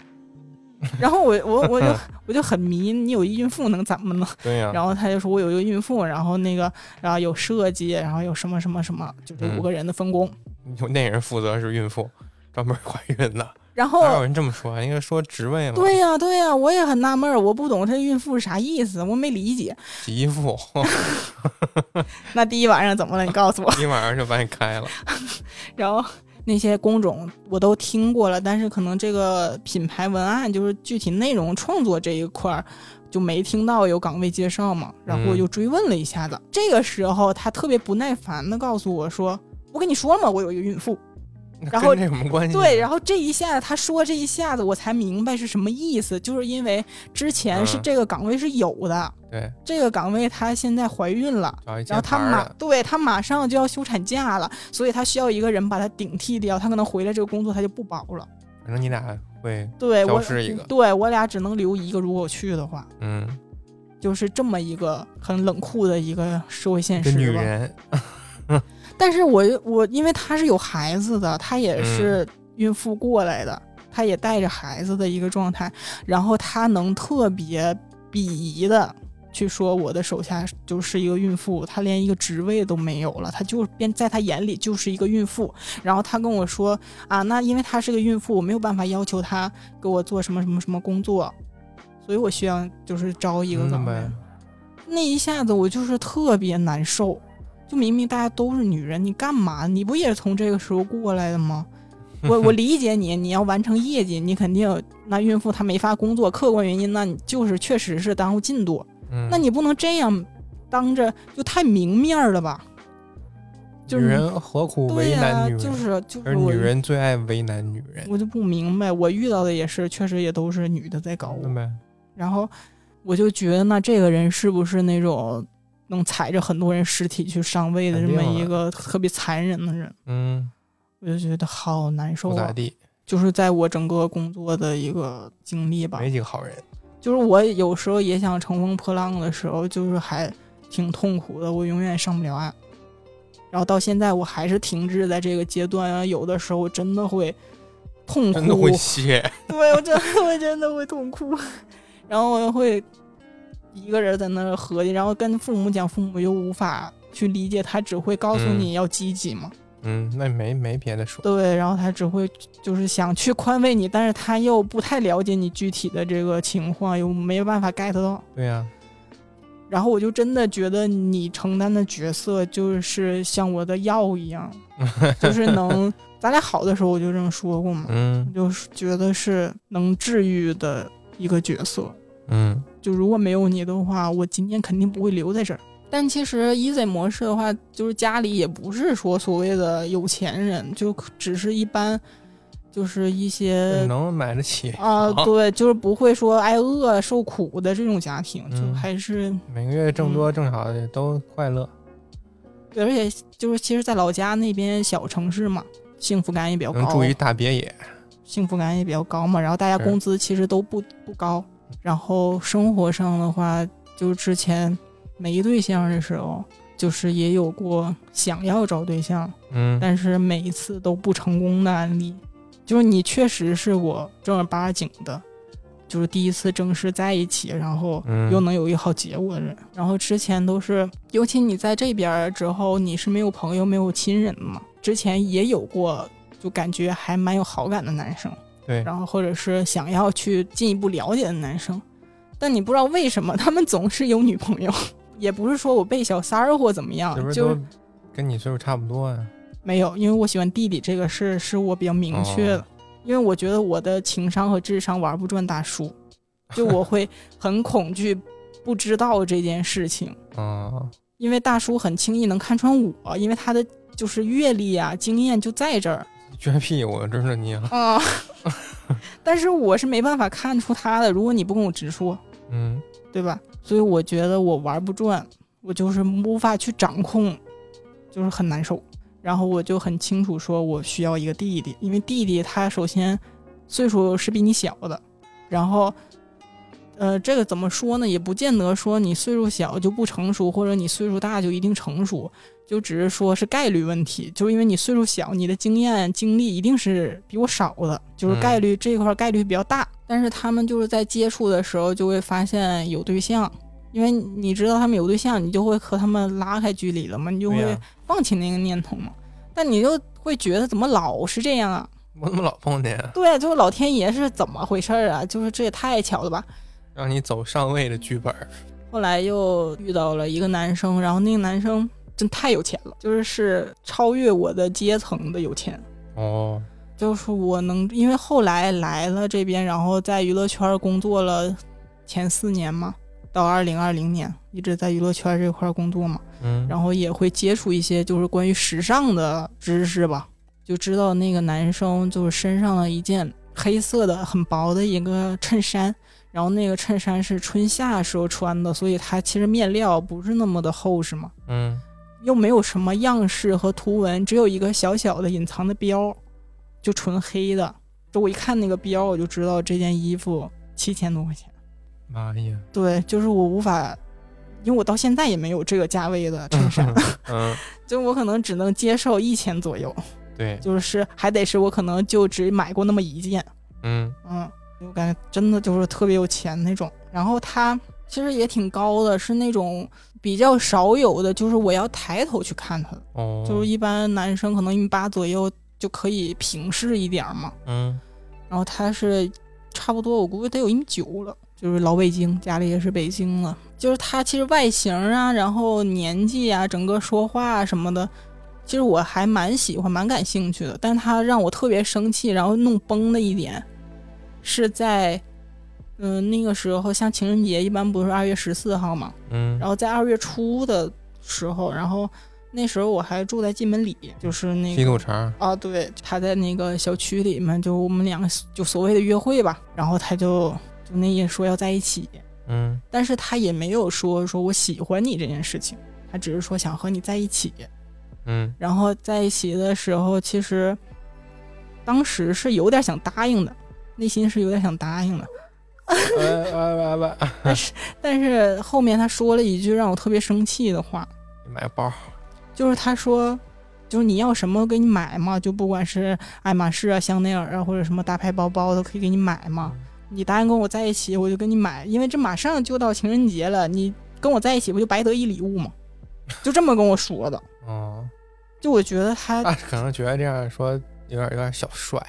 然后我我我就 我就很迷，你有一孕妇能怎么呢？对呀、然后他就说我有一个孕妇，然后那个然后有设计，然后有什么什么什么，就这嗯五个人的分工。有那人负责是孕妇，专门怀孕的。然后哪有人这么说？应该说职位嘛，哦对呀、对呀、我也很纳闷儿，我不懂这孕妇是啥意思，我没理解。媳妇，那第一晚上怎么了？你告诉我。一晚上就把你开了。然后那些工种我都听过了，但是可能这个品牌文案就是具体内容创作这一块儿就没听到有岗位介绍嘛，然后我就追问了一下子。这个时候他特别不耐烦的告诉我说：“我跟你说了嘛，我有一个孕妇。那然后这什么关”系？对，然后这一下他说这一下子我才明白是什么意思，就是因为之前是嗯这个岗位是有的，对，这个岗位她现在怀孕了。然后她马对她马上就要休产假了，所以她需要一个人把她顶替掉，她可能回来这个工作她就不保了。反正你俩会，对我消失一个对我俩只能留一个，如果我去的话，嗯，就是这么一个很冷酷的一个社会现实吧。女人，但是我我因为她是有孩子的，她也嗯是孕妇过来的，她也带着孩子的一个状态，然后她能特别鄙夷的。去说我的手下就是一个孕妇，她连一个职位都没有了，她就是变在她眼里就是一个孕妇。然后她跟我说啊，那因为她是个孕妇，我没有办法要求她给我做什么什么什么工作，所以我需要就是招一个嗯岗位。呗，那一下子我就是特别难受，就明明大家都是女人，你干嘛？你不也是从这个时候过来的吗？我我理解你，你要完成业绩，你肯定那孕妇她没法工作，客观原因那你就是确实是耽误进度，嗯，那你不能这样当着就太明面儿了吧？就是女人何苦为难女人？就是就是女人最爱为难女人，我就不明白，我遇到的也是，确实也都是女的在搞我？然后我就觉得，那这个人是不是那种能踩着很多人尸体去上位的这么一个特别残忍的人？嗯，我就觉得好难受啊！咋地，就是在我整个工作的一个经历吧，没几个好人。就是我有时候也想乘风破浪的时候，就是还挺痛苦的，我永远上不了岸。然后到现在我还是停滞在这个阶段啊，有的时候我真的会痛哭，真的会谢，对我真的会真的会痛哭，然后我会一个人在那儿合计，然后跟父母讲，父母又无法去理解，他只会告诉嗯。你要积极嘛，嗯，那没没别的说，对，然后他只会就是想去宽慰你，但是他又不太了解你具体的这个情况，又没办法 get 到，对呀、然后我就真的觉得你承担的角色就是像我的药一样，就是能，咱俩好的时候我就这么说过嘛，嗯。就是觉得是能治愈的一个角色。嗯就如果没有你的话，我今天肯定不会留在这儿。但其实 easy 模式的话，就是家里也不是说所谓的有钱人，就只是一般，就是一些能买得起，啊，对，就是不会说挨饿受苦的这种家庭，就嗯还是每个月挣多挣少的都快乐。对而且就是其实，在老家那边小城市嘛，幸福感也比较高能住，一大别野，幸福感也比较高嘛。然后大家工资其实都不不高，然后生活上的话，就之前没对象的时候，就是也有过想要找对象，嗯，但是每一次都不成功的案例。就是你确实是我正儿八经的，就是第一次正式在一起，然后嗯又能有一个好结果的人。然后之前都是，尤其你在这边之后，你是没有朋友、没有亲人的嘛。之前也有过，就感觉还蛮有好感的男生，对，然后或者是想要去进一步了解的男生，但你不知道为什么他们总是有女朋友。也不是说我被小三儿或怎么样就跟你岁数差不多呀？没有，因为我喜欢弟弟这个事是我比较明确的，哦因为我觉得我的情商和智商玩不转大叔，就我会很恐惧不知道这件事情，啊，因为大叔很轻易能看穿我，因为他的就是阅历啊经验就在这儿撅屁股，真是你啊，啊 但是我是没办法看出他的，如果你不跟我直说，嗯对吧？所以我觉得我玩不转，我就是无法去掌控，就是很难受。然后我就很清楚说，我需要一个弟弟，因为弟弟他首先岁数是比你小的，然后，呃，这个怎么说呢？也不见得说你岁数小就不成熟，或者你岁数大就一定成熟，就只是说是概率问题。就是因为你岁数小，你的经验经历一定是比我少的，就是嗯概率、这一块概率比较大。但是他们就是在接触的时候就会发现有对象，因为你知道他们有对象，你就会和他们拉开距离了嘛，你就会放弃那个念头嘛。但你就会觉得怎么老是这样啊？我怎么老碰见啊对，就是老天爷是怎么回事儿啊？就是这也太巧了吧！让你走上位的剧本儿？后来又遇到了一个男生，然后那个男生真太有钱了，就是是超越我的阶层的有钱。哦，就是我能，因为后来来了这边，然后在娱乐圈工作了前四年嘛，到二零二零年一直在娱乐圈这块工作嘛，嗯，然后也会接触一些就是关于时尚的知识吧，就知道那个男生就是身上的一件黑色的很薄的一个衬衫，然后那个衬衫是春夏时候穿的，所以它其实面料不是那么的厚实嘛，嗯，又没有什么样式和图文，只有一个小小的隐藏的标，就纯黑的。就我一看那个标，我就知道这件衣服七千多块钱。妈呀，对，就是我无法，因为我到现在也没有这个价位的衬衫，嗯，就我可能只能接受一千左右，对，就是还得是我可能就只买过那么一件，嗯。嗯，我感觉真的就是特别有钱那种。然后他其实也挺高的，是那种比较少有的，就是我要抬头去看他的。哦，就是一般男生可能一米八左右就可以平视一点嘛，嗯然后他是差不多，我估计得有一米九了，就是老北京，家里也是北京的。就是他其实外形啊，然后年纪啊，整个说话什么的，其实我还蛮喜欢、蛮感兴趣的。但他让我特别生气，然后弄崩的一点，是在，嗯、那个时候像情人节一般不是二月十四号嘛，嗯，然后在二月初的时候，然后那时候我还住在进门里，就是那个西肚肠，啊，对，他在那个小区里面，就我们两个就所谓的约会吧，然后他就就那也说要在一起，嗯。但是他也没有说说我喜欢你这件事情，他只是说想和你在一起。嗯。然后在一起的时候，其实当时是有点想答应的，内心是有点想答应的，喂喂喂，但是但是后面他说了一句让我特别生气的话，买个包，就是他说，就是你要什么给你买嘛，就不管是爱马仕啊、香奈儿啊，或者什么大牌包包都可以给你买嘛。你答应跟我在一起，我就跟你买，因为这马上就到情人节了，你跟我在一起不就白得一礼物吗？就这么跟我说的。哦，就我觉得他，他可能觉得这样说有点有点小帅，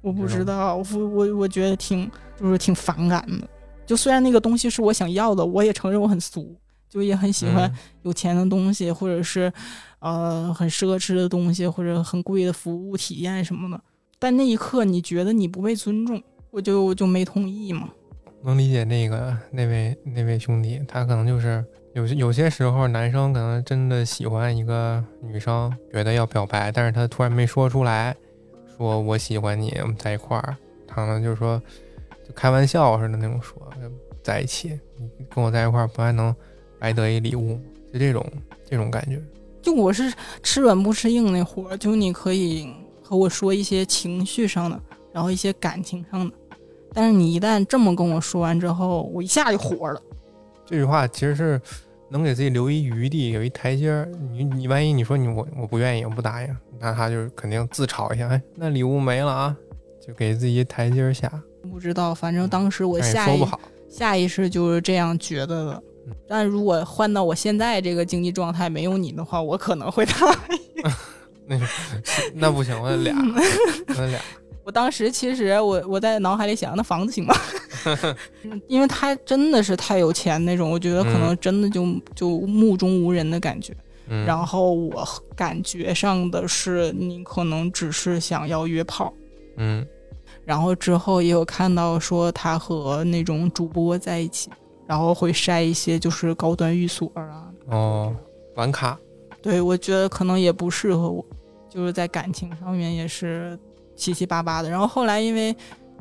我不知道，我我我觉得挺就是挺反感的。就虽然那个东西是我想要的，我也承认我很俗，就也很喜欢嗯有钱的东西，或者是呃很奢侈的东西，或者很贵的服务体验什么的。但那一刻你觉得你不被尊重，我就我就没同意嘛。能理解那个那位那位兄弟，他可能就是有些有些时候男生可能真的喜欢一个女生，觉得要表白，但是他突然没说出来，说我喜欢你，我们在一块儿，他呢就是说就开玩笑似的那种说在一起，你跟我在一块儿不还能白得一礼物吗？就这种这种感觉。就我是吃软不吃硬那活儿，就你可以和我说一些情绪上的，然后一些感情上的，但是你一旦这么跟我说完之后，我一下就火了。这句话其实是能给自己留一余地，有一台阶儿。你你万一你说你我我不愿意，我不答应，那他就是肯定自嘲一下，哎，那礼物没了啊，就给自己一台阶儿下。不知道，反正当时我下意说不好，下意识就是这样觉得的嗯。但如果换到我现在这个经济状态没有你的话，我可能会答应。那是那不行，我得俩，我得俩。我当时其实我我在脑海里想，那房子行吗？嗯 因为他真的是太有钱那种，我觉得可能真的就、就目中无人的感觉。嗯，然后我感觉上的是，你可能只是想要约炮。嗯然后之后也有看到说他和那种主播在一起，然后会晒一些就是高端寓所啊。哦，玩卡，对，我觉得可能也不适合我，就是在感情上面也是七七八八的。然后后来因为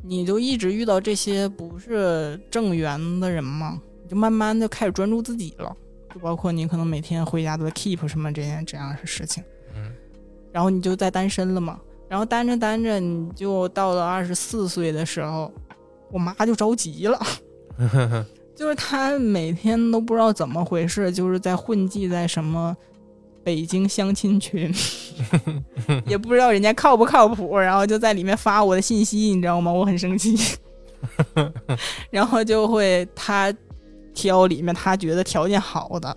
你就一直遇到这些不是正缘的人嘛，你就慢慢就开始专注自己了，就包括你可能每天回家都在 keep 什么这件这样的事情。嗯然后你就在单身了嘛，然后单着单着，你就到了二十四岁的时候，我妈就着急了，就是她每天都不知道怎么回事，就是在混迹在什么北京相亲群，也不知道人家靠不靠谱，然后就在里面发我的信息，你知道吗？我很生气，然后就会他挑里面他觉得条件好的，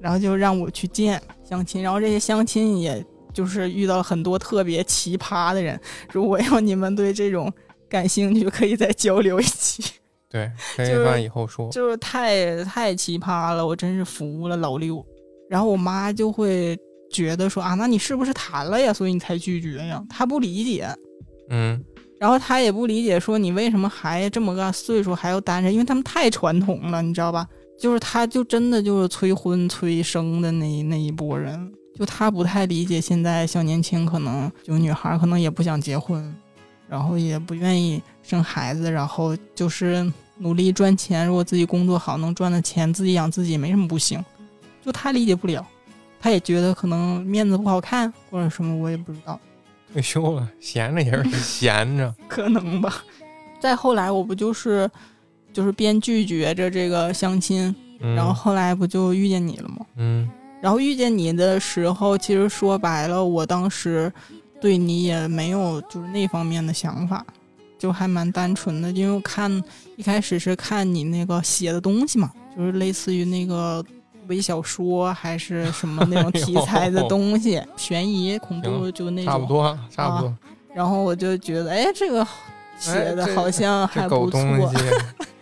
然后就让我去见相亲，然后这些相亲也就是遇到很多特别奇葩的人。如果要你们对这种感兴趣，可以再交流一期。对，可以就以后说。就是太太奇葩了，我真是服了老六。然后我妈就会觉得说啊，那你是不是谈了呀？所以你才拒绝呀？她不理解，嗯然后她也不理解说你为什么还这么个岁数还要单着，因为他们太传统了，你知道吧？就是她就真的就是催婚催生的那那一波人，就她不太理解现在小年轻可能就女孩可能也不想结婚，然后也不愿意生孩子，然后就是努力赚钱。如果自己工作好，能赚的钱自己养自己没什么不行。就他理解不了，他也觉得可能面子不好看或者什么，我也不知道。退休了，闲着也是 闲着。可能吧。再后来，我不就是就是边拒绝着这个相亲，嗯、然后后来不就遇见你了吗？嗯然后遇见你的时候，其实说白了，我当时对你也没有就是那方面的想法，就还蛮单纯的。因为我看一开始是看你那个写的东西嘛，就是类似于那个微小说还是什么那种题材的东西，悬疑、恐怖就那种。差不多，差不多。然后我就觉得，哎，这个写的好像还不错，东西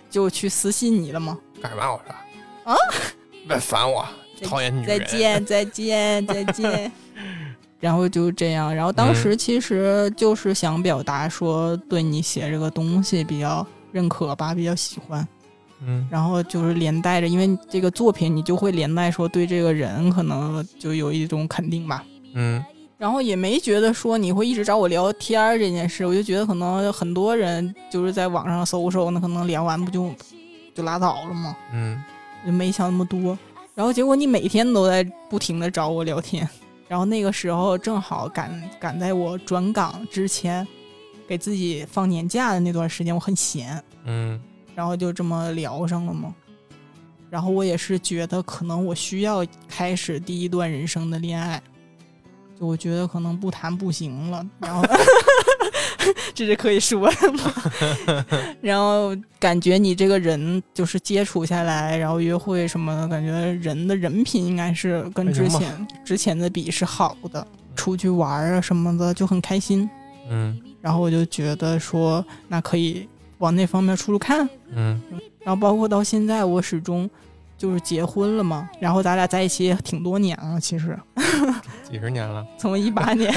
就去私信你了吗。干嘛？我说啊，别烦我，讨厌你。再见，再见，再见。然后就这样，然后当嗯时其实就是想表达说，对你写这个东西比较认可吧，比较喜欢。嗯然后就是连带着，因为这个作品，你就会连带说对这个人可能就有一种肯定吧。嗯然后也没觉得说你会一直找我聊天这件事，我就觉得可能很多人就是在网上搜搜，那可能聊完不就就拉倒了吗？嗯就没想那么多。然后结果你每天都在不停的找我聊天，然后那个时候正好赶赶在我转岗之前，给自己放年假的那段时间，我很闲，嗯然后就这么聊上了嘛。然后我也是觉得可能我需要开始第一段人生的恋爱，就我觉得可能不谈不行了，然后 这是可以说的吗？然后感觉你这个人就是接触下来，然后约会什么的，感觉人的人品应该是跟之前之前的比是好的，出去玩啊什么的就很开心。嗯然后我就觉得说，那可以往那方面处处看。嗯然后包括到现在，我始终就是结婚了嘛，然后咱俩在一起也挺多年了，其实 几十年了，从一八年，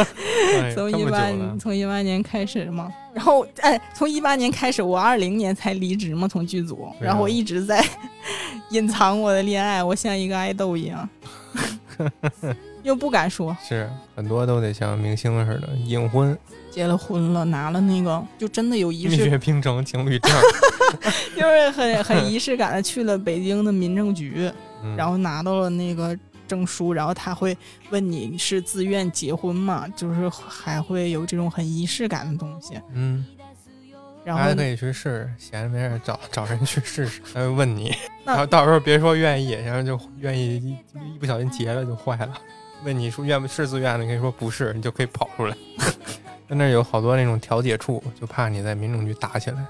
哎从一八么久了。从一八年开始嘛，然后哎，从一八年开始，我二零年才离职嘛，从剧组，然后我一直在 隐藏我的恋爱，我像一个爱豆一样，又不敢说。是很多都得像明星似的隐婚，结了婚了，拿了那个，就真的有仪蜜式，月冰城情侣证，就是很很仪式感的去了北京的民政局，嗯然后拿到了那个证书，然后他会问你是自愿结婚吗？就是还会有这种很仪式感的东西。嗯，然后还可以去试试，闲着没事找找人去试试，他会问你，那然后到时候别说愿意，然后就愿意一一不小心结了就坏了。问你说愿不是自愿的，你可以说不是，你就可以跑出来。在那儿有好多那种调解处，就怕你在民政局打起来，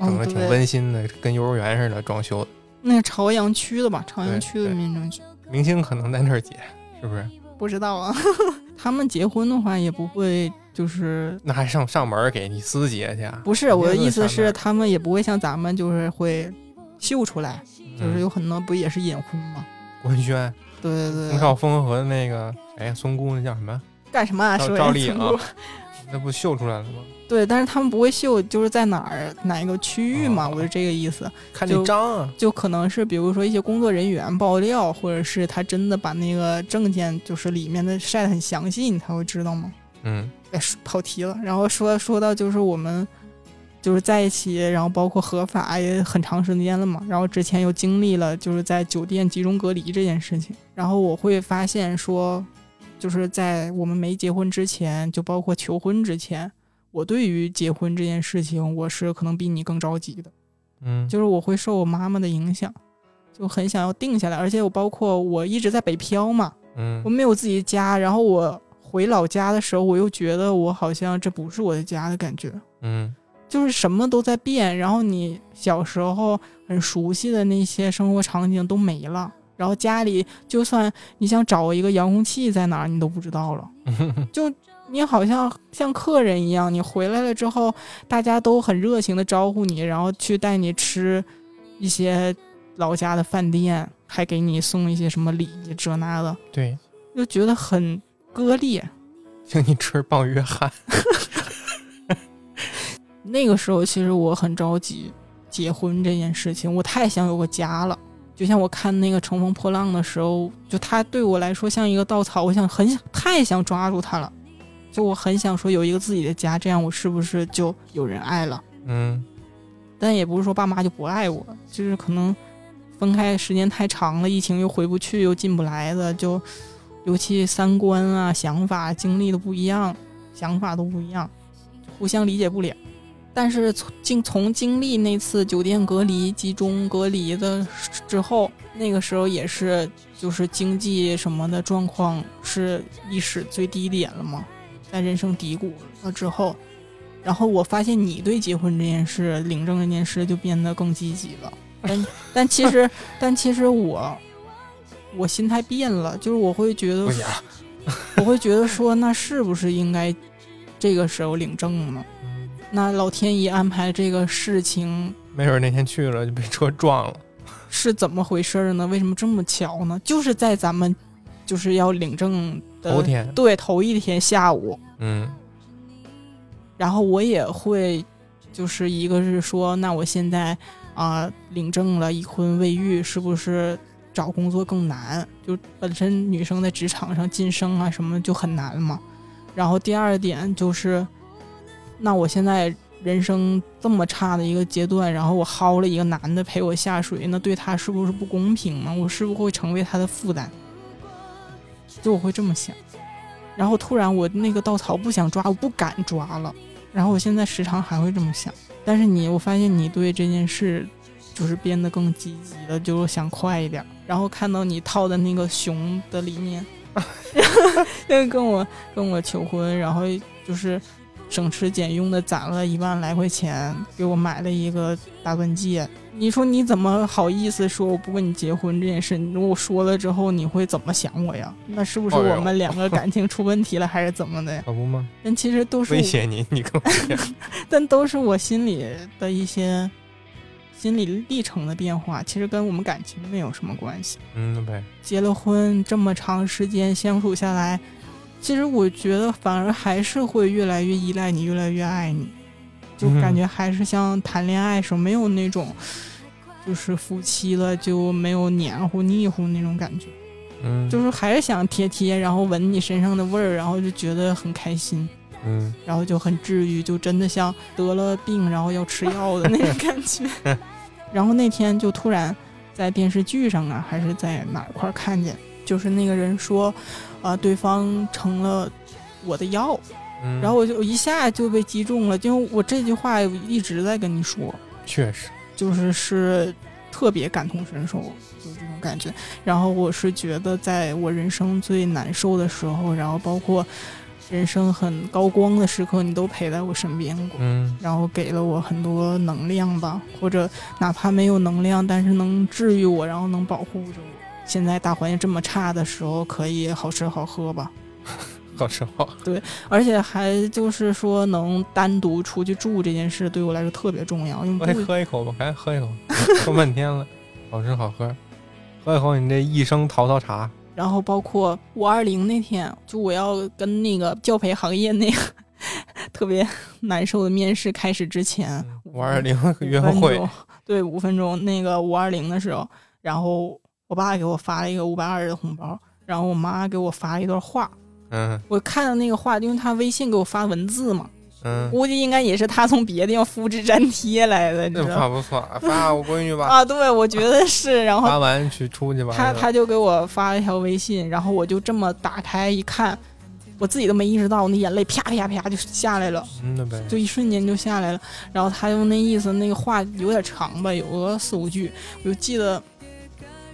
整个挺温馨的，跟幼儿园似的装修的。那个朝阳区的吧，朝阳区的民政局，明星可能在那儿结，是不是？不知道啊。他们结婚的话也不会就是。那还上上门给你私结去啊？不是我的意思是，他们也不会像咱们就是会秀出来，就是嗯有很多不也是隐婚吗？官宣，对对对，冯绍峰和那个谁松姑那叫什么？干什么啊？赵说赵丽 颖那不秀出来了吗？对，但是他们不会秀，就是在哪儿哪一个区域嘛，哦我是这个意思。看就那章啊，就可能是比如说一些工作人员爆料，或者是他真的把那个证件就是里面的晒得很详细，你才会知道吗？嗯哎，说跑题了。然后说说到就是我们就是在一起，然后包括合法也很长时间了嘛。然后之前又经历了就是在酒店集中隔离这件事情，然后我会发现说，就是在我们没结婚之前，就包括求婚之前，我对于结婚这件事情，我是可能比你更着急的。嗯，就是我会受我妈妈的影响，就很想要定下来，而且我包括我一直在北漂嘛，嗯我没有自己的家，然后我回老家的时候，我又觉得我好像这不是我的家的感觉，嗯就是什么都在变，然后你小时候很熟悉的那些生活场景都没了，然后家里就算你想找一个遥控器在哪儿，你都不知道了，就。你好像像客人一样，你回来了之后，大家都很热情的招呼你，然后去带你吃一些老家的饭店，还给你送一些什么礼这那的，对，就觉得很割裂。请你吃棒约翰。那个时候其实我很着急结婚这件事情，我太想有个家了。就像我看那个《乘风破浪》的时候，就他对我来说像一个稻草，我想很想太想抓住他了。就我很想说有一个自己的家，这样我是不是就有人爱了？嗯但也不是说爸妈就不爱我，就是可能分开时间太长了，疫情又回不去，又进不来的，就尤其三观啊、想法、经历都不一样，想法都不一样，互相理解不了。但是从经从经历那次酒店隔离、集中隔离的之后，那个时候也是就是经济什么的状况是历史最低点了嘛，在人生低谷了之后，然后我发现你对结婚这件事、领证这件事就变得更积极了，但 但其实但其实我我心态变了，就是我会觉得。我会觉得说，那是不是应该这个时候领证呢？嗯那老天爷安排这个事情没准儿那天去了就被车撞了。是怎么回事儿呢？为什么这么巧呢？就是在咱们就是要领证的头天，对头一天下午，嗯然后我也会，就是一个是说，那我现在啊、领证了，已婚未育，是不是找工作更难？就本身女生在职场上晋升啊什么就很难嘛。然后第二点就是，那我现在人生这么差的一个阶段，然后我薅了一个男的陪我下水，那对他是不是不公平呢？我是不是会成为他的负担？就我会这么想。然后突然我那个稻草不想抓，我不敢抓了。然后我现在时常还会这么想，但是你，我发现你对这件事就是变得更积极了，就是想快一点。然后看到你套的那个熊的理念 那个跟我跟我求婚，然后就是省吃俭用的攒了一万来块钱，给我买了一个大钻戒。你说你怎么好意思说我不跟你结婚这件事？你如果我说了之后，你会怎么想我呀？那是不是我们两个感情出问题了，还是怎么的呀？可不吗？但其实都是威胁你，你跟我讲。但都是我心里的一些心理历程的变化，其实跟我们感情没有什么关系。嗯呗，结了婚这么长时间相处下来，其实我觉得反而还是会越来越依赖你，越来越爱你，就感觉还是像谈恋爱时候没有那种，就是夫妻了就没有黏糊腻糊那种感觉。嗯，就是还是想贴贴，然后闻你身上的味儿，然后就觉得很开心，嗯。然后就很治愈，就真的像得了病然后要吃药的那种感觉。然后那天就突然在电视剧上啊，还是在哪块儿看见，就是那个人说，啊、对方成了我的药，嗯，然后我就一下就被击中了，因为我这句话一直在跟你说，确实，就是是特别感同身受，就这种感觉。然后我是觉得，在我人生最难受的时候，然后包括人生很高光的时刻，你都陪在我身边过，嗯。然后给了我很多能量吧，或者哪怕没有能量，但是能治愈我，然后能保护着我。现在大环境这么差的时候，可以好吃好喝吧，好吃好对，而且还就是说能单独出去住这件事对我来说特别重要，因我得为喝一口吧，赶紧喝一口，喝半天了，好吃好喝，喝一口你这一生桃桃茶，然后包括五二零那天，就我要跟那个教培行业那个 特别难受的面试开始之前，五二零约会，对，五分钟那个五二零的时候，然后我爸给我发了一个五百二的红包，然后我妈给我发了一段话，嗯我看到那个话，因为他微信给我发文字嘛，嗯，估计应该也是他从别的地方复制粘贴来的，你这知道吗？发不错，发我闺女吧，啊，对，我觉得是，然后发完去出去吧，他他就给我发了一条微信，然后我就这么打开一看，我自己都没意识到，我那眼泪啪啪啪就下来了，呗，就一瞬间就下来了。然后他就那意思，那个话有点长吧，有个四五句，我就记得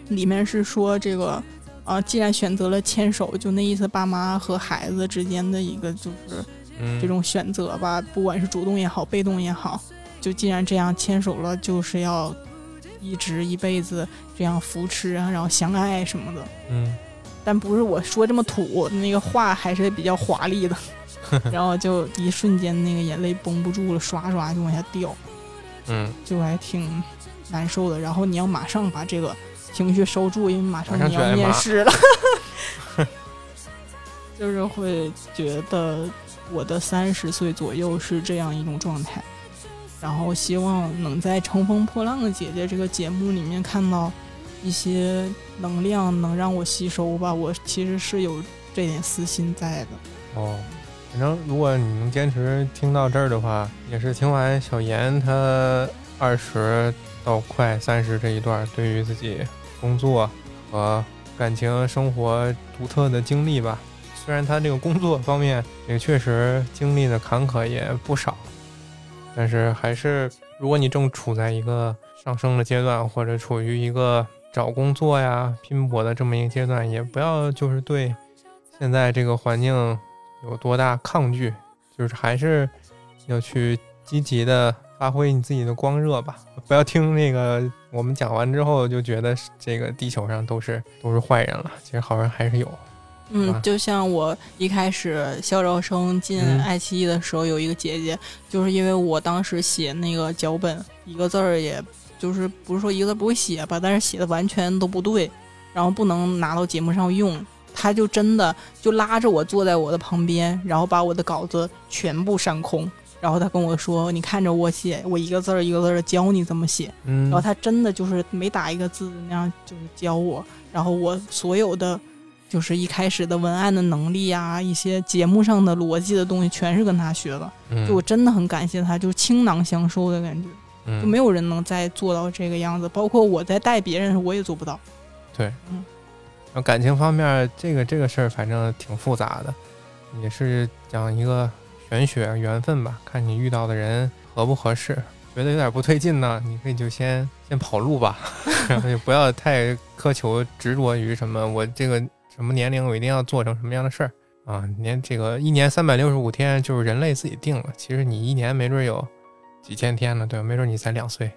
里面是说这个。啊，既然选择了牵手，就那意思，爸妈和孩子之间的一个就是嗯这种选择吧，不管是主动也好，被动也好，就既然这样牵手了，就是要一直一辈子这样扶持啊，然后相爱什么的。嗯但不是我说这么土，那个话还是比较华丽的，然后就一瞬间那个眼泪绷不住了，刷刷就往下掉，嗯，就还挺难受的。然后你要马上把这个情绪收住，因为马上你要面试了，就是会觉得我的三十岁左右是这样一种状态。然后希望能在《乘风破浪的姐姐》这个节目里面看到一些能量，能让我吸收吧。我其实是有这点私心在的。哦，反正如果你能坚持听到这儿的话，也是听完小严他二十到快三十这一段对于自己工作和感情生活独特的经历吧。虽然他这个工作方面也确实经历的坎坷也不少，但是还是如果你正处在一个上升的阶段，或者处于一个找工作呀拼搏的这么一个阶段，也不要就是对现在这个环境有多大抗拒，就是还是要去积极的发挥你自己的光热吧，不要听那个我们讲完之后就觉得这个地球上都是都是坏人了，其实好人还是有。嗯就像我一开始校招生进嗯爱奇艺的时候，有一个姐姐，就是因为我当时写那个脚本，一个字儿也，就是不是说一个字不会写吧，但是写的完全都不对，然后不能拿到节目上用。她就真的就拉着我坐在我的旁边，然后把我的稿子全部删空，然后他跟我说：“你看着我写，我一个字儿一个字儿的教你怎么写。”嗯。然后他真的就是每打一个字那样就是教我，然后我所有的就是一开始的文案的能力啊，一些节目上的逻辑的东西全是跟他学的，嗯。就我真的很感谢他，就是倾囊相授的感觉，嗯。就没有人能再做到这个样子，包括我在带别人的时候我也做不到。对，嗯。然后感情方面，这个这个事儿反正挺复杂的，也是讲一个玄学缘分吧，看你遇到的人合不合适。觉得有点不对劲呢，你可以就先先跑路吧，然后就不要太苛求执着于什么我这个什么年龄我一定要做成什么样的事儿啊。年这个一年三百六十五天就是人类自己定了，其实你一年没准有几千天呢，对吧？没准你才两岁，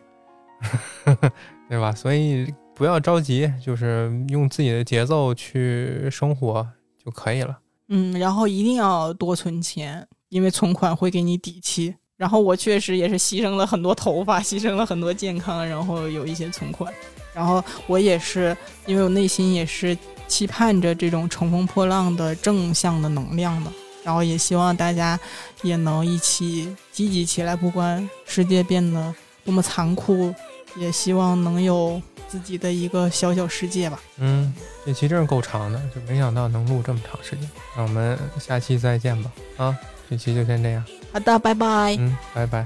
对吧？所以不要着急，就是用自己的节奏去生活就可以了。嗯，然后一定要多存钱，因为存款会给你底气。然后我确实也是牺牲了很多头发牺牲了很多健康然后有一些存款。然后我也是因为我内心也是期盼着这种乘风破浪的正向的能量的。然后也希望大家也能一起积极起来不管世界变得多么残酷也希望能有自己的一个小小世界吧。嗯这期真是够长的就没想到能录这么长时间。那我们下期再见吧啊。这期就先这样。好的拜拜。嗯拜拜。